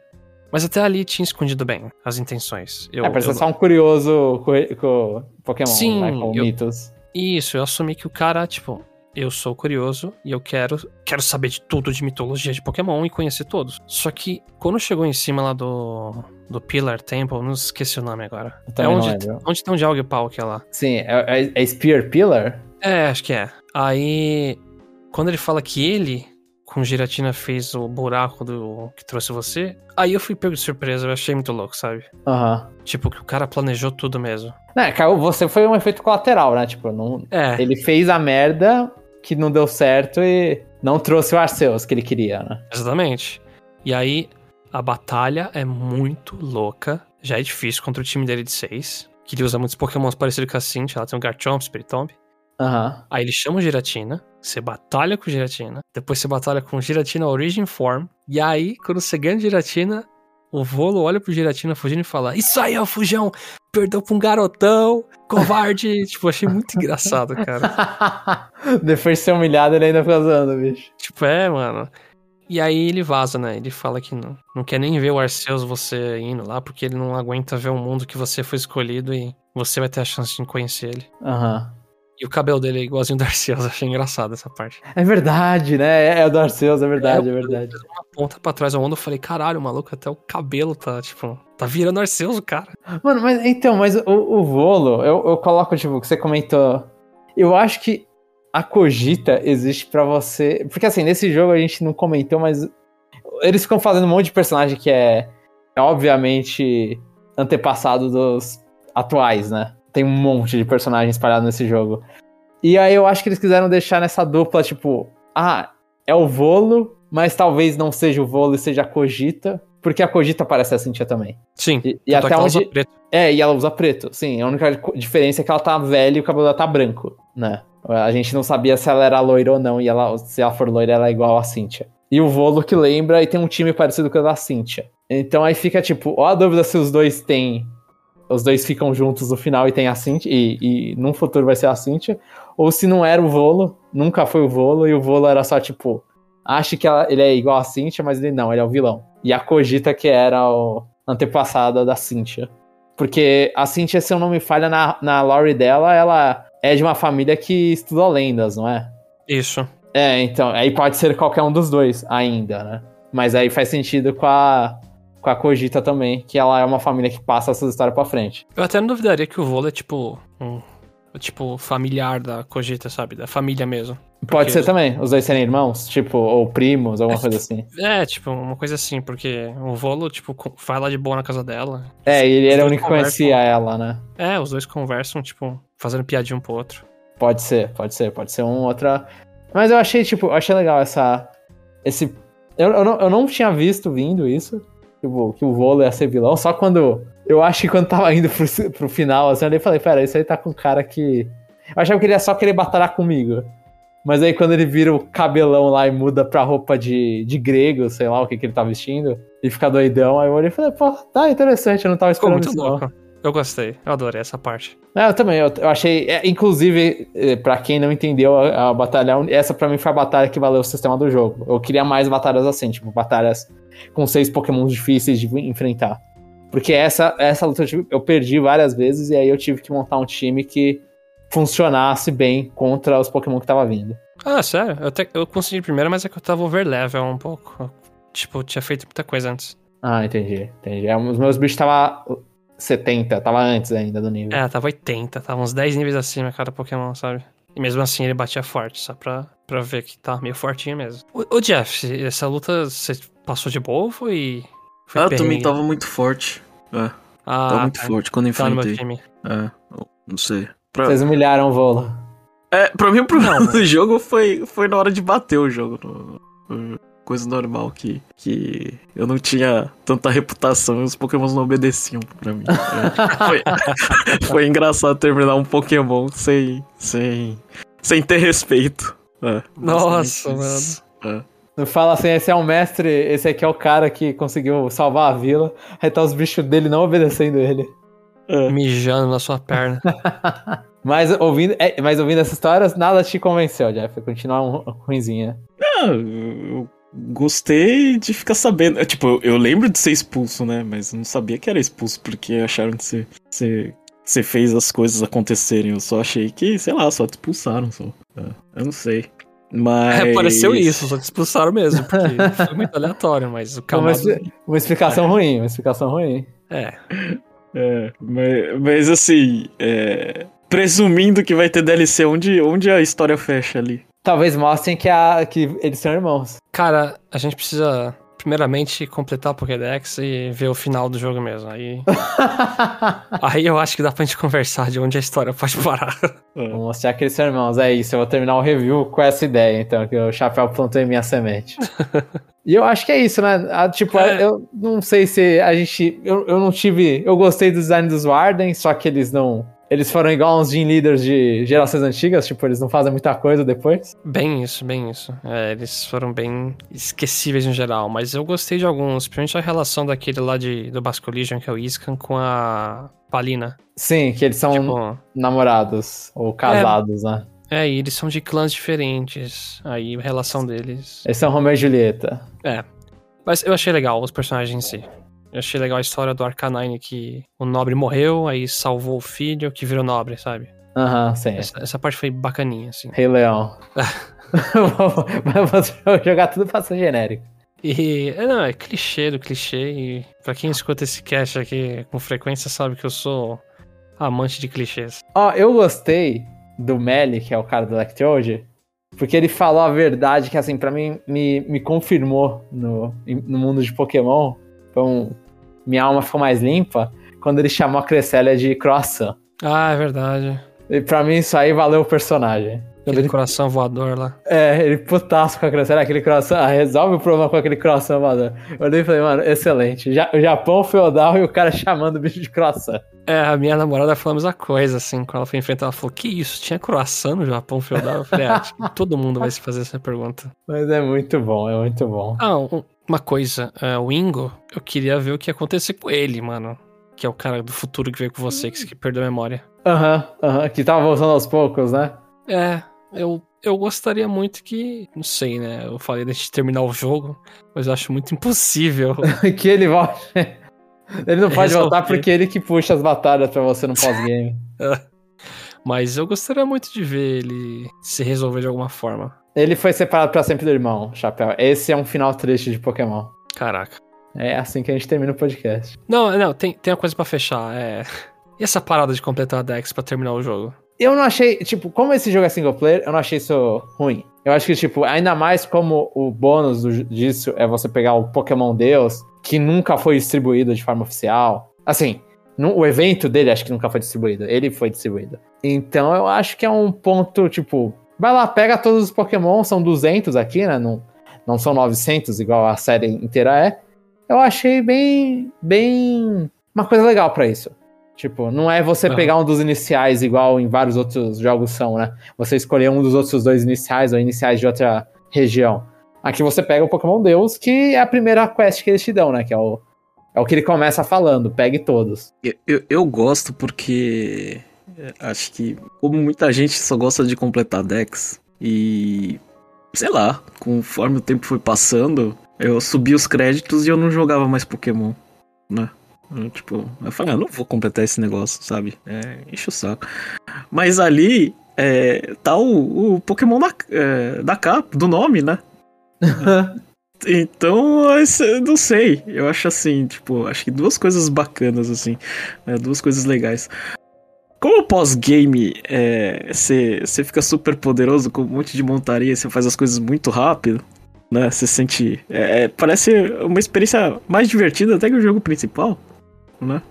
Mas até ali tinha escondido bem as intenções. Eu, é, parece eu- só um curioso com, com Pokémon, Sim, né? Com eu- mitos. Isso, eu assumi que o cara, tipo, eu sou curioso e eu quero, quero saber de tudo de mitologia de Pokémon e conhecer todos. Só que quando chegou em cima lá do, do Pillar Temple, não esqueci o nome agora. É onde, lembro. onde tem um Dialga Pau que é lá. Sim, é, é- é Spear Pillar? É, acho que é. Aí, quando ele fala que ele, com giratina, fez o buraco do que trouxe você, aí eu fui pego de surpresa, eu achei muito louco, sabe? Aham. Tipo, que o cara planejou tudo mesmo. Caiu, você foi um efeito colateral, né? Tipo, não, É, ele fez a merda que não deu certo e não trouxe o Arceus que ele queria, né? exatamente. E aí, a batalha é muito louca. Já é difícil contra o time dele de seis. que ele usa muitos pokémons parecidos com a Cintia, ela tem o Garchomp, Spiritomb. Aham. Aí ele chama o Giratina, você batalha com o Giratina, depois você batalha com o Giratina Origin Form, e aí, quando você ganha o Giratina, o Volo olha pro Giratina fugindo e fala: Isso aí, ó, Fujão! Perdeu pra um garotão, covarde! tipo, achei muito engraçado, cara. Depois de ser humilhado, ele ainda fica zoando, bicho. Tipo, é, mano. E aí ele vaza, né? Ele fala que não, não quer nem ver o Arceus você indo lá, porque ele não aguenta ver o mundo que você foi escolhido e você vai ter a chance de conhecer ele. Aham. E o cabelo dele é igualzinho do Arceus, achei engraçado essa parte. É verdade, né? É, é o do Arceus, é verdade, é, verdade. Uma ponta pra trás da onda, eu falei, caralho, maluco, até o cabelo tá, tipo, tá virando Arceus, o cara. Mano, mas então, mas o, o Volo, eu, eu coloco, tipo, o que você comentou. Eu acho que a Cogita existe pra você. Porque assim, nesse jogo a gente não comentou, mas eles ficam fazendo um monte de personagem que é, é obviamente antepassado dos atuais, né? Tem um monte de personagens espalhados nesse jogo. E aí eu acho que eles quiseram deixar nessa dupla, tipo, ah, é o Volo, mas talvez não seja o Volo e seja a Cogita. Porque a Cogita parece a Cintia também. Sim. E, e é até ela onde. usa preto. É, e ela usa preto. Sim, a única diferença é que ela tá velha e o cabelo dela tá branco, né? A gente não sabia se ela era loira ou não, e ela, se ela for loira, ela é igual a Cynthia. E o Volo que lembra e tem um time parecido com o da Cynthia. Então aí fica tipo, ó a dúvida se os dois têm. Os dois ficam juntos no final e tem a Cynthia, e, e num futuro vai ser a Cynthia. Ou se não era o Volo, nunca foi o Volo, e o Volo era só tipo, acha que ela- ele é igual a Cynthia, mas ele não, ele é o vilão. E a Cogita que era o antepassada da Cynthia. Porque a Cynthia, se eu não me falha, na, na lore dela, ela é de uma família que estuda lendas, não é? Isso. É, então, aí pode ser qualquer um dos dois ainda, né? Mas aí faz sentido com a, com a Cogita também, que ela é uma família que passa essas histórias pra frente. Eu até não duvidaria que o Volo é tipo. Um, tipo, familiar da Cogita, sabe? Da família mesmo. Pode ser os- também, os dois serem irmãos, tipo, ou primos, alguma coisa assim. É, tipo, uma coisa assim, porque o Volo, tipo, vai lá de boa na casa dela. É, e ele era o único que conhecia ela, né? É, os dois conversam, tipo, fazendo piadinha um pro outro. Pode ser, pode ser, pode ser um outra. Mas eu achei, tipo, eu achei legal essa. Esse. Eu, eu, não, eu não tinha visto vindo isso. Tipo, que o Volo ia ser vilão, só quando. Eu acho que quando tava indo pro, pro final, assim, eu olhei e falei, pera, isso aí tá com um cara que. Eu achava que ele ia só querer batalhar comigo. Mas aí quando ele vira o cabelão lá e muda pra roupa de, de grego, sei lá o que, que ele tá vestindo, e fica doidão, aí eu olhei e falei, pô, tá interessante, eu não tava Ficou esperando muito isso não. Eu gostei, eu adorei essa parte. Eu também, eu, eu achei. é, inclusive, é, pra quem não entendeu a, a batalha, essa pra mim foi a batalha que valeu o sistema do jogo. Eu queria mais batalhas assim, tipo, batalhas com seis pokémons difíceis de enfrentar. Porque essa, essa luta eu, tive- eu perdi várias vezes e aí eu tive que montar um time que funcionasse bem contra os pokémon que tava vindo. Ah, sério? Eu, até, eu consegui primeiro, mas é que eu tava overlevel um pouco. Eu, tipo, tinha feito muita coisa antes. Ah, entendi, entendi. É, Os meus bichos tava 70, tava antes ainda do nível. É, tava 80, tava uns 10 níveis acima cada Pokémon, sabe? E mesmo assim ele batia forte, só pra, pra ver que tá meio fortinho mesmo. Ô, Jeff, essa luta você passou de boa ou foi. foi Ah, também tava muito forte. É, Ah, tava muito tá, forte quando tá no meu enfrentei. time. É, não sei. Pra, Vocês humilharam o Volo. é, pra mim o problema Não. do jogo foi, foi na hora de bater o jogo. no- no- coisa normal que, que eu não tinha tanta reputação e os pokémons não obedeciam pra mim. Foi, foi engraçado terminar um pokémon sem, sem, sem ter respeito. É, Nossa, isso. É. Não fala assim, esse é o mestre, esse aqui é o cara que conseguiu salvar a vila. Aí tá os bichos dele não obedecendo ele. É. Mijando na sua perna. Mas ouvindo, é, mas ouvindo essa história, nada te convenceu, Jeff. Continuar um, ruimzinha. Ah, eu gostei de ficar sabendo. É, Tipo, eu- lembro de ser expulso, né? Mas eu não sabia que era expulso porque acharam que você, você, você fez as coisas acontecerem. Eu só achei que, sei lá, só te expulsaram. Só. É, eu não sei. Mas. É, pareceu isso, só te expulsaram mesmo, porque foi muito aleatório, mas o Uma, Kamado... expli- uma explicação ruim, uma explicação ruim. É, É, mas, mas assim, é, presumindo que vai ter DLC, onde, onde a história fecha ali? Talvez mostrem que, a, que eles são irmãos. cara, a gente precisa primeiramente completar o Pokédex e ver o final do jogo mesmo. Aí, aí eu acho que dá pra gente conversar de onde a história pode parar. É. Vou mostrar que eles são irmãos. É isso, eu vou terminar o review com essa ideia, então, que o Chapéu plantou em minha semente. E eu acho que é isso, né? Ah, tipo, É. eu não sei se a gente. Eu, eu não tive. Eu gostei do design dos Warden, só que eles não. Eles foram igual uns Gene Leaders de gerações antigas, tipo, eles não fazem muita coisa depois. Bem isso, bem isso. É, eles foram bem esquecíveis em geral, mas eu gostei de alguns, principalmente a relação daquele lá de, do Basco Legion, que é o Iskan, com a Palina. Sim, que eles são Tipo, namorados ou casados, né? é, e eles são de clãs diferentes, aí a relação deles... Eles são Romeo e Julieta. É, mas eu achei legal os personagens em si. Eu achei legal a história do Arcanine, que o nobre morreu, aí salvou o filho, que virou nobre, sabe? Aham, sim. Essa, essa parte foi bacaninha, assim. Rei Leão. Vou jogar tudo pra ser genérico. E é, não, é clichê do clichê. E pra quem escuta esse cast aqui com frequência sabe que eu sou amante de clichês. Ó, eu gostei do Melly, que é o cara do Electrode, porque ele falou a verdade que, assim, pra mim, me, me confirmou no, no mundo de Pokémon. Então, minha alma ficou mais limpa quando ele chamou a Cresselia de croissant. Ah, é verdade. E pra mim, isso aí valeu o personagem. Aquele ele, coração voador lá. é, ele putaço com a Cresselia, aquele croissant, ah, resolve o problema com aquele croissant, mano. Eu olhei e falei, mano, excelente. Ja, o Japão feudal e o cara chamando o bicho de croissant. É, a minha namorada falou a mesma coisa, assim, quando ela foi enfrentar, ela falou, que isso, tinha croissant no Japão feudal? Eu falei, ah, acho que todo mundo vai se fazer essa pergunta. Mas é muito bom, é muito bom. Ah, um- uma coisa, é, o Ingo, eu queria ver o que ia acontecer com ele, mano. Que é o cara do futuro que veio com você, que, que perdeu a memória. Aham, aham, que tava voltando aos poucos, né? É, eu, eu gostaria muito que. Não sei, né? Eu falei da gente terminar o jogo, mas eu acho muito impossível. que ele volte. Ele não pode Resolver. voltar porque ele que puxa as batalhas pra você no pós-game. mas eu gostaria muito de ver ele se resolver de alguma forma. Ele foi separado pra sempre do irmão, Chapéu. Esse é um final triste de Pokémon. Caraca. É assim que a gente termina o podcast. Não, não, tem, tem uma coisa pra fechar. É. E essa parada de completar a Dex pra terminar o jogo? Eu não achei, tipo, como esse jogo é single player, eu não achei isso ruim. Eu acho que, tipo, ainda mais como o bônus do- disso é você pegar o Pokémon Deus, que nunca foi distribuído de forma oficial. Assim, nu- o evento dele acho que nunca foi distribuído. Ele foi distribuído. Então eu acho que é um ponto, tipo, vai lá, pega todos os Pokémon, são 200 aqui, né? Não, não são 900 igual a série inteira é. Eu achei bem, bem, uma coisa legal pra isso. Tipo, não é você Aham. pegar um dos iniciais igual em vários outros jogos são, né? Você escolher um dos outros dois iniciais ou iniciais de outra região. Aqui você pega o Pokémon Deus, que é a primeira quest que eles te dão, né? Que é o, é o que ele começa falando, pegue todos. Eu, eu, eu gosto porque acho que, como muita gente só gosta de completar decks, e sei lá, conforme o tempo foi passando, eu subi os créditos e eu não jogava mais Pokémon, né? Eu, tipo, eu falei, ah, não vou completar esse negócio, sabe? É, enche o saco. Mas ali é, tá o, o Pokémon da, é, da capa, do nome, né? Então, não sei. Eu acho assim, tipo, acho que duas coisas bacanas, assim. né, duas coisas legais. Como o pós-game é, você você fica super poderoso com um monte de montaria, você faz as coisas muito rápido, né? Você sente. é, é, parece uma experiência mais divertida até que o jogo principal, né?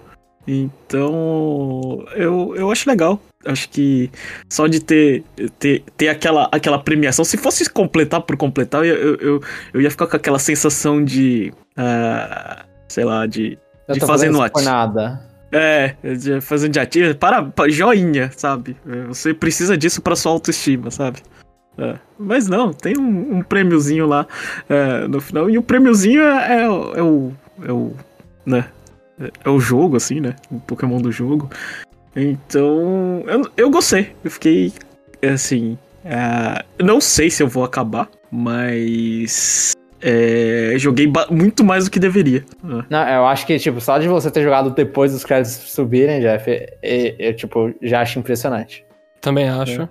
Então. Eu, eu acho legal. Acho que só de ter, ter, ter aquela, aquela premiação. Se fosse completar por completar, eu, eu, eu, eu ia ficar com aquela sensação de. ah, sei lá, de. Eu De fazer no por nada. É, de- fazendo de ativo. Para, para, joinha, sabe? É, Você precisa disso pra sua autoestima, sabe? É, Mas não, tem um, um prêmiozinho lá é, no final. E o prêmiozinho é, é, o- é o. É o. Né? É- É o jogo, assim, né? O Pokémon do jogo. Então. Eu, eu gostei. Eu fiquei. Assim. é, não sei se eu vou acabar, mas. É, joguei muito mais do que deveria. É. Não, eu acho que, tipo, só de você ter jogado depois dos créditos subirem, Jeff, eu, eu, tipo, já acho impressionante. Também acho.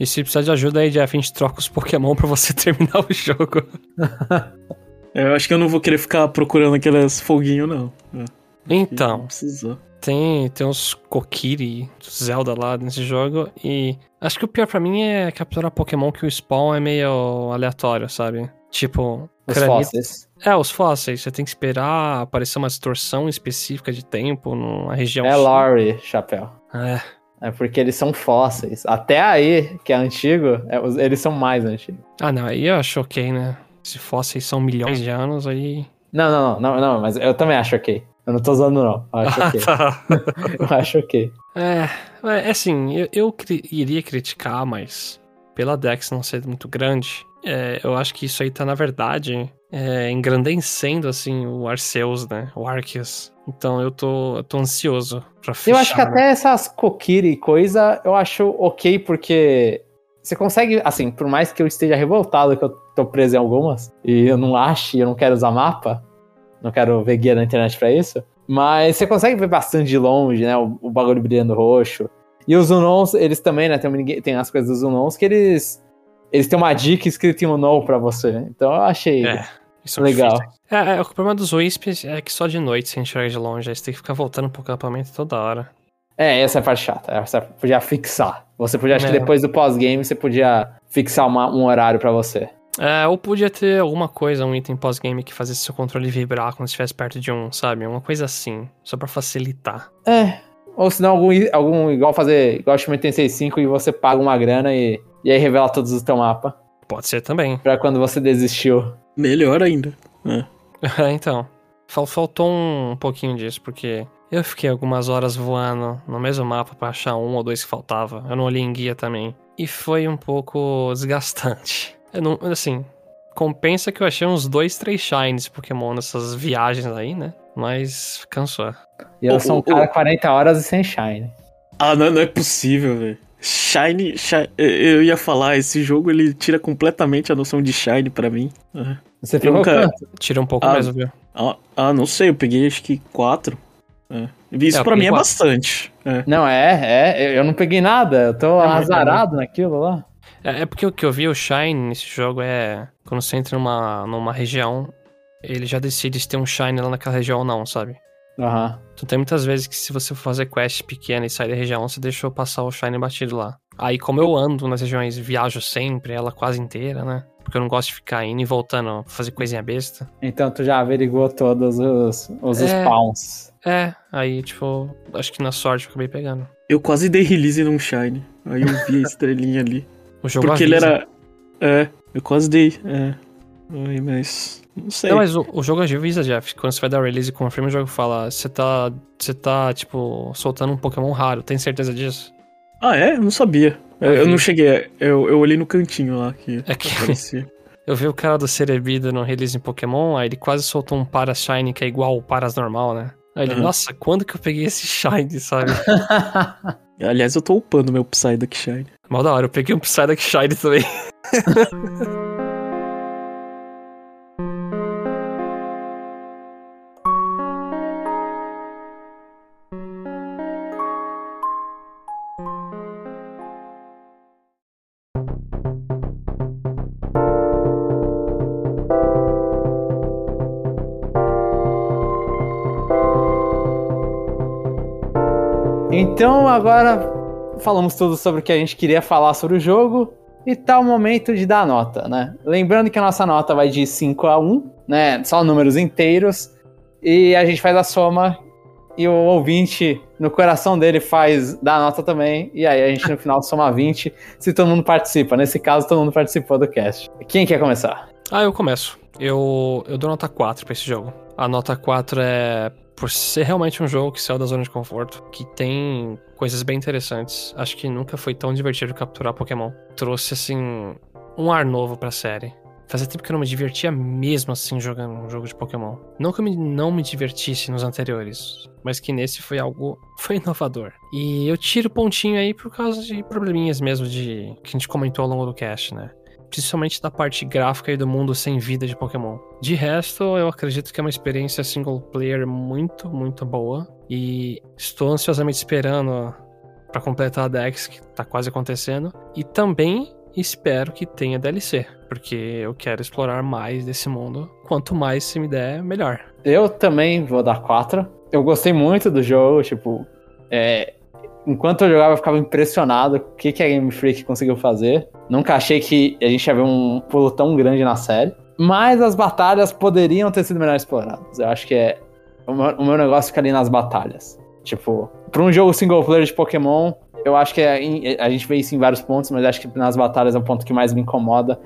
E se precisar de ajuda aí, Jeff, a gente troca os Pokémon pra você terminar o jogo. Eu acho que eu não vou querer ficar procurando aqueles foguinhos, não. É, Não Então, precisou. tem, tem uns Kokiri, Zelda lá nesse jogo. E acho que o pior pra mim é capturar Pokémon que o spawn é meio aleatório, sabe? Tipo, Os Granito- fósseis. É, os fósseis. Você tem que esperar aparecer uma distorção específica de tempo numa região. É X. Lore, chapéu. É. É porque eles são fósseis. Até aí, que é antigo, é, eles são mais antigos. Ah, não, aí eu acho ok, né? Se fosse são milhões de anos, aí. Não, não, não, não, não, mas eu também acho ok. Eu não tô usando, não. Eu acho ok. tá. eu acho ok. É, é assim, eu, eu cri- iria criticar, mas pela Dex não ser muito grande, é, eu acho que isso aí tá, na verdade, é, engrandecendo, assim, o Arceus, né? O Arceus. Então eu tô, eu tô ansioso pra fechar. Eu acho que até essas Kokiri e coisa, eu acho ok, porque você consegue, assim, por mais que eu esteja revoltado que eu tô preso em algumas, e eu não acho, eu não quero usar mapa, não quero ver guia na internet pra isso, mas você consegue ver bastante de longe, né, o, o bagulho brilhando roxo. E os Unons, eles também, né, tem, tem as coisas dos Unons que eles, eles têm uma dica escrita em Unon pra você. Então eu achei É, isso é legal. É, é, o problema dos Wisps é que só de noite você enxerga de longe, aí você tem que ficar voltando pro acampamento toda hora. É, essa é a parte chata. Essa podia fixar. Você podia, acho que É. depois do pós-game, você podia fixar uma- um horário pra você. É, ou podia ter alguma coisa, um item pós-game que fazesse seu controle vibrar quando estivesse perto de um, sabe? Uma coisa assim, só pra facilitar. É. Ou se não, algum, algum igual fazer igual Shime Tensei 5 e você paga uma grana e, e aí revela todos os teu mapa. Pode ser também. Pra quando você desistiu. Melhor ainda. É. então, fal- faltou um pouquinho disso, porque eu fiquei algumas horas voando no mesmo mapa pra achar um ou dois que faltava. Eu não olhei em guia também. E foi um pouco desgastante. Eu não, assim, compensa que eu achei uns dois, três shines Pokémon nessas viagens aí, né? Mas cansou. E eu Ô, sou um ô, cara ô. 40 horas e sem shine. Ah, não, não é possível, velho. Shine, Shine. Eu ia falar, esse jogo ele tira completamente a noção de Shine pra mim. É. Você pegou nunca-? Tira um pouco Ah, mesmo, viu? Ah, ah, não sei, eu peguei acho que quatro. É. Isso É, pra mim é quatro. bastante. É. Não, é, é. eu- não peguei nada. Eu tô mas- azarado naquilo lá. É, é porque o que eu vi, o Shine nesse jogo é. Quando você entra numa, numa região, ele já decide se tem um Shine lá naquela região ou não, sabe? Aham. Então tem muitas vezes que se você for fazer quest pequena e sair da região, você deixou passar o Shine batido lá. Aí como eu ando nas regiões, viajo sempre, ela quase inteira, né? Porque eu não gosto de ficar indo e voltando, fazer coisinha besta. Então tu já averiguou todos os, os É. spawns. É, aí tipo, acho que na sorte eu acabei pegando. Eu quase dei release num Shine. Aí eu vi a estrelinha ali. O jogo Porque ele avisa. era. É, eu quase dei. É. Aí, mas. Não sei. Não, mas o, o jogo avisa, Jeff. Quando você vai dar release e confirma, o jogo fala: você tá, você tá, tipo, soltando um Pokémon raro. Tem certeza disso? Ah, é? Eu não sabia. Eu, eu vi. não cheguei. Eu, eu olhei no cantinho lá que É que- aparecia. Eu vi o cara do Cerebida no release em Pokémon, aí ele quase soltou um Paras Shine que é igual o Paras normal, né? Aí ele, Aham. nossa, quando que eu peguei esse Shine, sabe? Aliás, eu tô upando meu Psyduck Shine. Mal da hora, eu peguei um Psyduck Shine também. agora falamos tudo sobre o que a gente queria falar sobre o jogo e tá o momento de dar nota, né? Lembrando que a nossa nota vai de 5 a 1, né? Só números inteiros e a gente faz a soma e o ouvinte no coração dele faz dá a nota também e aí a gente no final soma 20 se todo mundo participa. Nesse caso todo mundo participou do cast. Quem quer começar? Ah, eu começo. Eu, eu dou nota 4 pra esse jogo. A nota 4 é por ser realmente um jogo que saiu da zona de conforto, que tem coisas bem interessantes. Acho que nunca foi tão divertido capturar Pokémon. Trouxe, assim, um ar novo pra série. Fazia tempo que eu não me divertia mesmo assim jogando um jogo de Pokémon. Não que eu me- não me divertisse nos anteriores, mas que nesse foi algo. foi inovador. E eu tiro pontinho aí por causa de probleminhas mesmo de. que a gente comentou ao longo do cast, né? Principalmente da parte gráfica e do mundo sem vida de Pokémon. De resto, eu acredito que é uma experiência single player muito, muito boa e estou ansiosamente esperando para completar a Dex que tá quase acontecendo e também espero que tenha DLC, porque eu quero explorar mais desse mundo. Quanto mais se me der, melhor. Eu também vou dar 4. Eu gostei muito do jogo, tipo, é, enquanto eu jogava eu ficava impressionado com o que, que a Game Freak conseguiu fazer. Nunca achei que a gente ia ver um pulo tão grande na série. Mas as batalhas poderiam ter sido melhor exploradas. Eu acho que é. O meu, o meu negócio fica ali nas batalhas. Tipo, pra um jogo single player de Pokémon, eu acho que é, a gente vê isso em vários pontos, mas acho que nas batalhas é o ponto que mais me incomoda.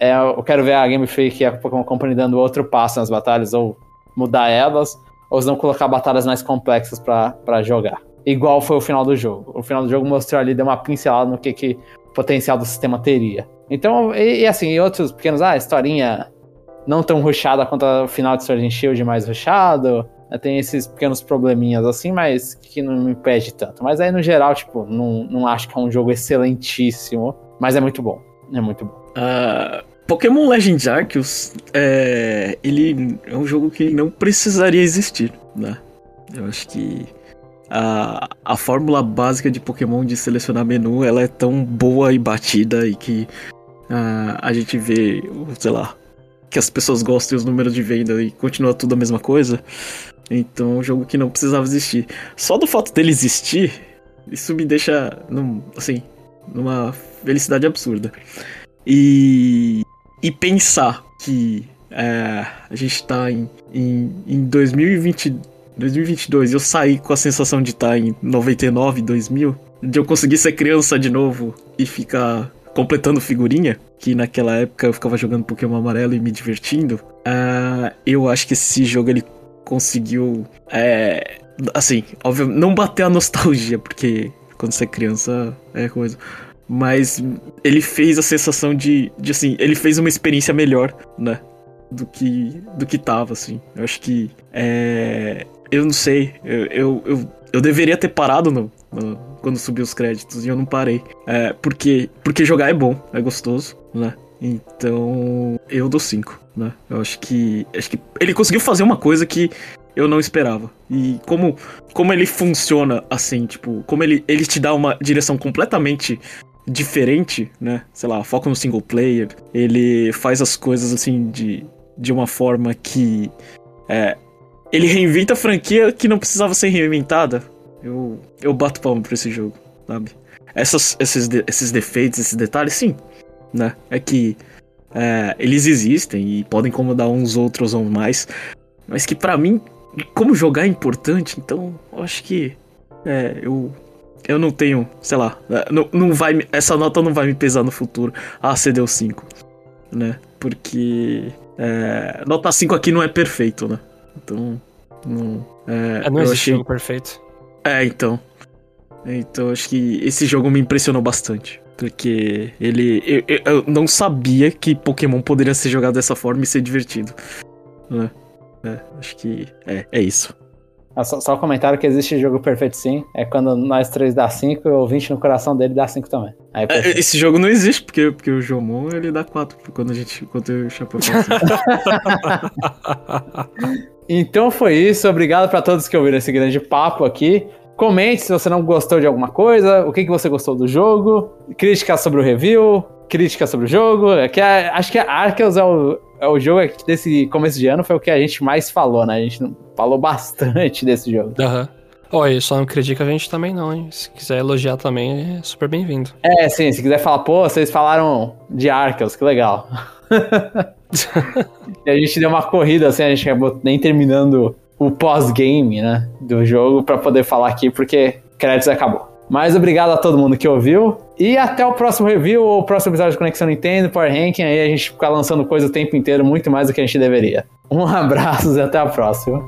é, eu quero ver a Game Freak e a Pokémon Company dando outro passo nas batalhas, ou mudar elas, ou se não colocar batalhas mais complexas para jogar. Igual foi o final do jogo. O final do jogo mostrou ali, deu uma pincelada no que, que o potencial do sistema teria. Então, e, e assim, e outros pequenos, ah, historinha não tão rushada quanto o final de Sword and Shield mais rushado. Né, tem esses pequenos probleminhas assim, mas que não me impede tanto. Mas aí, no geral, tipo, não, não acho que é um jogo excelentíssimo, mas é muito bom. É muito bom. Uh, Pokémon Legend Arceus, é, ele é um jogo que não precisaria existir, né? Eu acho que a, a fórmula básica de Pokémon de selecionar menu, ela é tão boa e batida e que uh, a gente vê, sei lá, que as pessoas gostam e os números de venda e continua tudo a mesma coisa. Então, é um jogo que não precisava existir. Só do fato dele existir, isso me deixa, num, assim, numa felicidade absurda. E, e pensar que é, a gente tá em, em, em 2020, 2022 e eu saí com a sensação de estar tá em 99, 2000, de eu conseguir ser criança de novo e ficar completando figurinha, que naquela época eu ficava jogando Pokémon amarelo e me divertindo, uh, eu acho que esse jogo ele conseguiu, é, assim, óbvio, não bater a nostalgia, porque quando você é criança é coisa. Mas ele fez a sensação de, de assim, ele fez uma experiência melhor, né? Do que, do que tava, assim. Eu acho que. É, eu não sei. Eu, eu, eu, eu deveria ter parado no, no, quando subiu os créditos e eu não parei. É, porque, porque jogar é bom, é gostoso, né? Então, eu dou 5, né? Eu acho que acho que ele conseguiu fazer uma coisa que eu não esperava. E como como ele funciona assim, tipo, como ele ele te dá uma direção completamente diferente, né? Sei lá, foca no single player, ele faz as coisas assim de de uma forma que é, ele reinventa a franquia que não precisava ser reinventada, eu, eu bato palmo pra esse jogo, sabe? Essas, esses, de, esses defeitos, esses detalhes, sim, né? É que é, eles existem e podem incomodar uns outros ou mais, mas que para mim, como jogar é importante, então eu acho que é, eu, eu não tenho, sei lá, é, não, não vai, essa nota não vai me pesar no futuro. Ah, você deu 5, né? Porque é, nota 5 aqui não é perfeito, né? Então, não. É, não existe achei... jogo perfeito. É, então. Então acho que esse jogo me impressionou bastante. Porque ele. Eu, eu, não sabia que Pokémon poderia ser jogado dessa forma e ser divertido. Né? É, acho que é, é isso. Ah, só, só um comentário que existe jogo perfeito sim. É quando nós três dá 5 e o ouvinte no coração dele dá 5 também. Aí, é, esse jogo não existe, porque, porque o Jomon ele dá 4 quando a gente. Quando eu chapéu Então foi isso. Obrigado para todos que ouviram esse grande papo aqui. Comente se você não gostou de alguma coisa, o que, que você gostou do jogo, críticas sobre o review, críticas sobre o jogo. É que a, acho que a Arceus é o, é o jogo desse começo de ano, foi o que a gente mais falou, né? A gente falou bastante desse jogo. Aham. Uhum. Oi, só não critica a gente também não, hein? Se quiser elogiar também, é super bem-vindo. É, sim, se quiser falar, pô, vocês falaram de Arceus, que legal. e a gente deu uma corrida, assim, a gente acabou nem terminando o pós-game, né, do jogo para poder falar aqui, porque créditos acabou. Mas obrigado a todo mundo que ouviu. E até o próximo review ou o próximo episódio de Conexão Nintendo, Power Ranking. Aí a gente fica lançando coisa o tempo inteiro, muito mais do que a gente deveria. Um abraço e até a próxima.